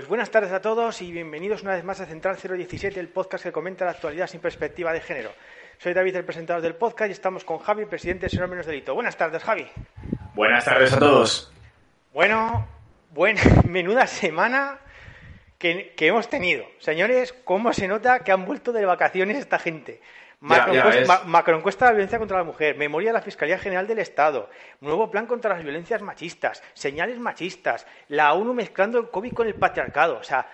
Pues buenas tardes a todos y bienvenidos una vez más a Central 017, el podcast que comenta la actualidad sin perspectiva de género. Soy David, el presentador del podcast, y estamos con Javi, presidente de Señor Menos Delito. Buenas tardes, Javi. Buenas tardes a todos. Bueno, buena, menuda semana que, que hemos tenido. Señores, ¿cómo se nota que han vuelto de vacaciones esta gente? Macroencuesta, ma, macroencuesta de la violencia contra la mujer, memoria de la Fiscalía General del Estado, nuevo plan contra las violencias machistas, señales machistas, la ONU mezclando el COVID con el patriarcado. O sea,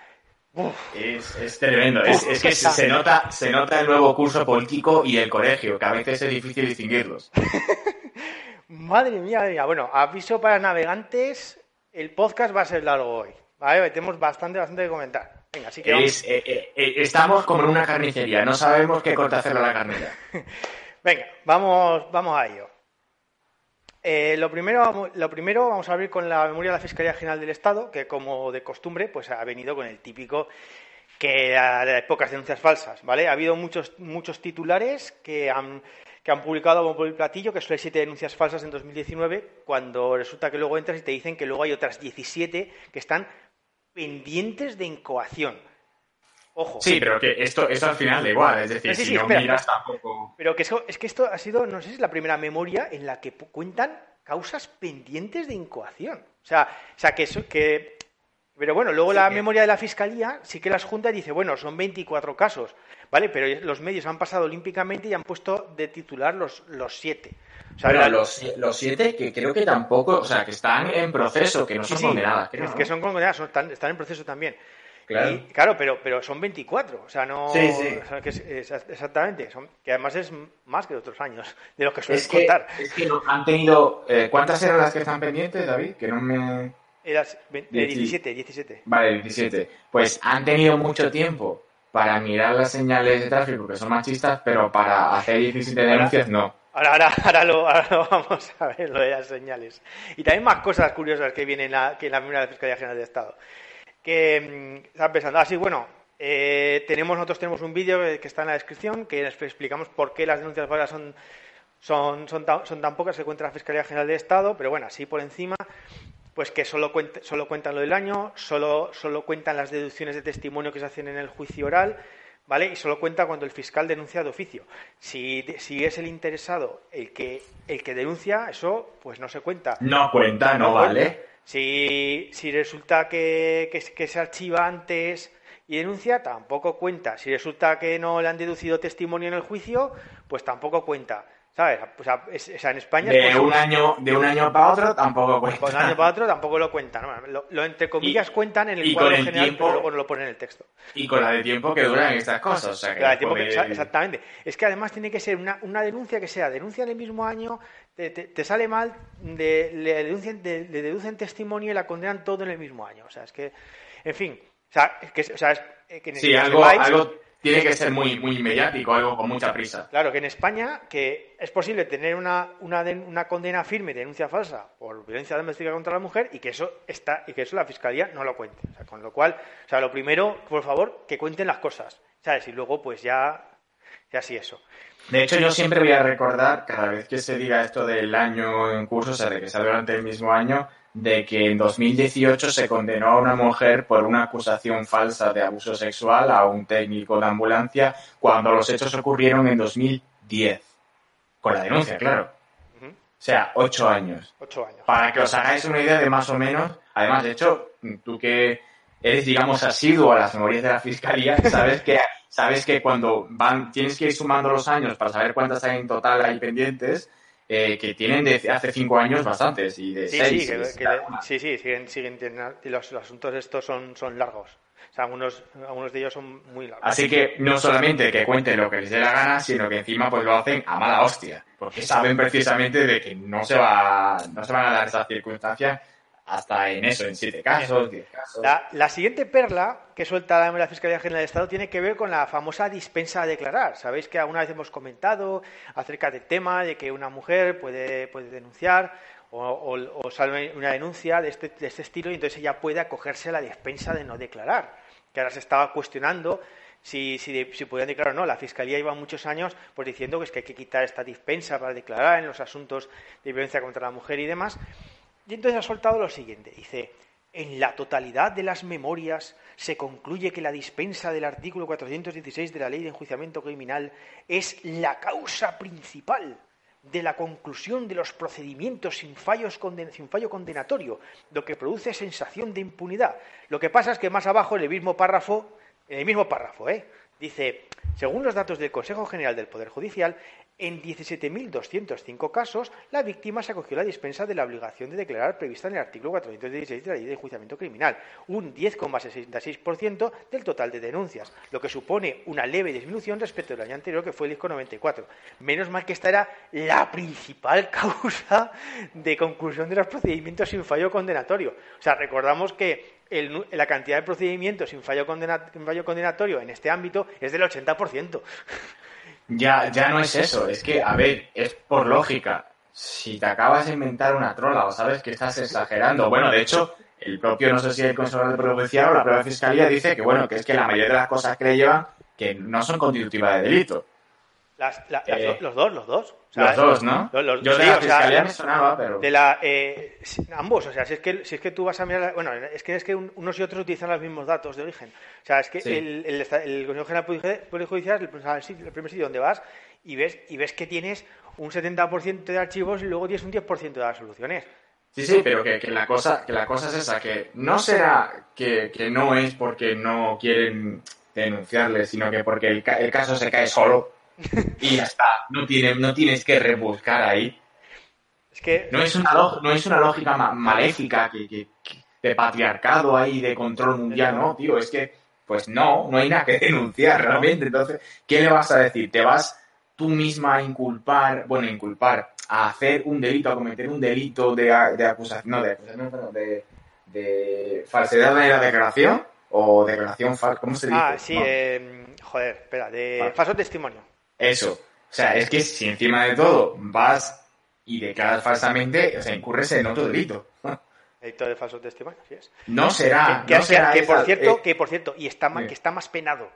es, es, tremendo. Uf, es, es, que se, se, nota, se nota el nuevo curso político y el colegio, que a veces es difícil distinguirlos. madre mía, madre mía. Bueno, aviso para navegantes, el podcast va a ser largo hoy. ¿Vale? Tenemos bastante, bastante que comentar. Venga, así que vamos. Es, eh, eh, estamos como en una carnicería, no sabemos qué corte hacerle a la carnera. Venga, vamos, vamos a ello. Eh, lo, primero, lo primero vamos a abrir con la memoria de la Fiscalía General del Estado, que como de costumbre pues ha venido con el típico que de pocas denuncias falsas, ¿vale? Ha habido muchos, muchos titulares que han, que han publicado como por el platillo que solo hay siete denuncias falsas en 2019, cuando resulta que luego entras y te dicen que luego hay otras 17 que están pendientes de incoación. Ojo. Sí, pero que esto, esto al final da igual, es decir, sí, si no miras tampoco. Pero que eso, es que esto ha sido, no sé si es la primera memoria en la que cuentan causas pendientes de incoación. O sea, o sea que eso, que. Pero bueno, luego Sí, la que- memoria de la fiscalía sí que las junta y dice, bueno, son 24 casos, ¿vale? Pero los medios han pasado olímpicamente y han puesto de titular los, los siete. O sea, Bueno, la- los, los siete que creo que tampoco, o sea, que están en proceso, que no son sí, condenadas, creo, es ¿no? que son condenadas, son- están, están en proceso también. Claro. Y, claro, pero, pero son 24, o sea, no... Sí, sí. o sea, que es- es- exactamente, son, que además es más que de otros años, de los que suelen Es que, contar. es que no- han tenido... eh, ¿Cuántas eran las que están pendientes, David? Que no me... Eras ve- de Dieci- 17, 17. Vale, 17. Pues han tenido mucho tiempo para mirar las señales de tráfico que son machistas, pero para hacer 17 denuncias no. Ahora, ahora, ahora, lo, ahora lo vamos a ver, lo de las señales. Y también más cosas curiosas que vienen en la, que en la memoria de la Fiscalía General de Estado. Que mm, estaba pensando, así, bueno, eh, tenemos, nosotros tenemos un vídeo que está en la descripción que explicamos por qué las denuncias falsas son, son, son, tan, son tan pocas que cuenta la Fiscalía General de Estado, pero bueno, así por encima, pues que solo, solo cuentan lo del año, solo, solo cuentan las deducciones de testimonio que se hacen en el juicio oral, ¿vale? Y solo cuenta cuando el fiscal denuncia de oficio. Si, si es el interesado el que, el que denuncia, eso pues no se cuenta. No cuenta, no vale. Si, si resulta que, que, que se archiva antes y denuncia, tampoco cuenta. Si resulta que no le han deducido testimonio en el juicio, pues tampoco cuenta. ¿Sabes? O sea, es- o sea, en España es De un año, de un año para otro tampoco cuenta. pues de un año para otro tampoco lo cuentan. ¿no? Lo, lo entre comillas Y- cuentan en el cuadro el general, tiempo- pero luego no lo ponen en el texto. Y con la de tiempo que duran estas cosas. O sea, que tiempo que- exactamente. Es que además tiene que ser una, una denuncia que sea denuncia en el mismo año, te, te- te sale mal, de, le, denuncian, de- le deducen testimonio y la condenan todo en el mismo año. O sea, es que, en fin, o sea, es que, o sea, es, eh, Sí, algo tiene que ser muy, muy mediático, algo con mucha prisa. Claro, que en España que es posible tener una, una, una condena firme de denuncia falsa por violencia doméstica contra la mujer y que eso está y que eso la fiscalía no lo cuente. O sea, con lo cual, o sea, lo primero, por favor, que cuenten las cosas, ¿sabes? Y luego, pues ya, ya sí eso. De hecho, yo siempre voy a recordar, cada vez que se diga esto del año en curso, o sea, de que sea durante el mismo año, de que en 2018 se condenó a una mujer por una acusación falsa de abuso sexual a un técnico de ambulancia cuando los hechos ocurrieron en 2010. Con la denuncia, claro. O sea, ocho años. Ocho años. Para que os hagáis una idea de más o menos, además, de hecho, tú que eres, digamos, asiduo a las memorias de la fiscalía, sabes que, sabes que cuando van, tienes que ir sumando los años para saber cuántas hay en total hay pendientes, eh, que tienen de hace cinco años bastantes y de Sí, seis. sí, que- seis que- sí, sí, siguen, siguen teniendo- y los, los asuntos estos son, son largos. O sea, algunos, algunos de ellos son muy largos. Así que no solamente que cuenten lo que les dé la gana, sino que encima pues lo hacen a mala hostia, porque saben precisamente de que no se va, no se van a dar esas circunstancias hasta en eso, en siete casos, diez casos. La, la siguiente perla que suelta la, Fiscalía General del Estado tiene que ver con la famosa dispensa a declarar. Sabéis que alguna vez hemos comentado acerca del tema de que una mujer puede, puede denunciar o, o- o sale una denuncia de este, de este estilo y entonces ella puede acogerse a la dispensa de no declarar. Que ahora se estaba cuestionando si, si, si podían declarar o no. La Fiscalía lleva muchos años pues, diciendo que, es que hay que quitar esta dispensa para declarar en los asuntos de violencia contra la mujer y demás. Y entonces ha soltado lo siguiente. Dice, en la totalidad de las memorias se concluye que la dispensa del artículo 416 de la Ley de Enjuiciamiento Criminal es la causa principal de la conclusión de los procedimientos sin, fallo condenatorio, lo que produce sensación de impunidad. Lo que pasa es que más abajo, en el mismo párrafo, en el mismo párrafo, ¿eh? dice, según los datos del Consejo General del Poder Judicial, en 17.205 casos, la víctima se acogió a la dispensa de la obligación de declarar prevista en el artículo 416 de la Ley de Enjuiciamiento Criminal, un 10,66% del total de denuncias, lo que supone una leve disminución respecto al año anterior, que fue el 10,94. Menos mal que esta era la principal causa de conclusión de los procedimientos sin fallo condenatorio. O sea, recordamos que la cantidad de procedimientos sin fallo, sin fallo condenatorio en este ámbito es del 80%. Ya, ya no es eso, es que, a ver, es por lógica. Si te acabas de inventar una trola o sabes que estás exagerando, bueno, de hecho, el propio, no sé si el de Poder o la propia Fiscalía dice que, bueno, que es que la mayoría de las cosas que le llevan que no son constitutivas de delito. Eh, los dos, los dos. los dos, ¿no? Yo de la fiscalía me sonaba, pero... De la, eh, ambos, o sea, si es, que, si es que tú vas a mirar... Bueno, es que es que unos y otros utilizan los mismos datos de origen. O sea, es que el, el, el, Consejo General Judicial es el, primer sitio donde vas y ves, y ves que tienes un 70% de archivos y luego tienes un 10% de las soluciones. Sí, sí, pero que, que, la cosa, que la cosa es esa, que no será que, que no es porque no quieren denunciarle, sino que porque el, el caso se cae solo y ya está. No, tiene, no tienes que rebuscar ahí. Es que... No es una, no es una lógica maléfica que, de patriarcado ahí, de control mundial, no, tío. Es que, pues no, no hay nada que denunciar realmente. Entonces, ¿qué le vas a decir? ¿Te vas tú misma a inculpar, bueno, inculpar, a hacer un delito, a cometer un delito de, de acusación, no, de acusación, de, de falsedad de la declaración? o declaración falsa, ¿cómo se dice? Ah, sí, eh, joder, espera, de falso testimonio. Eso. O sea, es que si encima de todo vas y declaras falsamente, o sea, incurres en otro delito. Delito de falso testimonio, así es. No será. Que, no será que, por cierto, eh, que por cierto, y está más, que está más penado.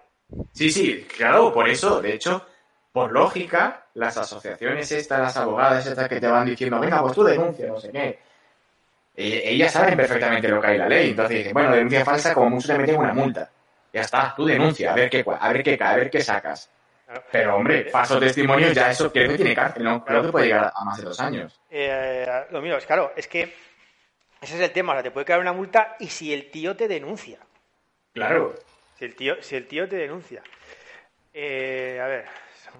Sí, sí, claro, por eso, de hecho, por lógica, las asociaciones estas, las abogadas estas que te van diciendo, venga, pues tú denuncia, no sé qué. Eh, ellas saben perfectamente lo que hay en la ley. Entonces dicen, bueno, denuncia falsa, como mucho te meten una multa. Ya está, tú denuncia, a ver qué, a ver qué, a ver qué sacas. Pero hombre, falso testimonio ya eso creo que tiene cárcel, ¿no? Creo que puede llegar a más de dos años. Eh, lo mío es claro, es que ese es el tema, o sea, te puede caer una multa y si el tío te denuncia. Claro. Si el tío, si el tío te denuncia. Eh, a ver,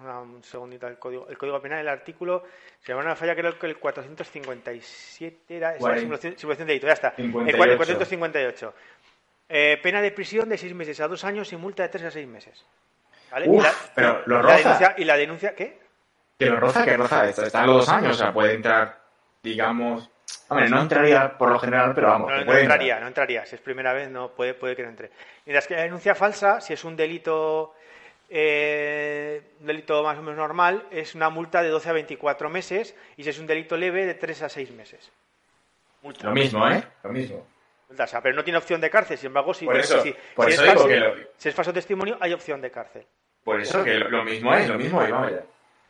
un segundito el código. El código penal, el artículo, se llama una falla, creo que el 457 era, esa simulación, simulación, de delito, ya está. El 458. Eh, pena de prisión de seis meses a dos años y multa de tres a seis meses pero lo roza. ¿Y la denuncia qué? Que lo roza, que roza. Está a los dos años, o sea, puede entrar, digamos. Hombre, no entraría por lo general, pero vamos. No, entraría, no entraría. Si es primera vez, no puede, puede que no entre. Mientras que la denuncia falsa, si es un delito. Eh, un delito más o menos normal, es una multa de 12 a 24 meses y si es un delito leve, de 3 a 6 meses. Lo mismo, ¿eh? Lo mismo pero no tiene opción de cárcel. Sin embargo, si, es, si es falso testimonio, hay opción de cárcel. Por eso que lo, mismo es, lo mismo es, vamos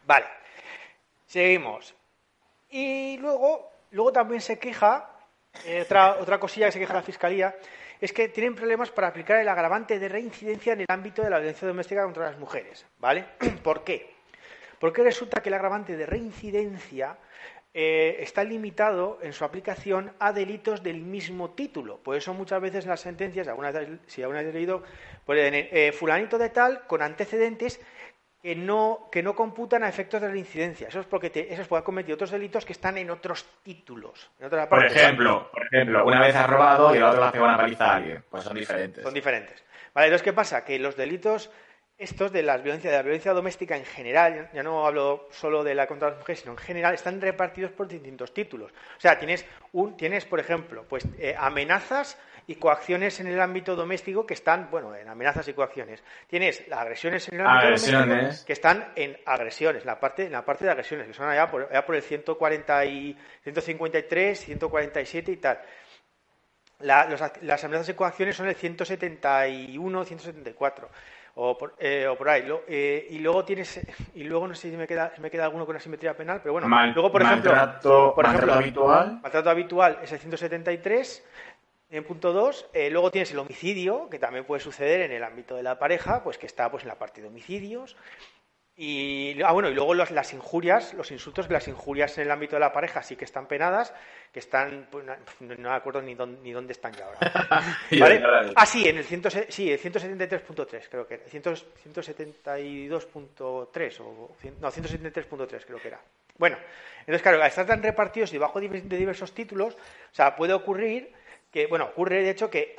Vale. Seguimos. Y luego, luego también se queja, eh, otra, otra cosilla que se queja la Fiscalía, es que tienen problemas para aplicar el agravante de reincidencia en el ámbito de la violencia doméstica contra las mujeres. ¿Vale? ¿Por qué? Porque resulta que el agravante de reincidencia eh, está limitado en su aplicación a delitos del mismo título. Por eso muchas veces en las sentencias, algunas, si alguna vez leído, pueden eh, fulanito de tal con antecedentes que no, que no computan a efectos de la incidencia. Eso es porque te, eso es porque ha cometido otros delitos que están en otros títulos. por ejemplo, por ejemplo, una vez ha robado y el otro le hace una paliza a alguien. Pues son diferentes. Son diferentes. Vale, entonces, ¿qué pasa? Que los delitos estos de, las violencia, de la violencia doméstica en general, ya no hablo solo de la contra las mujeres, sino en general, están repartidos por distintos títulos. O sea, tienes, un, tienes por ejemplo, pues eh, amenazas y coacciones en el ámbito doméstico que están, bueno, en amenazas y coacciones. Tienes las agresiones en el ámbito doméstico que están en agresiones, la parte, en la parte de agresiones, que son allá por, allá por el 140 y, 153, 147 y tal. las amenazas y coacciones son el 171, 174 o por, eh, o por ahí. Eh, y luego tienes, y luego no sé si me queda, me queda alguno con asimetría penal, pero bueno. luego, por ejemplo, maltrato habitual. Maltrato habitual es el 173. En punto 2, eh, luego tienes el homicidio, que también puede suceder en el ámbito de la pareja, pues que está pues, en la parte de homicidios. Y, ah, bueno, y luego las injurias, los insultos, las injurias en el ámbito de la pareja sí que están penadas, que están, pues, no, me acuerdo ni dónde, ni dónde están ya ahora. ¿Vale? ah, sí, en el, ciento, sí, el 173.3, creo que era. 172.3, o, no, 173.3 creo que era. Bueno, entonces, claro, están tan repartidos y bajo de diversos títulos, o sea, puede ocurrir que, bueno, ocurre de hecho que,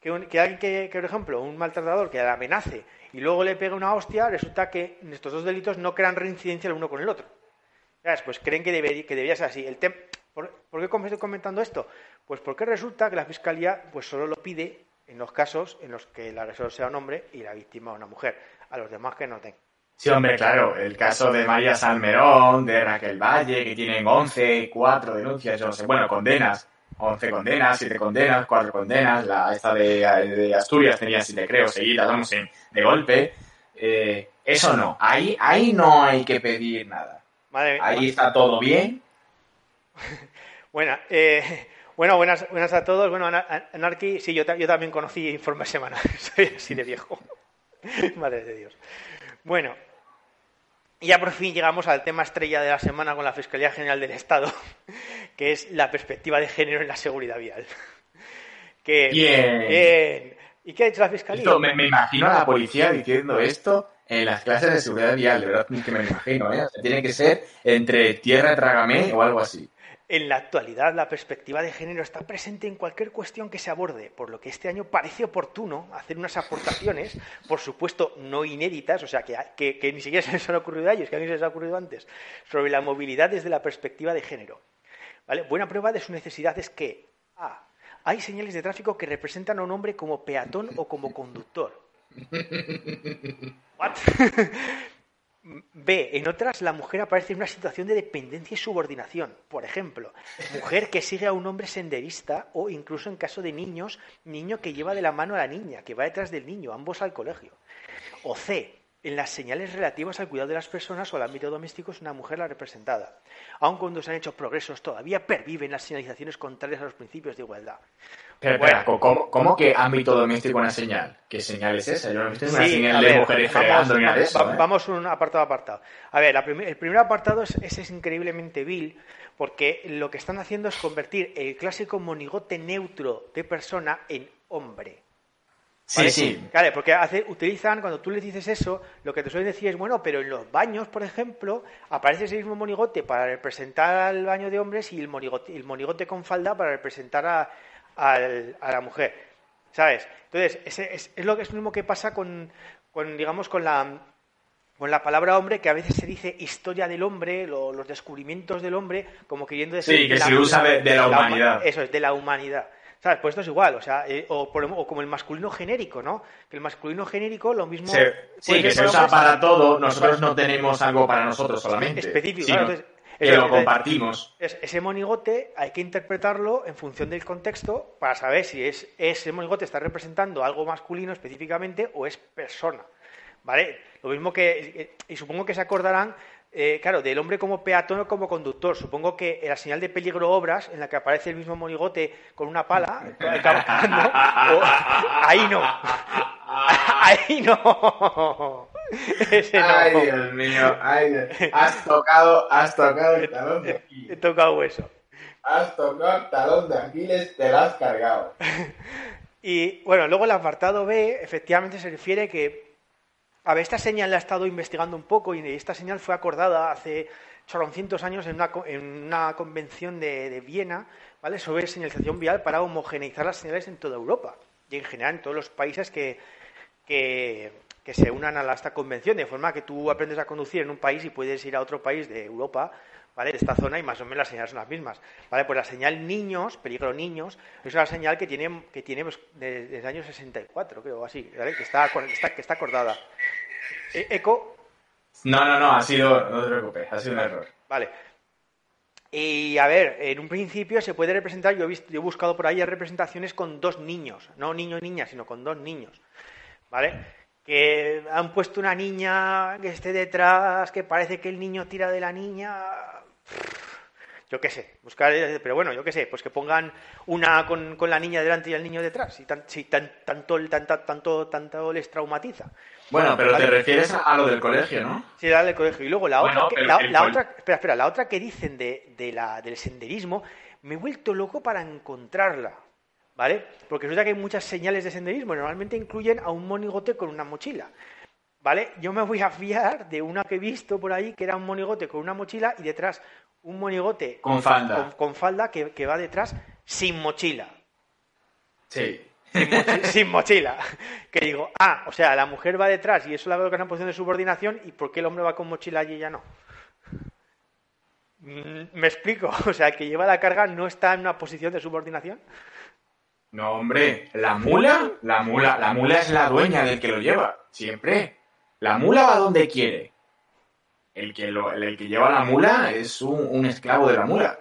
que, alguien que, por ejemplo, un maltratador que la amenace y luego le pega una hostia, resulta que estos dos delitos no crean reincidencia el uno con el otro. Pues creen que, debería, que debía ser así. El ¿Por, qué estoy comentando esto? Pues porque resulta que la Fiscalía pues solo lo pide en los casos en los que el agresor sea un hombre y la víctima una mujer. A los demás que no tengan. Sí, hombre, claro. El caso de María Salmerón, de Raquel Valle, que tienen 11, 4 denuncias, yo no sé, bueno, condenas 11 condenas, 7 condenas, 4 condenas, la esta de, Asturias tenía 7 creo, seguidas, vamos, en, de golpe. Eh, eso no, ahí, ahí no hay que pedir nada. ahí está todo bien. bueno, eh, bueno, buenas, buenas a todos. Bueno, Anarchy, sí, yo, yo también conocí Informe Semana, soy así de viejo. Madre de Dios. Bueno, ya por fin llegamos al tema estrella de la semana con la Fiscalía General del Estado, que es la perspectiva de género en la seguridad vial. bien. ¿Y qué ha dicho la Fiscalía? me, imagino a la policía diciendo esto en las clases de seguridad vial, de verdad que me imagino, ¿eh? tiene que ser entre tierra, trágame o algo así. En la actualidad, la perspectiva de género está presente en cualquier cuestión que se aborde, por lo que este año parece oportuno hacer unas aportaciones, por supuesto no inéditas, o sea, que, ni siquiera se les han ocurrido a ellos, que a mí se les ha ocurrido antes, sobre la movilidad desde la perspectiva de género. ¿Vale? Buena prueba de su necesidad es que, A, hay señales de tráfico que representan a un hombre como peatón o como conductor. ¿What? B. En otras, la mujer aparece en una situación de dependencia y subordinación. Por ejemplo, mujer que sigue a un hombre senderista o incluso en caso de niños, niño que lleva de la mano a la niña, que va detrás del niño, ambos al colegio. O C en las señales relativas al cuidado de las personas o al ámbito doméstico es una mujer la representada. Aun cuando se han hecho progresos, todavía perviven las señalizaciones contrarias a los principios de igualdad. Pero, ¿cómo, que ámbito doméstico una señal? ¿Qué señal es esa? Yo no he visto una señal de mujeres fregando ni nada de eso. ¿eh? Vamos un apartado a apartado. A ver, el primer apartado es, es increíblemente vil porque lo que están haciendo es convertir el clásico monigote neutro de persona en hombre. Sí, sí. Claro, porque hace, utilizan, cuando tú les dices eso, lo que te suelen decir es, bueno, pero en los baños, por ejemplo, aparece ese mismo monigote para representar al baño de hombres y el monigote, el monigote con falda para representar a, la mujer. ¿Sabes? Entonces, ese es, lo, es lo mismo que pasa con, con digamos, con la, con la palabra hombre, que a veces se dice historia del hombre, los descubrimientos del hombre, como queriendo decir... Sí, que se usa de, la humanidad. eso es, de la humanidad. ¿Sabes? Pues esto es igual, o sea, eh, o, como el masculino genérico, ¿no? Que el masculino genérico lo mismo... Sí, que se usa para todo, nosotros no tenemos algo para nosotros solamente. Específico, que lo compartimos. ese monigote hay que interpretarlo en función del contexto para saber si es, ese monigote está representando algo masculino específicamente o es persona. ¿Vale? Lo mismo que, eh, y supongo que se acordarán eh, claro, del hombre como peatón o como conductor. Supongo que la señal de peligro obras, en la que aparece el mismo monigote con una pala, ahí no. ahí no. Ay, Dios mío. Has tocado, has tocado el talón de Aquiles. He tocado eso. Has tocado el talón de Aquiles, te lo has cargado. Y bueno, luego el apartado B efectivamente se refiere que a ver, esta señal la he estado investigando un poco y esta señal fue acordada hace cientos años en una, en una convención de, Viena ¿vale? sobre señalización vial para homogeneizar las señales en toda Europa y en general en todos los países que, que, se unan a esta convención, de forma que tú aprendes a conducir en un país y puedes ir a otro país de Europa ¿vale? de esta zona y más o menos las señales son las mismas. ¿vale? Pues la señal niños, peligro niños, es una señal que tiene, que tiene pues, desde, el año 64, creo, así, ¿vale? que, está, que está acordada. Eh, ¿Eco? No, no, no, ha sido, no te preocupes, ha sido un error. Vale. Y a ver, en un principio se puede representar, yo he, visto, yo he buscado por ahí representaciones con dos niños, no niño y niña, sino con dos niños, ¿vale? Que han puesto una niña que esté detrás, que parece que el niño tira de la niña. yo qué sé, buscar, pero bueno, yo qué sé, pues que pongan una con, con la niña delante y el niño detrás, si, tan, si tan, tanto, tanto, tanto, tanto les traumatiza. Bueno, pero te refieres a, lo del colegio, ¿no? Sí, a lo del colegio. Y luego la otra, que, la, otra, espera, espera, la otra que dicen de, de la, del senderismo, me he vuelto loco para encontrarla, ¿vale? Porque resulta que hay muchas señales de senderismo, normalmente incluyen a un monigote con una mochila. ¿Vale? Yo me voy a fiar de una que he visto por ahí que era un monigote con una mochila y detrás un monigote con falda, con, falda que, va detrás sin mochila. Sí. Sin mochila, Que digo, ah, o sea, la mujer va detrás y eso la veo que es una posición de subordinación y ¿por qué el hombre va con mochila y ella no? Mm, ¿Me explico? O sea, el que lleva la carga no está en una posición de subordinación. No, hombre, la mula, la mula, la mula es la dueña del que lo lleva, siempre. La mula va donde quiere el que, el que lleva la mula es un, esclavo de la mula.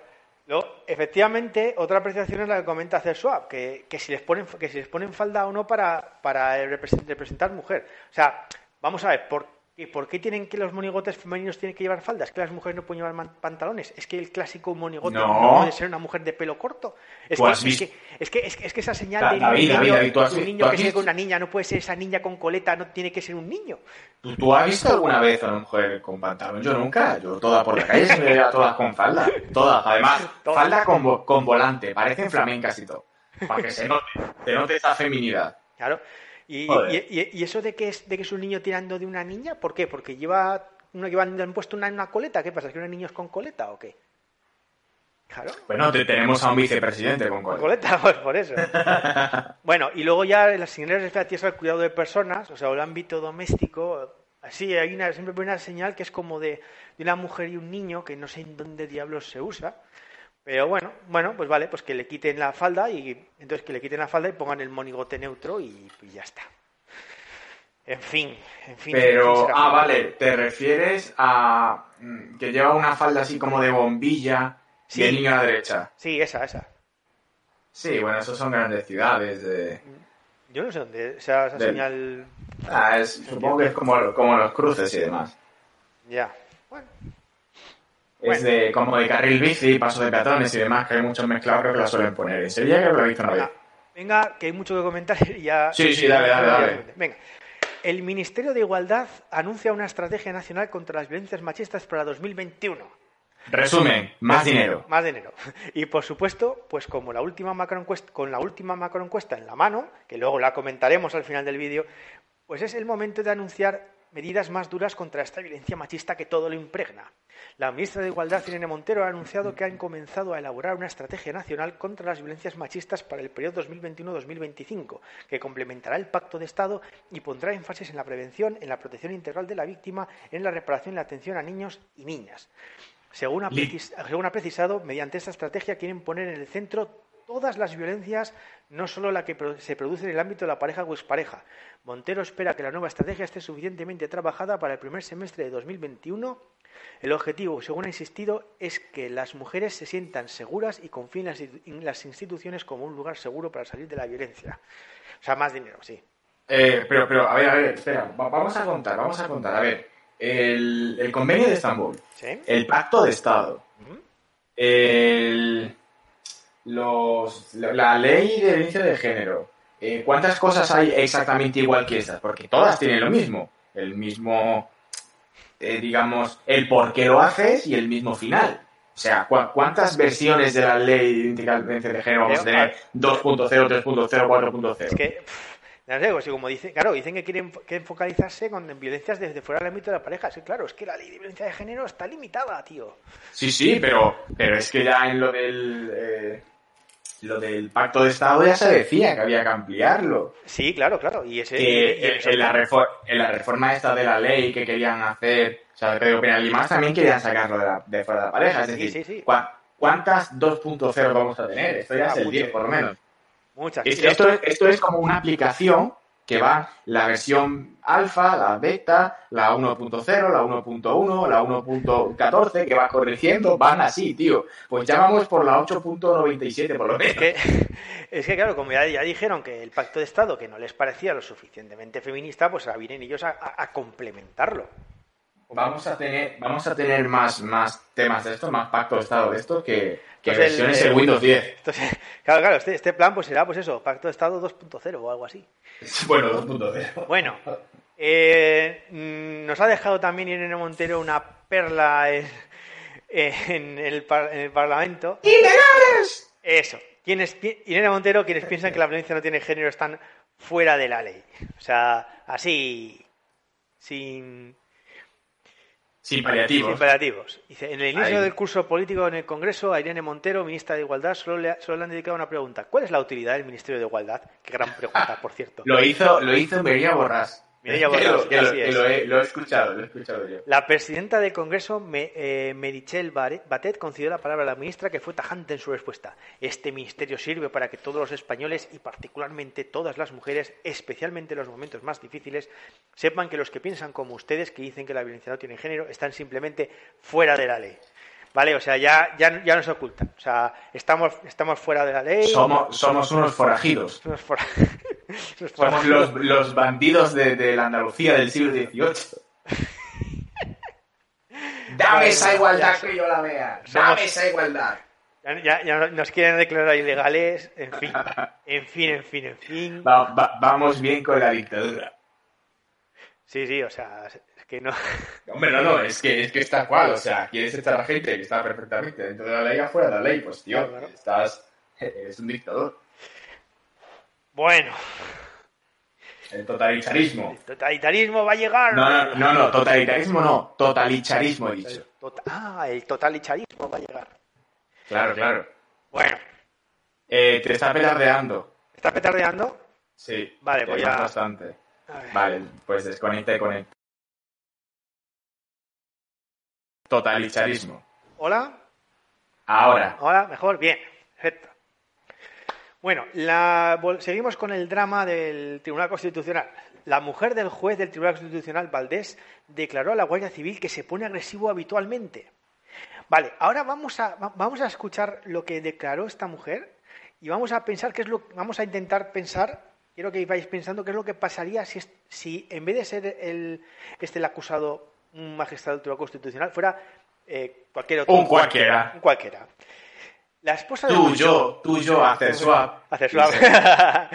efectivamente, otra apreciación es la que comenta hacer Swap, que, que, si les ponen, que si les ponen falda o no para, para representar mujer. O sea, vamos a ver, ¿por ¿Y por qué tienen que los monigotes femeninos tienen que llevar faldas? ¿Es que las mujeres no pueden llevar pantalones? ¿Es que el clásico monigote no, puede ser una mujer de pelo corto? Es, que, es, que, es, que, esa señal de un niño, que sigue con una niña no puede ser esa niña con coleta, no tiene que ser un niño. ¿Tú, has visto alguna vez a una mujer con pantalón? Yo nunca. Yo toda por la calle se me veía todas con falda. Todas, además. Falda con, con volante. Parecen flamencas y todo. Para que se note, se note esa feminidad. Claro. Y, y, eso de que, es, de que es un niño tirando de una niña, ¿por qué? Porque lleva uno que han puesto una, una coleta. ¿Qué pasa? ¿Es que un niño es con coleta o qué? Claro. Bueno, tenemos a un vicepresidente con coleta. coleta, pues por eso. bueno, y luego ya las señales relativas al cuidado de personas, o sea, el ámbito doméstico, así hay una, siempre hay una señal que es como de, de una mujer y un niño, que no sé en dónde diablos se usa, pero bueno, bueno, pues vale, pues que le quiten la falda y entonces que le quiten la falda y pongan el monigote neutro y, ya está. En fin, en fin. Pero, ah, vale, te refieres a mm, que lleva una falda así como de bombilla sí. de niño a la derecha. Sí, esa, esa. Sí, bueno, esos son grandes ciudades de... Yo no sé dónde, esa, esa señal... Ah, es, supongo que es como, como los cruces y demás. Ya, bueno. Es de, como de carril bici, paso de peatones y demás, que hay muchos mezclados, creo que la suelen poner. En Sevilla creo que lo he visto una vez. Venga, que hay mucho que comentar y ya... Sí, sí, dale, dale, dale. Venga. El Ministerio de Igualdad anuncia una estrategia nacional contra las violencias machistas para 2021. Resumen, más dinero. Más dinero. Y por supuesto, pues como la última macroencuesta, con la última macroencuesta en la mano, que luego la comentaremos al final del vídeo, pues es el momento de anunciar medidas más duras contra esta violencia machista que todo lo impregna. La ministra de Igualdad, Irene Montero, ha anunciado que han comenzado a elaborar una estrategia nacional contra las violencias machistas para el periodo 2021-2025, que complementará el Pacto de Estado y pondrá énfasis en la prevención, en la protección integral de la víctima, en la reparación y la atención a niños y niñas. Según ha, precisado, mediante esta estrategia quieren poner en el centro todas las violencias, no solo la que se produce en el ámbito de la pareja o expareja. Montero espera que la nueva estrategia esté suficientemente trabajada para el primer semestre de 2021 el objetivo, según ha insistido, es que las mujeres se sientan seguras y confíen en las instituciones como un lugar seguro para salir de la violencia. O sea, más dinero, sí. Eh, pero, pero, a ver, a ver, espera, vamos a contar, vamos a contar. A ver, el, convenio de Estambul, el pacto de Estado, la ley de violencia de género, eh, ¿cuántas cosas hay exactamente igual que estas? Porque todas tienen lo mismo, el mismo eh, digamos, el por qué lo haces y el mismo final. O sea, ¿cuántas versiones de la ley de violencia de género vamos a tener? 2.0, 3.0, 4.0. Es que, no sé, pues, como dice, claro, dicen que quieren, focalizarse con violencias desde fuera del ámbito de la pareja. Sí, claro, es que la ley de violencia de género está limitada, tío. Sí, sí, pero, pero es que ya en lo del... Eh, lo del pacto de Estado ya se decía que había que ampliarlo. Sí, claro, claro. Y ese, que en, la reforma, esta de la ley que querían hacer, o sea, de Pedro Penal y más, también querían sacarlo de, la, de fuera de la pareja. Es decir, ¿cuántas 2.0 vamos a tener? Esto ya es el 10 por lo menos. Muchas. Esto, esto es como una aplicación que va la versión alfa, la beta, la 1.0, la 1.1, la 1.14, que va corrigiendo, van así, tío. Pues ya vamos por la 8.97 por lo menos. Es que, es que claro, como ya, dijeron que el pacto de Estado, que no les parecía lo suficientemente feminista, pues ahora vienen ellos a, complementarlo. Vamos a tener, vamos a tener más, más temas de esto, más pacto de estado de esto que, que Entonces, versiones el- en Windows 10. Entonces, claro, claro, este, este plan pues será pues eso, Pacto de Estado 2.0 o algo así. Bueno, 2.0. Bueno, eh, mm, nos ha dejado también Irene Montero una perla en, en el, par- en el Parlamento. ¡Ilegales! Eso. Quienes, Irene Montero, quienes piensan que la violencia no tiene género están fuera de la ley. O sea, así, sin, Sin sin paliativos. Dice, en el inicio Ahí. del curso político en el Congreso, a Irene Montero, ministra de Igualdad, solo le, solo le han dedicado una pregunta. ¿Cuál es la utilidad del Ministerio de Igualdad? Qué gran pregunta, por cierto. Lo hizo, lo hizo Mireia Borràs. Mireia Que Borràs, lo- que lo- así que es. lo he, lo he escuchado, lo he escuchado yo. La presidenta del Congreso, Me- eh, Merichel Batet, concedió la palabra a la ministra que fue tajante en su respuesta. Este ministerio sirve para que todos los españoles y particularmente todas las mujeres, especialmente en los momentos más difíciles, sepan que los que piensan como ustedes, que dicen que la violencia no tiene género, están simplemente fuera de la ley. ¿Vale? O sea, ya, ya, ya nos ocultan. O sea, estamos, estamos fuera de la ley. Somos, somos unos forajidos. Somos fuera- somos los, los bandidos de, de la Andalucía del siglo XVIII. Dame esa igualdad que yo la vea. Dame esa igualdad. Ya, ya- ya nos quieren declarar ilegales. En fin, en fin, en fin, en fin. Va- va- vamos bien con la dictadura. Sí, sí, o sea, es que no. Hombre, no, no, es que, es que está cual. O sea, quieres echar a la gente que está perfectamente dentro de la ley afuera de la ley. Pues, tío, Claro. estás. Eres un dictador. Bueno, El totalitarismo. el totalitarismo va a llegar. No, no, no, no, totalitarismo no. Totalitarismo he dicho. Ah, el totalitarismo va a llegar. Claro, claro. Bueno, Eh, te está petardeando. ¿estás petardeando? Sí. Vale, te voy llamas a- bastante. Vale, pues desconecta y conecta. Totalitarismo. Hola, Ahora. hola, mejor, bien, perfecto. Bueno, la- seguimos con el drama del Tribunal Constitucional. La mujer del juez del Tribunal Constitucional, Valdés, declaró a la Guardia Civil que se pone agresivo habitualmente. Vale, ahora vamos a, va- vamos a escuchar lo que declaró esta mujer y vamos a pensar qué es lo vamos a intentar pensar, quiero que vais pensando qué es lo que pasaría si, si en vez de ser el, este el acusado un magistrado del Tribunal Constitucional fuera eh, cualquier otro. Un cualquiera. Un cualquiera. La esposa del Tú, yo, tú, yo, hacer swap. Hacer swap.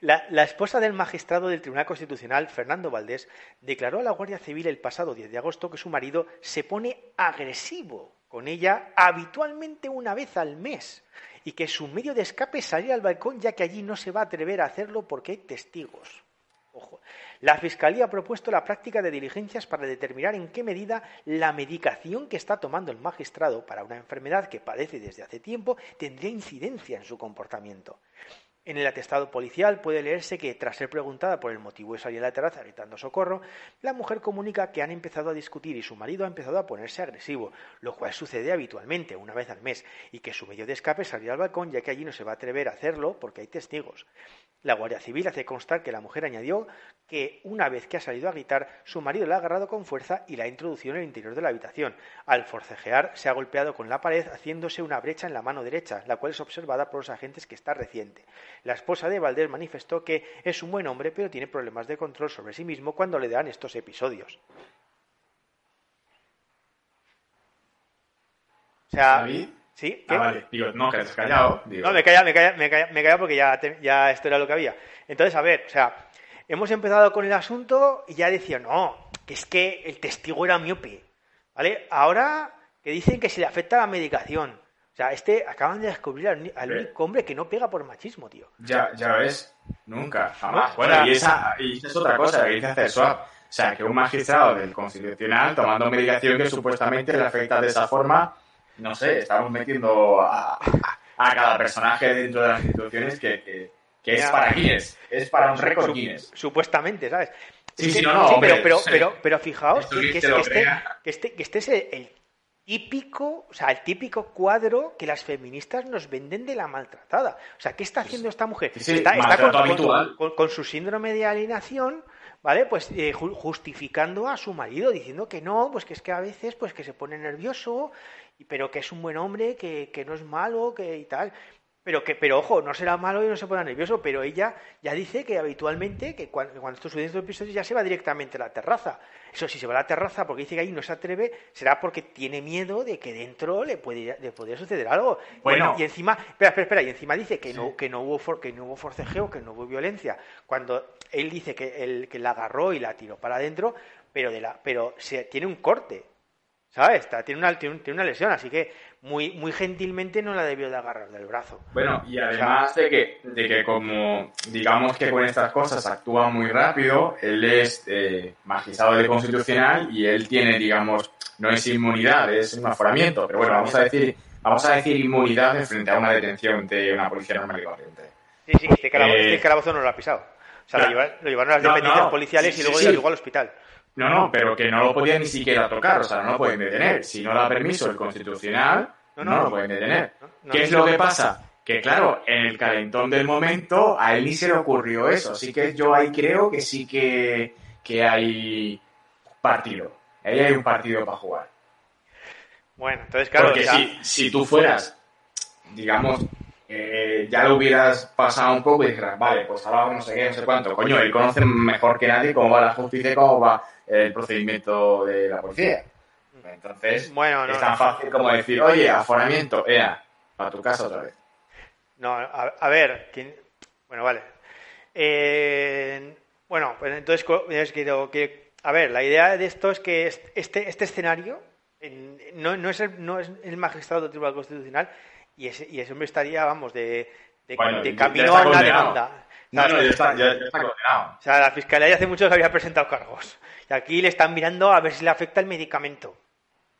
la, la esposa del magistrado del Tribunal Constitucional, Fernando Valdés, declaró a la Guardia Civil el pasado 10 de agosto que su marido se pone agresivo con ella habitualmente una vez al mes y que su medio de escape es salir al balcón ya que allí no se va a atrever a hacerlo porque hay testigos. Ojo. La Fiscalía ha propuesto la práctica de diligencias para determinar en qué medida la medicación que está tomando el magistrado para una enfermedad que padece desde hace tiempo tendría incidencia en su comportamiento. En el atestado policial puede leerse que, tras ser preguntada por el motivo de salir a la terraza gritando socorro, la mujer comunica que han empezado a discutir y su marido ha empezado a ponerse agresivo, lo cual sucede habitualmente, una vez al mes, y que su medio de escape es salir al balcón ya que allí no se va a atrever a hacerlo porque hay testigos. La Guardia Civil hace constar que la mujer añadió que una vez que ha salido a gritar, su marido la ha agarrado con fuerza y la ha introducido en el interior de la habitación. Al forcejear, se ha golpeado con la pared, haciéndose una brecha en la mano derecha, la cual es observada por los agentes que está reciente. La esposa de Valdés manifestó que es un buen hombre, pero tiene problemas de control sobre sí mismo cuando le dan estos episodios. O sea, ¿David? ¿sí? ¿Qué? Ah, vale. Digo, no, que has callado. Digo, No, me calla, me calla, me calla, me calla porque ya, te- ya esto era lo que había. Entonces, a ver, o sea, hemos empezado con el asunto y ya decía, no, que es que el testigo era miope, ¿vale? Ahora que dicen que se le afecta la medicación. O sea, este acaban de descubrir al, único hombre que no pega por machismo, tío. Ya, ya ves. Nunca, jamás. No, Bueno, y esa, y esa es otra cosa que dice hacer swap. O sea, que un magistrado del Constitucional tomando medicación que supuestamente le afecta de esa forma, no sé, estamos metiendo a, cada personaje dentro de las instituciones que, que, que es para Guinness. Es para un récord Guinness. Supuestamente, ¿sabes? Sí, sí, no, no, hombre, pero, pero, sí. pero, pero fijaos Esto que, este, que, este, que este es el típico, o sea, el típico cuadro que las feministas nos venden de la maltratada. O sea, ¿qué está haciendo esta mujer? Sí, está con, con- habitual. con- con su síndrome de alienación, ¿vale? Pues eh, ju- justificando a su marido, diciendo que no, pues que es que a veces pues que se pone nervioso, pero que es un buen hombre, que, que no es malo, que y tal. Pero, que, pero ojo, no será malo y no se ponga nervioso, pero ella ya dice que habitualmente, que cuando, cuando estos estos episodios, ya se va directamente a la terraza. Eso, si se va a la terraza porque dice que ahí no se atreve, será porque tiene miedo de que dentro le, puede, le podría suceder algo. Bueno. y encima, espera, espera, espera, y encima dice que, no, que, no hubo for, que no hubo forcejeo, que no hubo violencia. Cuando él dice que, el, que la agarró y la tiró para adentro, pero, de la, pero se, tiene un corte. ¿Sabes? Está, tiene, una, tiene, una lesión, así que muy, muy gentilmente no la debió de agarrar del brazo. Bueno, y además de que, de que como digamos que con estas cosas actúa muy rápido, él es eh, magistrado de constitucional y él tiene, digamos, no es inmunidad, es un aforamiento, pero bueno, vamos a decir, vamos a decir inmunidad frente a una detención de una policía normal y corriente. Sí, sí, este calabozo, eh, este calabozo no lo ha pisado. O sea, claro, lo, llevaron a las dependencias no, policiales sí, y luego sí, sí. al hospital. No, no, pero que no lo podía ni siquiera tocar, o sea, no lo pueden detener. Si no da permiso el constitucional, no, no, no lo pueden detener. ¿Qué es lo que pasa? Que claro, en el calentón del momento a él ni se le ocurrió eso, así que yo ahí creo que sí que, que hay partido. Ahí hay un partido para jugar. Bueno, entonces claro. Porque ya... si, si tú fueras, digamos, eh, ya lo hubieras pasado un poco y dijeras, vale, pues ahora no sé qué, no sé cuánto. Coño, él conoce mejor que nadie cómo va la justicia y cómo va el procedimiento de la policía. Entonces, bueno, no, es tan fácil como decir, oye, aforamiento, ea, a tu casa otra vez. No, a, a ver, ¿quién? bueno, vale. Eh, bueno, pues entonces, es que, que, a ver, la idea de esto es que este, este escenario no, no, es el, no es el magistrado del Tribunal Constitucional y ese, y ese hombre estaría, vamos, de, de, bueno, de camino a una demanda. No, no, ya está, ya, ya está condenado. O sea, la fiscalía ya hace mucho que había presentado cargos. Aquí le están mirando a ver si le afecta el medicamento.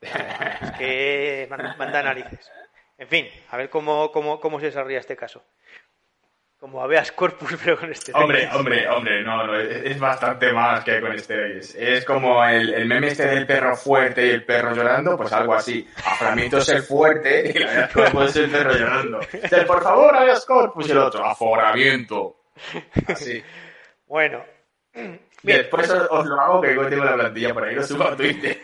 Es que manda narices. En fin, a ver cómo, cómo, cómo se desarrolla este caso. Como habeas corpus, pero con este Hombre, hombre, hombre, no, no, es, es bastante más que con esteroides. Es como el, el, meme este del perro fuerte y el perro llorando, pues algo así. Aforamiento es el fuerte y la cuerpo es el perro llorando. Por favor, habeas corpus y el otro, aforamiento. Así. Bueno. Bien. Después os lo hago que tengo la plantilla por ahí, lo subo a Twitter.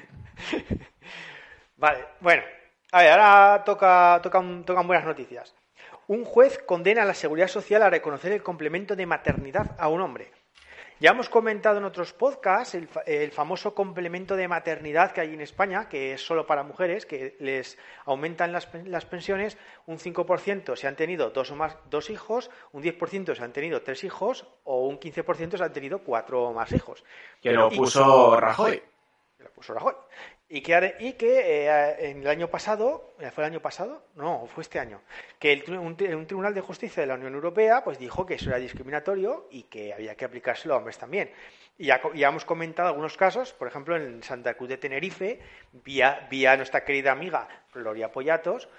Vale, bueno. A ver, ahora toca, tocan, tocan buenas noticias. Un juez condena a la Seguridad Social a reconocer el complemento de maternidad a un hombre. Ya hemos comentado en otros podcasts el, el, famoso complemento de maternidad que hay en España, que es solo para mujeres, que les aumentan las, las pensiones un 5% si han tenido dos o más dos hijos, un 10% si han tenido tres hijos o un 15% si han tenido cuatro o más hijos. Que lo puso y, Rajoy. Que lo puso Rajoy. Y que, y que eh, en el año pasado, ¿fue el año pasado? No, fue este año, que el, un, un, Tribunal de Justicia de la Unión Europea pues dijo que eso era discriminatorio y que había que aplicárselo a hombres también. Y ya, ya hemos comentado algunos casos, por ejemplo, en Santa Cruz de Tenerife, vía, vía nuestra querida amiga Gloria Pollatos,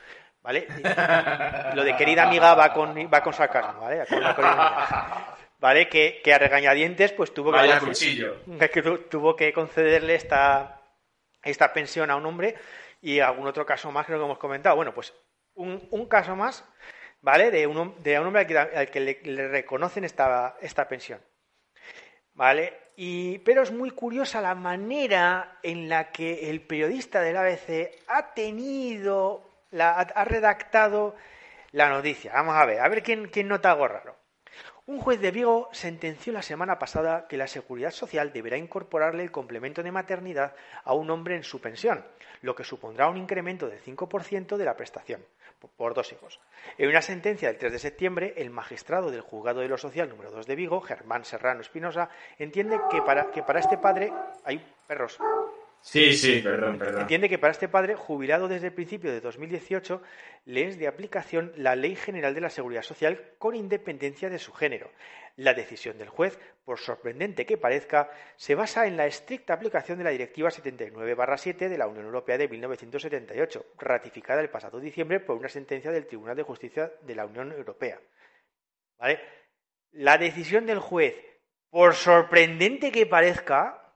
¿vale? Lo de querida amiga va con, va con sarcasmo, ¿vale? Con, ¿Vale? Que, que, a regañadientes pues tuvo que tuvo que concederle esta esta pensión a un hombre y algún otro caso más que lo que hemos comentado. Bueno, pues un, un caso más, ¿vale? De un, de un hombre al que, al que le, le, reconocen esta, esta pensión. ¿Vale? Y, pero es muy curiosa la manera en la que el periodista del ABC ha tenido, la, ha redactado la noticia. Vamos a ver, a ver quién, quién nota algo raro. Un juez de Vigo sentenció la semana pasada que la Seguridad Social deberá incorporarle el complemento de maternidad a un hombre en su pensión, lo que supondrá un incremento del 5% de la prestación por dos hijos. En una sentencia del 3 de septiembre, el magistrado del Juzgado de lo Social número 2 de Vigo, Germán Serrano Espinosa, entiende que para, que para este padre hay perros. Sí, sí, perdón, perdón. Entiende que para este padre, jubilado desde el principio de 2018, le es de aplicación la Ley General de la Seguridad Social con independencia de su género. La decisión del juez, por sorprendente que parezca, se basa en la estricta aplicación de la Directiva 79-7 de la Unión Europea de 1978, ratificada el pasado diciembre por una sentencia del Tribunal de Justicia de la Unión Europea. ¿Vale? La decisión del juez, por sorprendente que parezca,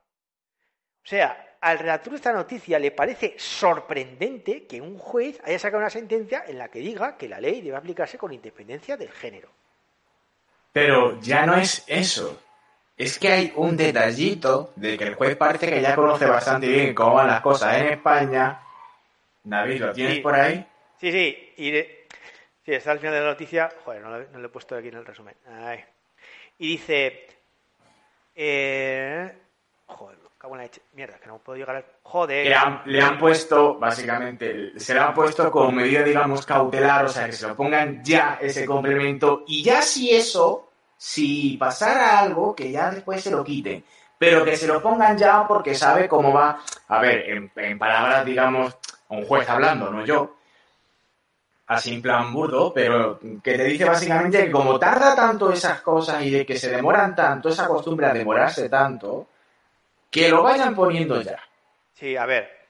o sea, al redactor de esta noticia le parece sorprendente que un juez haya sacado una sentencia en la que diga que la ley debe aplicarse con independencia del género. Pero ya no es eso. Es que hay un detallito de que el juez parece que ya conoce bastante bien cómo van las cosas en España. David, ¿lo tienes sí. por ahí? Sí, sí. Y de... Sí, está al final de la noticia. Joder, no lo, no lo he puesto aquí en el resumen. Ay. Y dice. Eh, joder, cago en. Mierda, que no puedo llegar al. Joder. Le han, le han puesto, básicamente, se le han puesto como medida, digamos, cautelar, o sea, que se lo pongan ya ese complemento y ya si eso, si pasara algo, que ya después se lo quiten. Pero que se lo pongan ya porque sabe cómo va. A ver, en, en palabras, digamos, un juez hablando, no yo. Así en plan burdo, pero que te dice básicamente que como tarda tanto esas cosas y de que se demoran tanto, esa costumbre a demorarse tanto, que lo vayan poniendo ya. Sí, a ver.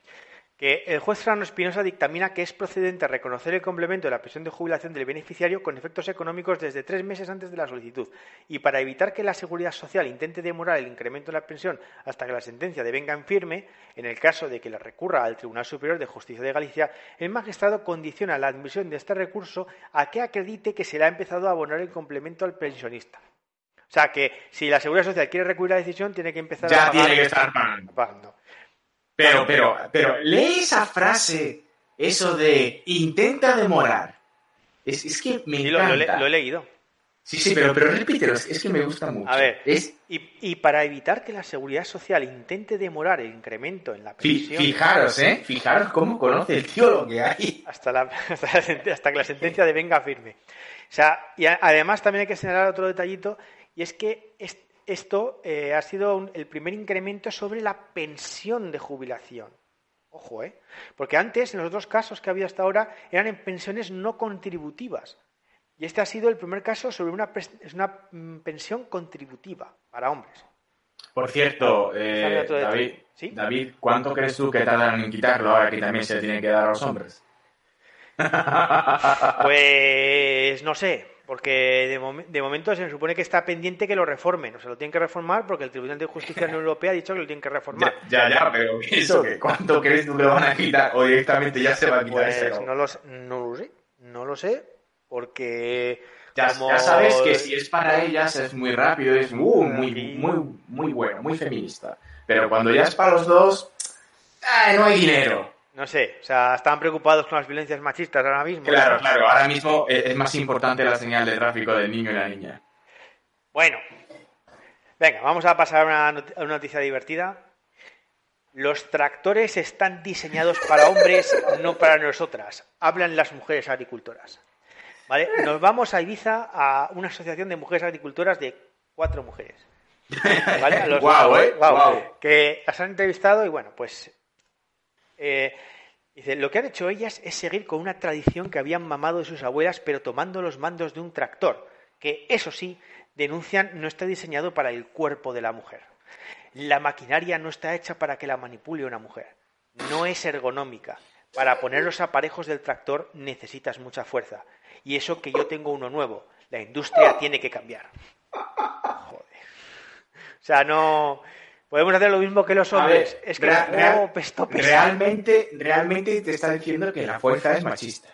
Que el juez Serrano Espinosa dictamina que es procedente reconocer el complemento de la pensión de jubilación del beneficiario con efectos económicos desde tres meses antes de la solicitud. Y para evitar que la Seguridad Social intente demorar el incremento de la pensión hasta que la sentencia devenga en firme, en el caso de que la recurra al Tribunal Superior de Justicia de Galicia, el magistrado condiciona la admisión de este recurso a que acredite que se le ha empezado a abonar el complemento al pensionista. O sea que si la Seguridad Social quiere recurrir a la decisión, tiene que empezar a Ya tiene que estar pagando. pagando. Pero, pero, pero, lee esa frase, eso de intenta demorar. Es, es que me Sí, lo, lo he- encanta. lo he leído. Sí, sí, pero, pero repítelo, es, que me gusta mucho. A ver, Es, y, y para evitar que la seguridad social intente demorar el incremento en la pensión fijaros, ¿eh? Fijaros cómo conoce el tío lo que hay. hasta, la, hasta, la hasta que la sentencia devenga firme. O sea, y a- además también hay que señalar otro detallito, y es que es- esto eh, ha sido un- el primer incremento sobre la pensión de jubilación. Ojo, ¿eh? Porque antes, en los dos casos que había hasta ahora, eran en pensiones no contributivas. Y este ha sido el primer caso sobre una, mm, pensión contributiva para hombres. Por cierto, eh. David, ¿Sí? David, ¿cuánto crees tú que tardan en quitarlo ahora que también se le tiene que dar a los hombres? Pues no sé, porque de, momen- de momento se supone que está pendiente que lo reformen. O sea, lo tienen que reformar porque el Tribunal de Justicia de la Unión Europea ha dicho que lo tienen que reformar. Ya, ya, ya, pero eso, que ¿cuánto crees tú que lo van a quitar? O directamente ya se va a quitar Pues ese no lo, s- no lo sé, no lo sé, porque Ya, como- ya sabes que si es para ellas es muy rápido, es uh, muy, muy, muy bueno, muy feminista. Pero cuando ya es para los dos, ¡ay, no hay dinero! No sé, o sea, estaban preocupados con las violencias machistas ahora mismo. Claro, claro, ahora mismo es más importante la señal de tráfico del niño y la niña. Bueno, venga, vamos a pasar a una, noticia divertida. Los tractores están diseñados para hombres, no para nosotras. Hablan las mujeres agricultoras. ¿Vale? Nos vamos a Ibiza a una asociación de mujeres agricultoras de cuatro mujeres. ¿Vale? A los- Guau, ¿eh? guau, Guau. Que las han entrevistado y bueno, pues. Eh, dice: Lo que han hecho ellas es seguir con una tradición que habían mamado de sus abuelas, pero tomando los mandos de un tractor, que eso sí, denuncian no está diseñado para el cuerpo de la mujer. La maquinaria no está hecha para que la manipule una mujer. No es ergonómica. Para poner los aparejos del tractor necesitas mucha fuerza. Y eso que yo tengo uno nuevo. La industria tiene que cambiar. Joder. O sea, no. Podemos hacer lo mismo que los hombres. ver, es que rea- oh, real- pesto, pesto. realmente, realmente te está diciendo que la fuerza es machista.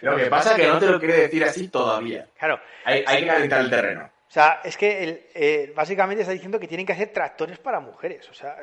Lo que pasa es que no te lo quiere decir así todavía. Claro. Hay, hay que calentar el terreno. O sea, es que el- eh, básicamente está diciendo que tienen que hacer tractores para mujeres. O sea,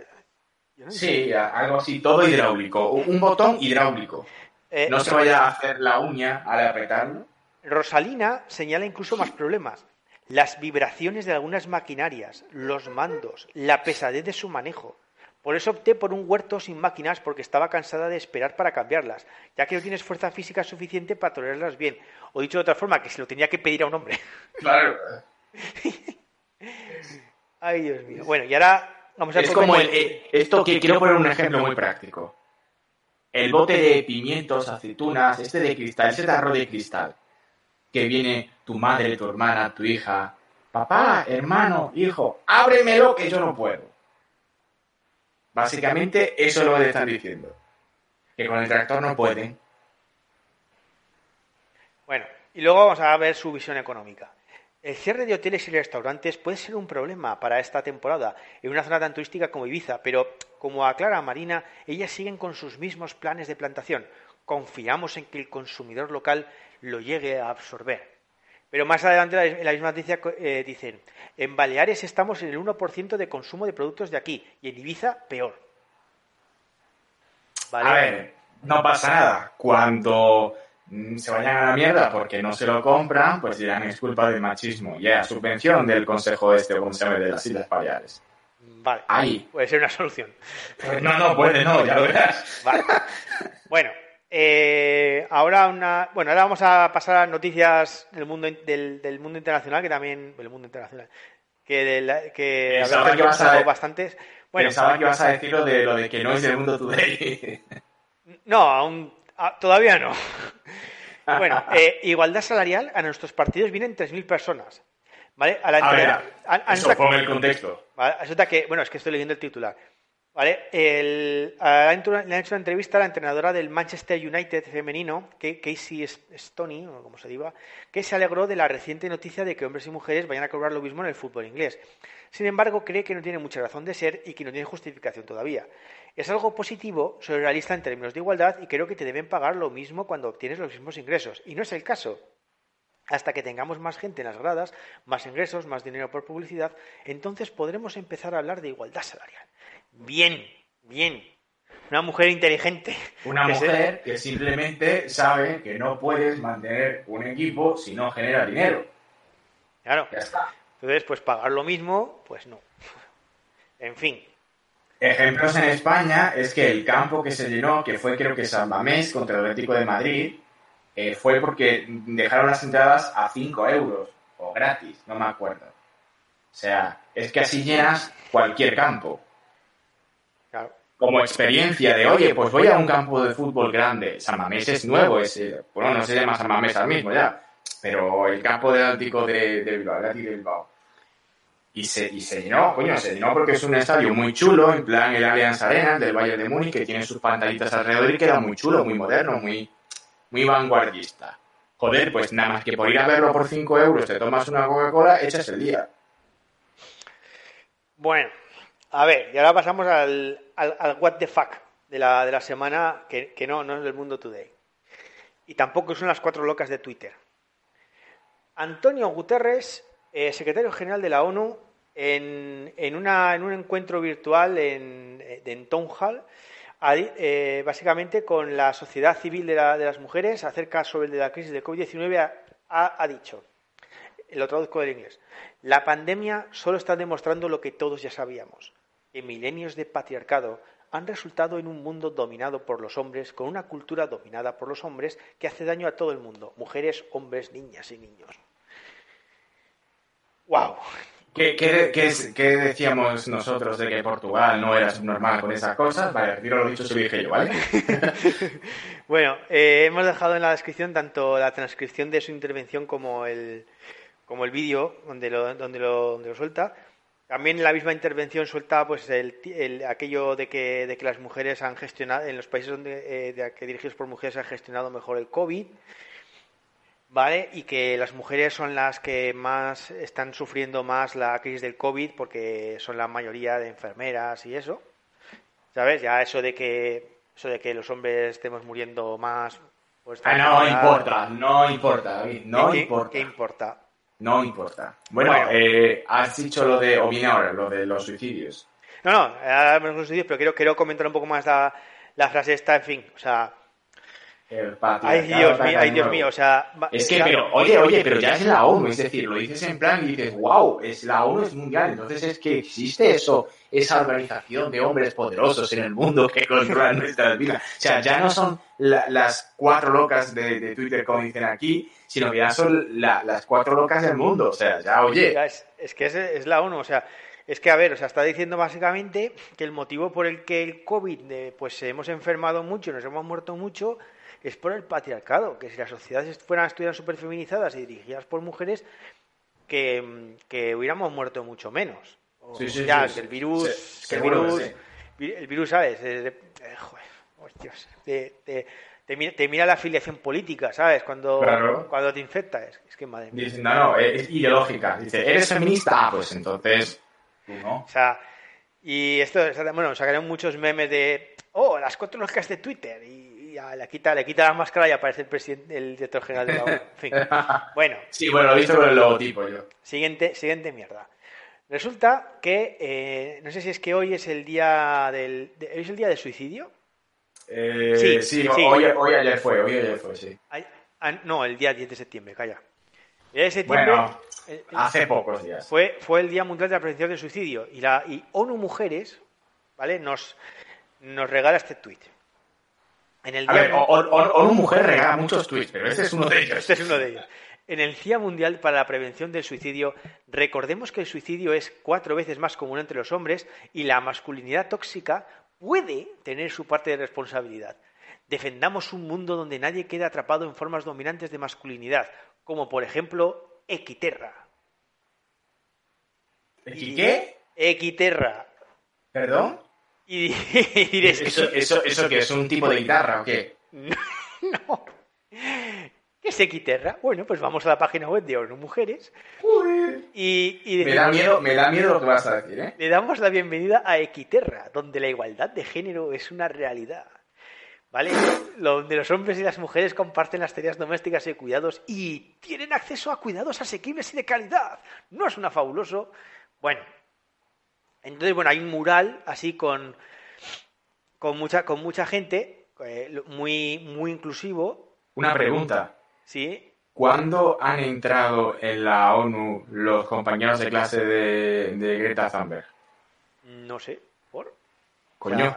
yo no Sí, algo así, todo hidráulico. Un un botón hidráulico. Eh, No se vaya a hacer la uña al apretarlo. Rosalina señala incluso más problemas. Las vibraciones de algunas maquinarias, los mandos, la pesadez de su manejo. Por eso opté por un huerto sin máquinas porque estaba cansada de esperar para cambiarlas, ya que no tienes fuerza física suficiente para tolerarlas bien. O dicho de otra forma, que se lo tenía que pedir a un hombre. Claro. Ay, Dios mío. Bueno, y ahora vamos a Es como el, eh, esto que quiero poner un ejemplo muy práctico. El bote de pimientos, aceitunas, este de cristal, ese tarro de cristal, que viene tu madre, tu hermana, tu hija, papá, hermano, hijo, ábremelo que yo no puedo. Básicamente eso es lo que te están diciendo. Que con el tractor no pueden. Bueno, y luego vamos a ver su visión económica. El cierre de hoteles y restaurantes puede ser un problema para esta temporada en una zona tan turística como Ibiza, pero como aclara Marina, ellas siguen con sus mismos planes de plantación. Confiamos en que el consumidor local lo llegue a absorber. Pero más adelante en la misma noticia eh, dicen, en Baleares estamos en el 1% de consumo de productos de aquí y en Ibiza peor. ¿Vale? A ver, no pasa nada. Cuando mm, se vayan a la mierda porque no se lo compran, pues dirán es culpa del machismo. Ya, subvención del Consejo Este o como se llama de las Islas Baleares. Vale. Ahí. Puede ser una solución. Pues no, no, puede, no, ya lo verás. Vale. Bueno, eh, ahora una, bueno, ahora vamos a pasar a noticias del mundo del, del mundo internacional que también del mundo internacional que de la- que Pensaba que ibas a- bastantes. Bueno, Pensaba que ibas a decir lo de, lo de que no es del mundo today. no, aún ah, todavía no. Bueno, eh, igualdad salarial a nuestros partidos vienen 3.000 personas. ¿Vale? A la A ver, entrega- a- a eso nuestra- el contexto. Resulta que, bueno, es que estoy leyendo el titular. ¿Vale? El, le han hecho una entrevista a la entrenadora del Manchester United femenino, que- Casey Stoney, o como se diga, que se alegró de la reciente noticia de que hombres y mujeres vayan a cobrar lo mismo en el fútbol inglés. Sin embargo, cree que no tiene mucha razón de ser y que no tiene justificación todavía. Es algo positivo, soy realista en términos de igualdad y creo que te deben pagar lo mismo cuando obtienes los mismos ingresos. Y no es el caso. Hasta que tengamos más gente en las gradas, más ingresos, más dinero por publicidad, entonces podremos empezar a hablar de igualdad salarial. Bien, bien. Una mujer inteligente. Una que se- mujer que simplemente sabe que no puedes mantener un equipo si no genera dinero. Claro. Ya está. Entonces, pues pagar lo mismo, pues no. En fin. Ejemplos en España es que el campo que se llenó, que fue creo que San Mamés contra el Atlético de Madrid, eh, fue porque dejaron las entradas a 5 euros o gratis, no me acuerdo. O sea, es que así llenas cualquier campo. Claro. Como experiencia de, oye, pues voy a un campo de fútbol grande. San Mamés es nuevo, es, eh, bueno, no se llama San Mamés ahora mismo ya, pero el campo del Atlético de, de Bilbao, el Atlético de Bilbao. Y se, y se llenó, coño, se llenó porque es un estadio muy chulo, en plan el Allianz Arena del Bayern de Múnich, que tiene sus pantallitas alrededor y queda muy chulo, muy moderno, muy, muy vanguardista. Joder, pues nada más que por ir a verlo por 5 euros, te tomas una Coca-Cola, echas el día. Bueno, a ver, y ahora pasamos al, al, what the fuck de la, de la semana, que, no, no es del mundo today. Y tampoco son las cuatro locas de Twitter. Antonio Guterres, eh, secretario general de la ONU, en, en, una, en un encuentro virtual en, en Town Hall, eh, básicamente con la sociedad civil de, la- de las mujeres acerca sobre la crisis de COVID-19 ha- ha- ha dicho, lo traduzco del inglés. La pandemia solo está demostrando lo que todos ya sabíamos, milenios de patriarcado han resultado en un mundo dominado por los hombres, con una cultura dominada por los hombres que hace daño a todo el mundo, mujeres, hombres, niñas y niños. ¡Wow! ¿Qué, qué, qué es- qué decíamos nosotros de que Portugal no era subnormal con esas cosas? Vale, retiro lo dicho, se lo dije yo, ¿vale? Bueno, eh, hemos dejado en la descripción tanto la transcripción de su intervención como el, como el vídeo donde lo, donde, lo, donde lo suelta. También en la misma intervención suelta pues el, el- aquello de que, de que las mujeres han gestionado, en los países donde, eh, de- que dirigidos por mujeres han gestionado mejor el COVID, ¿vale? Y que las mujeres son las que más están sufriendo más la crisis del COVID porque son la mayoría de enfermeras y eso. ¿Sabes? Ya eso de que eso de que los hombres estemos muriendo más pues Ah, no importa, no importa, David, no ¿qué- importa. ¿Qué importa? No importa. Bueno, Bueno. eh, has dicho lo de, o viene ahora, lo de los suicidios. No, no, ahora hablamos de los estudios, pero quiero, quiero comentar un poco más la, la frase esta, en fin, o sea, El ay Dios mío, ay Dios mío, o sea, Es que, pero, oye, oye, pero ya es la ONU, es decir, lo dices en plan y dices, wow, es la ONU es mundial, entonces es que existe eso, esa organización de hombres poderosos en el mundo que controlan nuestras vidas. O sea, ya no son la- las cuatro locas de, de Twitter, como dicen aquí, sino que ya son la- las cuatro locas del mundo. O sea, ya, oye, Ya, es, es que es, es la ONU, o sea, es que, a ver, o sea, está diciendo básicamente que el motivo por el que el COVID, eh, pues hemos enfermado mucho, nos hemos muerto mucho, es por el patriarcado, que si las sociedades fueran, estuvieran súper feminizadas y dirigidas por mujeres, que, que hubiéramos muerto mucho menos. O- Sí, sí, ya, sí, que el virus, el virus, el virus, ¿sabes? Eh, de- eh, joder, Dios, te, te- te mira, te mira la afiliación política, ¿sabes? Cuando, Claro. cuando te infecta, es, es que madre mía. dicen, no, no, es ideológica. Dice, ¿eres feminista? Ah, pues entonces, tú no. O sea, y esto, bueno, sacaron muchos memes de, oh, las cuatro lógicas de Twitter, y, le quita, le quita la máscara y aparece el presidente, el director general de la ONU. En fin. Bueno, Sí, bueno, lo he visto con el logotipo yo. siguiente, siguiente mierda. Resulta que, eh, no sé si es que hoy es el día del, de- ¿hoy es el día del suicidio? Eh, Sí, sí, sí. Hoy, hoy ayer fue, hoy ayer fue, sí. Ah, no, el día 10 de septiembre, calla. El 10 de septiembre Bueno, eh, eh, hace pocos días. fue, fue el Día Mundial de la Prevención del Suicidio. Y, la, y ONU Mujeres, ¿vale? Nos, nos regala este tuit. En el A día ver, o, o- o- o una mujer regala muchos tweets, pero este es uno de ellos. Este es uno de ellos. En el Día Mundial para la Prevención del Suicidio, recordemos que el suicidio es cuatro veces más común entre los hombres y la masculinidad tóxica puede tener su parte de responsabilidad. Defendamos un mundo donde nadie quede atrapado en formas dominantes de masculinidad, como por ejemplo Equiterra. ¿Y qué? Equiterra. ¿Perdón? Y, y diréis, ¿Eso, eso, ¿Eso que es un tipo de guitarra o qué? no. ¿Qué es Equiterra? Bueno, pues vamos a la página web de ONU Mujeres y, y Me da miedo, me da miedo lo que vas a decir, ¿eh? Le damos la bienvenida a Equiterra, donde la igualdad de género es una realidad. ¿Vale? Donde los hombres y las mujeres comparten las tareas domésticas y cuidados y tienen acceso a cuidados asequibles y de calidad. ¿No es una fabuloso? Bueno, entonces, bueno, hay un mural así con, con, mucha, con mucha gente, eh, muy, muy inclusivo, Una pregunta. ¿sí? ¿Cuándo han entrado en la ONU los compañeros de clase de, de Greta Thunberg? No sé, ¿por? Coño,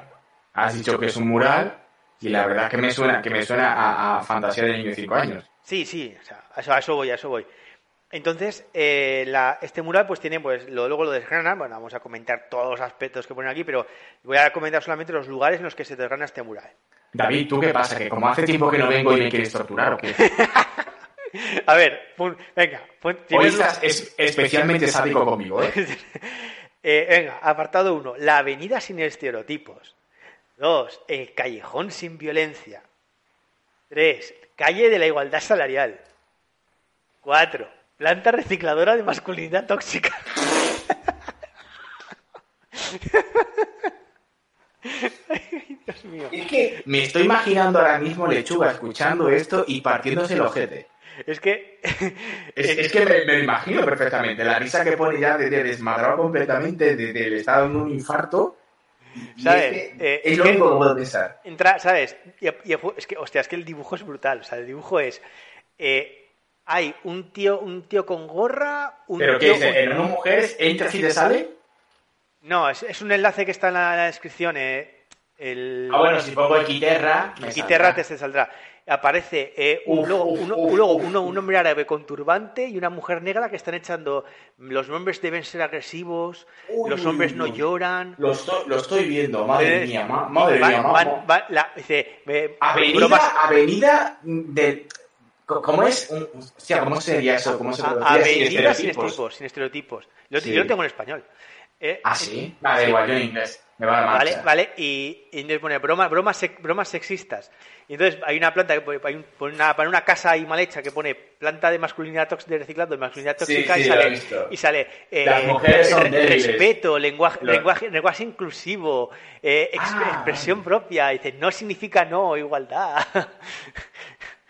has dicho que es un mural y la verdad que me suena, que me suena a, a fantasía de niño de 5 años. Sí, sí, o sea, a eso, a eso voy, a eso voy. Entonces, eh, la- este mural pues tiene, pues lo- luego lo desgrana, bueno, vamos a comentar todos los aspectos que ponen aquí, pero voy a comentar solamente los lugares en los que se desgrana este mural. David, ¿tú qué pasa? ¿Que como hace tiempo que no vengo y me quieres torturar o qué? A ver, venga, pon- Hoy es- especialmente sádico conmigo, ¿eh? Eh, venga, apartado 1. La avenida sin estereotipos. 2. El callejón sin violencia. 3. Calle de la igualdad salarial. 4. Planta recicladora de masculinidad tóxica. Ay, Dios mío. Es que me estoy imaginando ahora mismo Lechuga escuchando esto y partiéndose el ojete. Es que. Es, es que me, me imagino perfectamente. La risa que pone ya de, de desmadrado completamente, de, de estar en un infarto. ¿Sabes? Es, que Eh, es es lo que- único que puedo pensar. entra, ¿sabes? Y, y es que, hostia, es que el dibujo es brutal. O sea, el dibujo es. eh, hay un tío, un tío con gorra, un ¿Pero qué tío es? con- ¿En una mujer entras y te sale? No, es, es un enlace que está en la, la descripción. eh, el Ah, bueno, si pongo Equiterra. Equiterra te se saldrá. Aparece eh, un, Uf, luego, uf, uno- uf, luego uf, uno- uf. un hombre árabe con turbante y una mujer negra que están echando. Los hombres deben ser agresivos, Uy, los hombres no uy. lloran. Lo estoy, lo estoy viendo, madre Eh, mía, ma- madre van- mía. van- ma- van- la- dice, eh, Avenida, bromas- avenida de... ¿Cómo es? Hostia, ¿cómo sería eso? ¿Cómo se? Sin avenida sin estereotipos. Sin estereotipos. Sí. Yo lo tengo en español. Eh, ¿Ah, sí? Vale, igual, yo en inglés. Me va a la Vale, vale, y, y entonces pone bromas, bromas, bromas sexistas. Y entonces hay una planta que hay un- una, para una casa ahí mal hecha que pone planta de masculinidad tóxica, de reciclado, de masculinidad tóxica sí, y sale, y sale eh, Las mujeres son re- respeto, lenguaje, lenguaje, lenguaje inclusivo, eh, ex- Ah, expresión propia. Dice, no significa no, igualdad.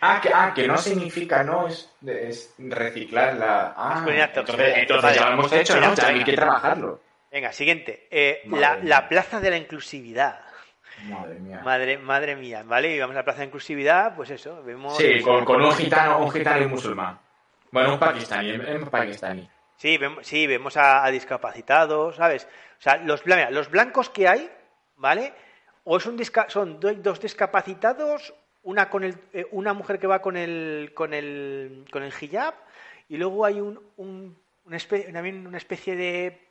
Ah que, ah, que no significa no, es, es reciclar la... Ah, Masculinidad tóxica. entonces, entonces ya lo hemos hecho, ¿no? Hay que trabajarlo. Venga, siguiente. Eh, la, la plaza de la inclusividad. Madre mía. Madre, madre mía, ¿vale? Y vamos a la plaza de inclusividad, pues eso, vemos... Sí, con, con un gitano, un gitano y musulmán. Bueno, un pakistaní, un pakistaní. Sí, vemos, sí, vemos a, a discapacitados, ¿sabes? O sea, los, mira, los blancos que hay, ¿vale? O es un disca- son do- dos discapacitados, una con el, eh, una mujer que va con el, con el, con el hijab, y luego hay un, un- una, especie, también una especie de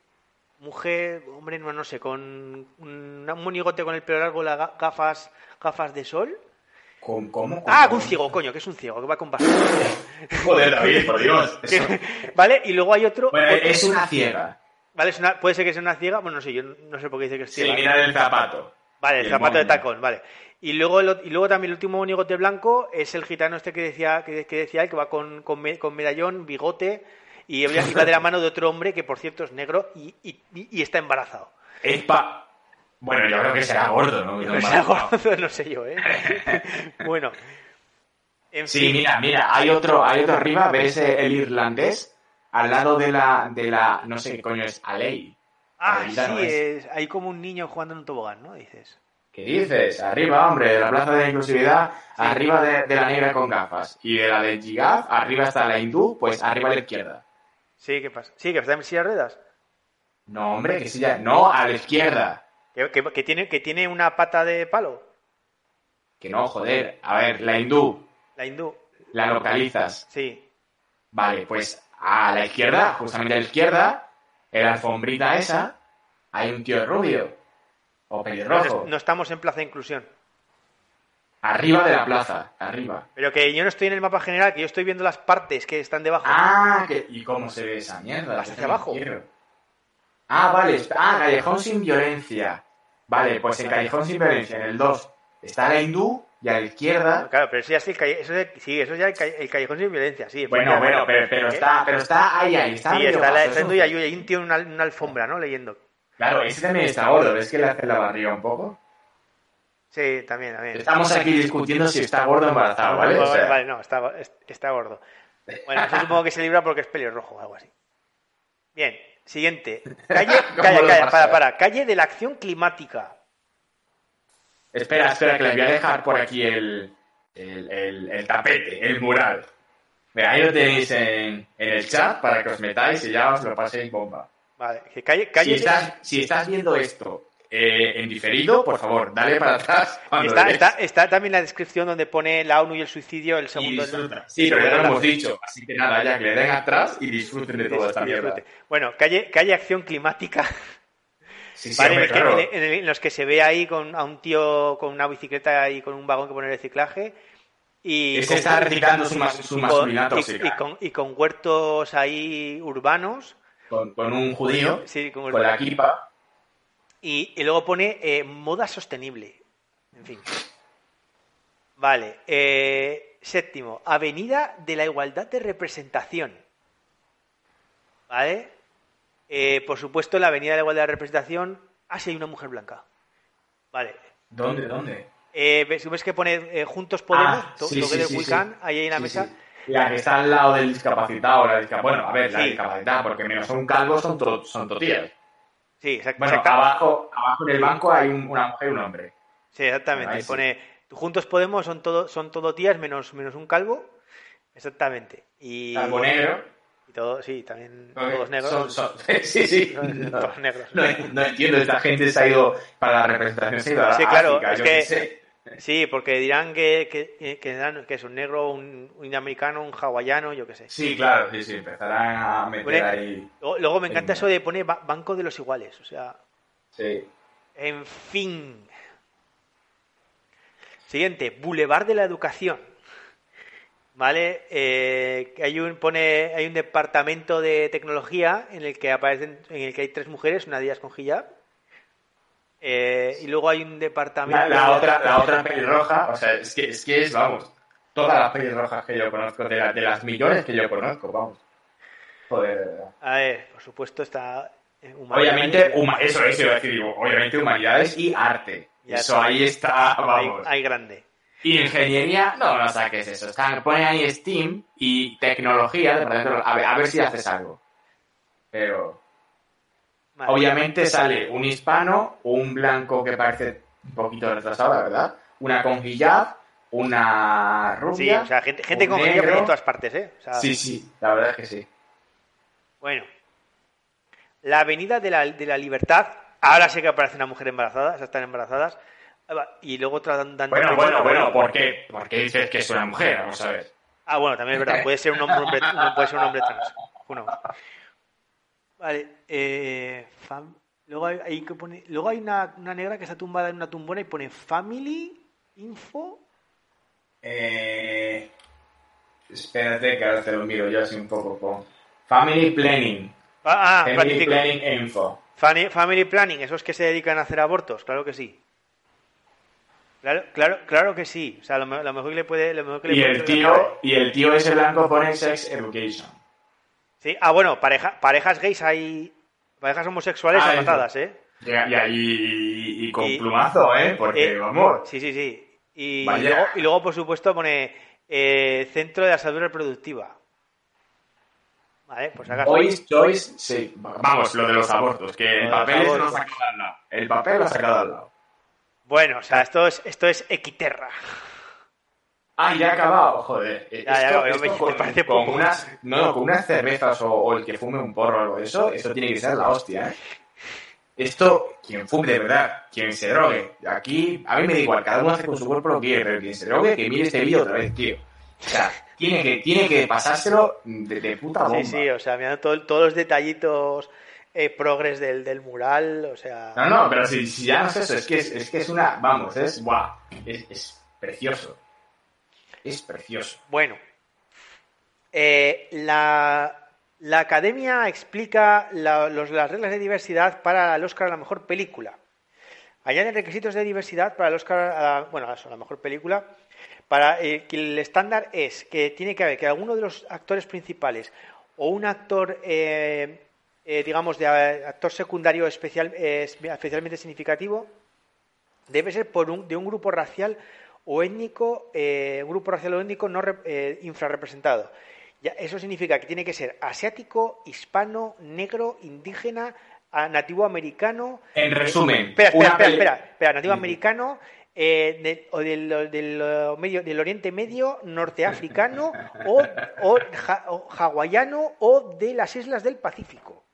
mujer, hombre, no, no sé, con un, monigote con el pelo largo, las gafas, gafas de sol. ¿Cómo? cómo, Ah, un ciego, coño, que es un ciego, que va con bastón. Joder, David, por Dios. Eso- ¿Vale? Y luego hay otro... Bueno, otro- es una ciega. Vale, es una- puede ser que sea una ciega, bueno, no sé, yo no sé por qué dice que es Sí, ciega. mira el zapato. Vale, el el zapato de tacón, vale. Y luego, el y luego también el último monigote blanco es el gitano este que decía que, que decía él, que va con, con, me- con medallón, bigote, y iba de la mano de otro hombre que, por cierto, es negro y, y- y- y está embarazado. Es pa... Bueno, yo creo que será gordo, ¿no? O sea, gordo, no sé yo, ¿eh? bueno. En Sí, fin. mira, mira, hay otro, hay otro arriba, ves el irlandés al lado de la, de la, no sé qué coño es, Alei. Ah, sí, no es. es, hay como un niño jugando en un tobogán, ¿no? Dices. ¿Qué dices? Arriba, hombre, de la Plaza de la Inclusividad, arriba de, de la negra con gafas. Y de la de Gigaf, arriba está la hindú, pues arriba a la izquierda. Sí, ¿qué pasa? Sí, que está en silla de ruedas. No, hombre, que ya... No, a la izquierda. Que, que- que tiene, que tiene una pata de palo. Que no, joder. A ver, la hindú, La hindú. la localizas. Sí. Vale, pues a la izquierda, justamente a la izquierda, en la alfombrita esa, hay un tío rubio. O No, pelirrojo. no estamos en Plaza de Inclusión. Arriba de la plaza, arriba. Pero que yo no estoy en el mapa general, que yo estoy viendo las partes que están debajo. Ah, que- ¿y cómo se ve esa mierda? Eso hacia abajo. Ah, vale. está- Ah, Callejón sin violencia. Vale, pues en Callejón sin violencia, en el 2, está la hindú y a la izquierda. Claro, pero eso ya es el, calle- eso es- sí, eso ya el, calle- el callejón sin violencia, sí. Bueno, bueno, pero, pero está, pero está ahí, ahí, está Sí, está la está hindú y hay un tío en una, en una alfombra, ¿no? Leyendo. Claro, ese también está gordo, ¿ves que le hace la barriga un poco? Sí, también, también. Estamos aquí discutiendo si está gordo o embarazado, ¿vale? O sea, Vale, no, está, está gordo. Bueno, eso supongo que se libra porque es pelirrojo o algo así. Bien, siguiente. Calle, ¿Cómo calla, lo calla, pasa? para, para. Calle de la acción climática. Espera, espera, que les voy a dejar por aquí el, el, el- el tapete, el mural. Mira, ahí lo tenéis en, en el chat para que os metáis y ya os lo paséis bomba. Vale, que calle, calle Si estás, si estás viendo esto eh, en diferido, por favor, dale para atrás. está, también la descripción donde pone la ONU y el suicidio el segundo. disfruta. Sí, pero ya lo hemos dicho. Así que nada, ya que le den atrás y disfruten de toda esta mierda. Bueno, calle, calle acción climática. Sí, sí, Vale, en, hombre, el que- claro. en el- en los que se ve ahí con, a un tío con una bicicleta y con un vagón que pone reciclaje. Y Ese con- está recitando su, mas- su y con- masculinidad y- tóxica. y con, y con huertos ahí urbanos. Con, con un judío, Sí, con, con la kipa. Y, y luego pone eh, moda sostenible. En fin. Vale. eh, séptimo, Avenida de la Igualdad de Representación. ¿Vale? Eh, por supuesto, la Avenida de la Igualdad de Representación. Ah, sí, hay una mujer blanca. Vale. ¿Dónde? ¿Dónde? Eh, ¿ves, ves que pone eh, Juntos Podemos? Ah, sí, sí, sí, We sí. Can, ahí en la mesa. La que está al lado del discapacitado. La Bueno, a ver, la Sí. discapacitada, porque menos un calvo son, to- son totías. Sí, exact- Bueno, exacta- abajo, abajo en el banco hay un- una mujer y un hombre. sí, exactamente. Ahí sí. Pone Juntos Podemos son todo, son todo tías menos, menos un calvo. Exactamente. Y, Calvo negro. y todo, sí, también todos negros. Son- son- sí, sí. No, todos negros. no, no entiendo, esta gente se ha ido para la representación. Se ha ido a Sí, claro, África, es que-. Sí, porque dirán que, que, que, es un negro, un, un americano, un hawaiano, yo qué sé. Sí, claro, sí, sí, empezarán a meter ahí. Luego, me encanta eso de poner ba- Banco de los Iguales. O sea, Sí. en fin. Siguiente, Boulevard de la Educación. ¿Vale? Eh, hay un pone hay un departamento de tecnología en el que aparecen en el que hay tres mujeres, una de ellas con hijab. Eh, y luego hay un departamento La, la otra, la otra pelirroja, o sea, es que es, que es vamos, todas las pelirrojas que yo conozco, de, la- de las millones que yo conozco, vamos. Joder. A ver, por supuesto está eh. Obviamente, huma- eso, eso iba a decir, digo, obviamente humanidades y arte. Ya eso está. ahí está, vamos. hay grande. Y ingeniería, no, no saques eso. Están, ponen ahí Steam y tecnología, a ver, a ver si haces algo. Pero. Obviamente sale un hispano, un blanco que parece un poquito retrasado, la verdad, una con hijab, una Sí, rubia. o sea, gente, gente un con hijab en todas partes, ¿eh? O sea, Sí, sí, la verdad es que sí. Bueno, la Avenida de la, de la Libertad. Ahora sé que aparece una mujer embarazada, esas están embarazadas. Ah, Y luego otra dan- dando. Bueno, bueno, bueno, ¿por qué? ¿Por qué dices que es una mujer? Vamos a ver. Ah, bueno, también es verdad. Puede ser un hombre, hombre- no, puede ser un hombre trans. Uno. Vale. Eh, fam- Luego hay, hay que pone... Luego hay una, una negra que está tumbada en una tumbona y pone Family Info. Eh, espérate que ahora te lo miro yo así un poco con Family Planning. Ah, ah, Family planifico. Planning Info. Family Planning, esos que se dedican a hacer abortos, claro que sí. Claro, claro, claro que sí. O sea, lo, me- lo mejor que le puede, lo mejor que le Y puede el tío, y el tío ese blanco pone Sex Education. Sí, ah, bueno, pareja, parejas gays hay. Parejas homosexuales Ah, ¿eh? Y, y, y- con Y- plumazo, ¿eh? Porque, Eh, vamos. Sí, sí, sí. Y, luego, y luego, por supuesto, pone eh, Centro de la Salud Reproductiva. Vale, pues acá. Boys Choice, sí. Vamos, lo de los abortos, que el papel ese lo sacado al lado. El papel lo ha sacado al lado. Bueno, o sea, esto es, esto es Equiterra. Ah, ya ha acabado, joder. Ya, ya, Esto- me- esto me con, parece con unas, no, con unas cervezas o, o el que fume un porro o algo de eso, eso tiene que ser la hostia, ¿eh? Esto, quien fume de verdad, quien se drogue, aquí, a mí me da igual, cada uno hace con su cuerpo lo que quiere, pero quien se drogue, que mire este vídeo otra vez, tío. O sea, tiene que, tiene que pasárselo de, de puta bomba. Sí, sí, o sea, mirando todo- todos los detallitos eh, progres del, del mural, o sea... No, no, pero si, si ya no es eso, es que es, es que es una, vamos, es guau, es, es precioso. Es precioso. Bueno, eh, la, la academia explica la- los- las reglas de diversidad para el Oscar a la mejor película. Añaden requisitos de diversidad para el Oscar, a la, bueno, a la mejor película. Para eh, que el estándar es que tiene que haber que alguno de los actores principales o un actor, eh, eh, digamos, de actor secundario especial, especialmente significativo, debe ser por un, de un grupo racial o étnico, eh, un grupo racial o étnico no re- eh, infrarrepresentado. Ya, eso significa que tiene que ser asiático, hispano, negro, indígena, nativo americano. En resumen, Espera, espera, espera, espera, espera, nativo Mm. americano, eh, de- o del, del, eh, medio, del Oriente Medio, norteafricano o, o, ja- o hawaiano o de las islas del Pacífico.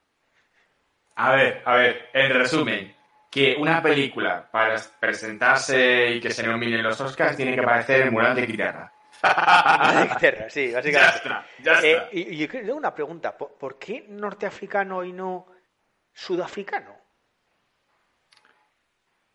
A ver, a ver, en resumen, que una película para presentarse y que se nominen los Oscars tiene que parecer mural de guitarra. De Inglaterra, sí, Ya básicamente. está, ya Eh, está. y, y yo creo una pregunta, ¿por, por qué norteafricano y no sudafricano?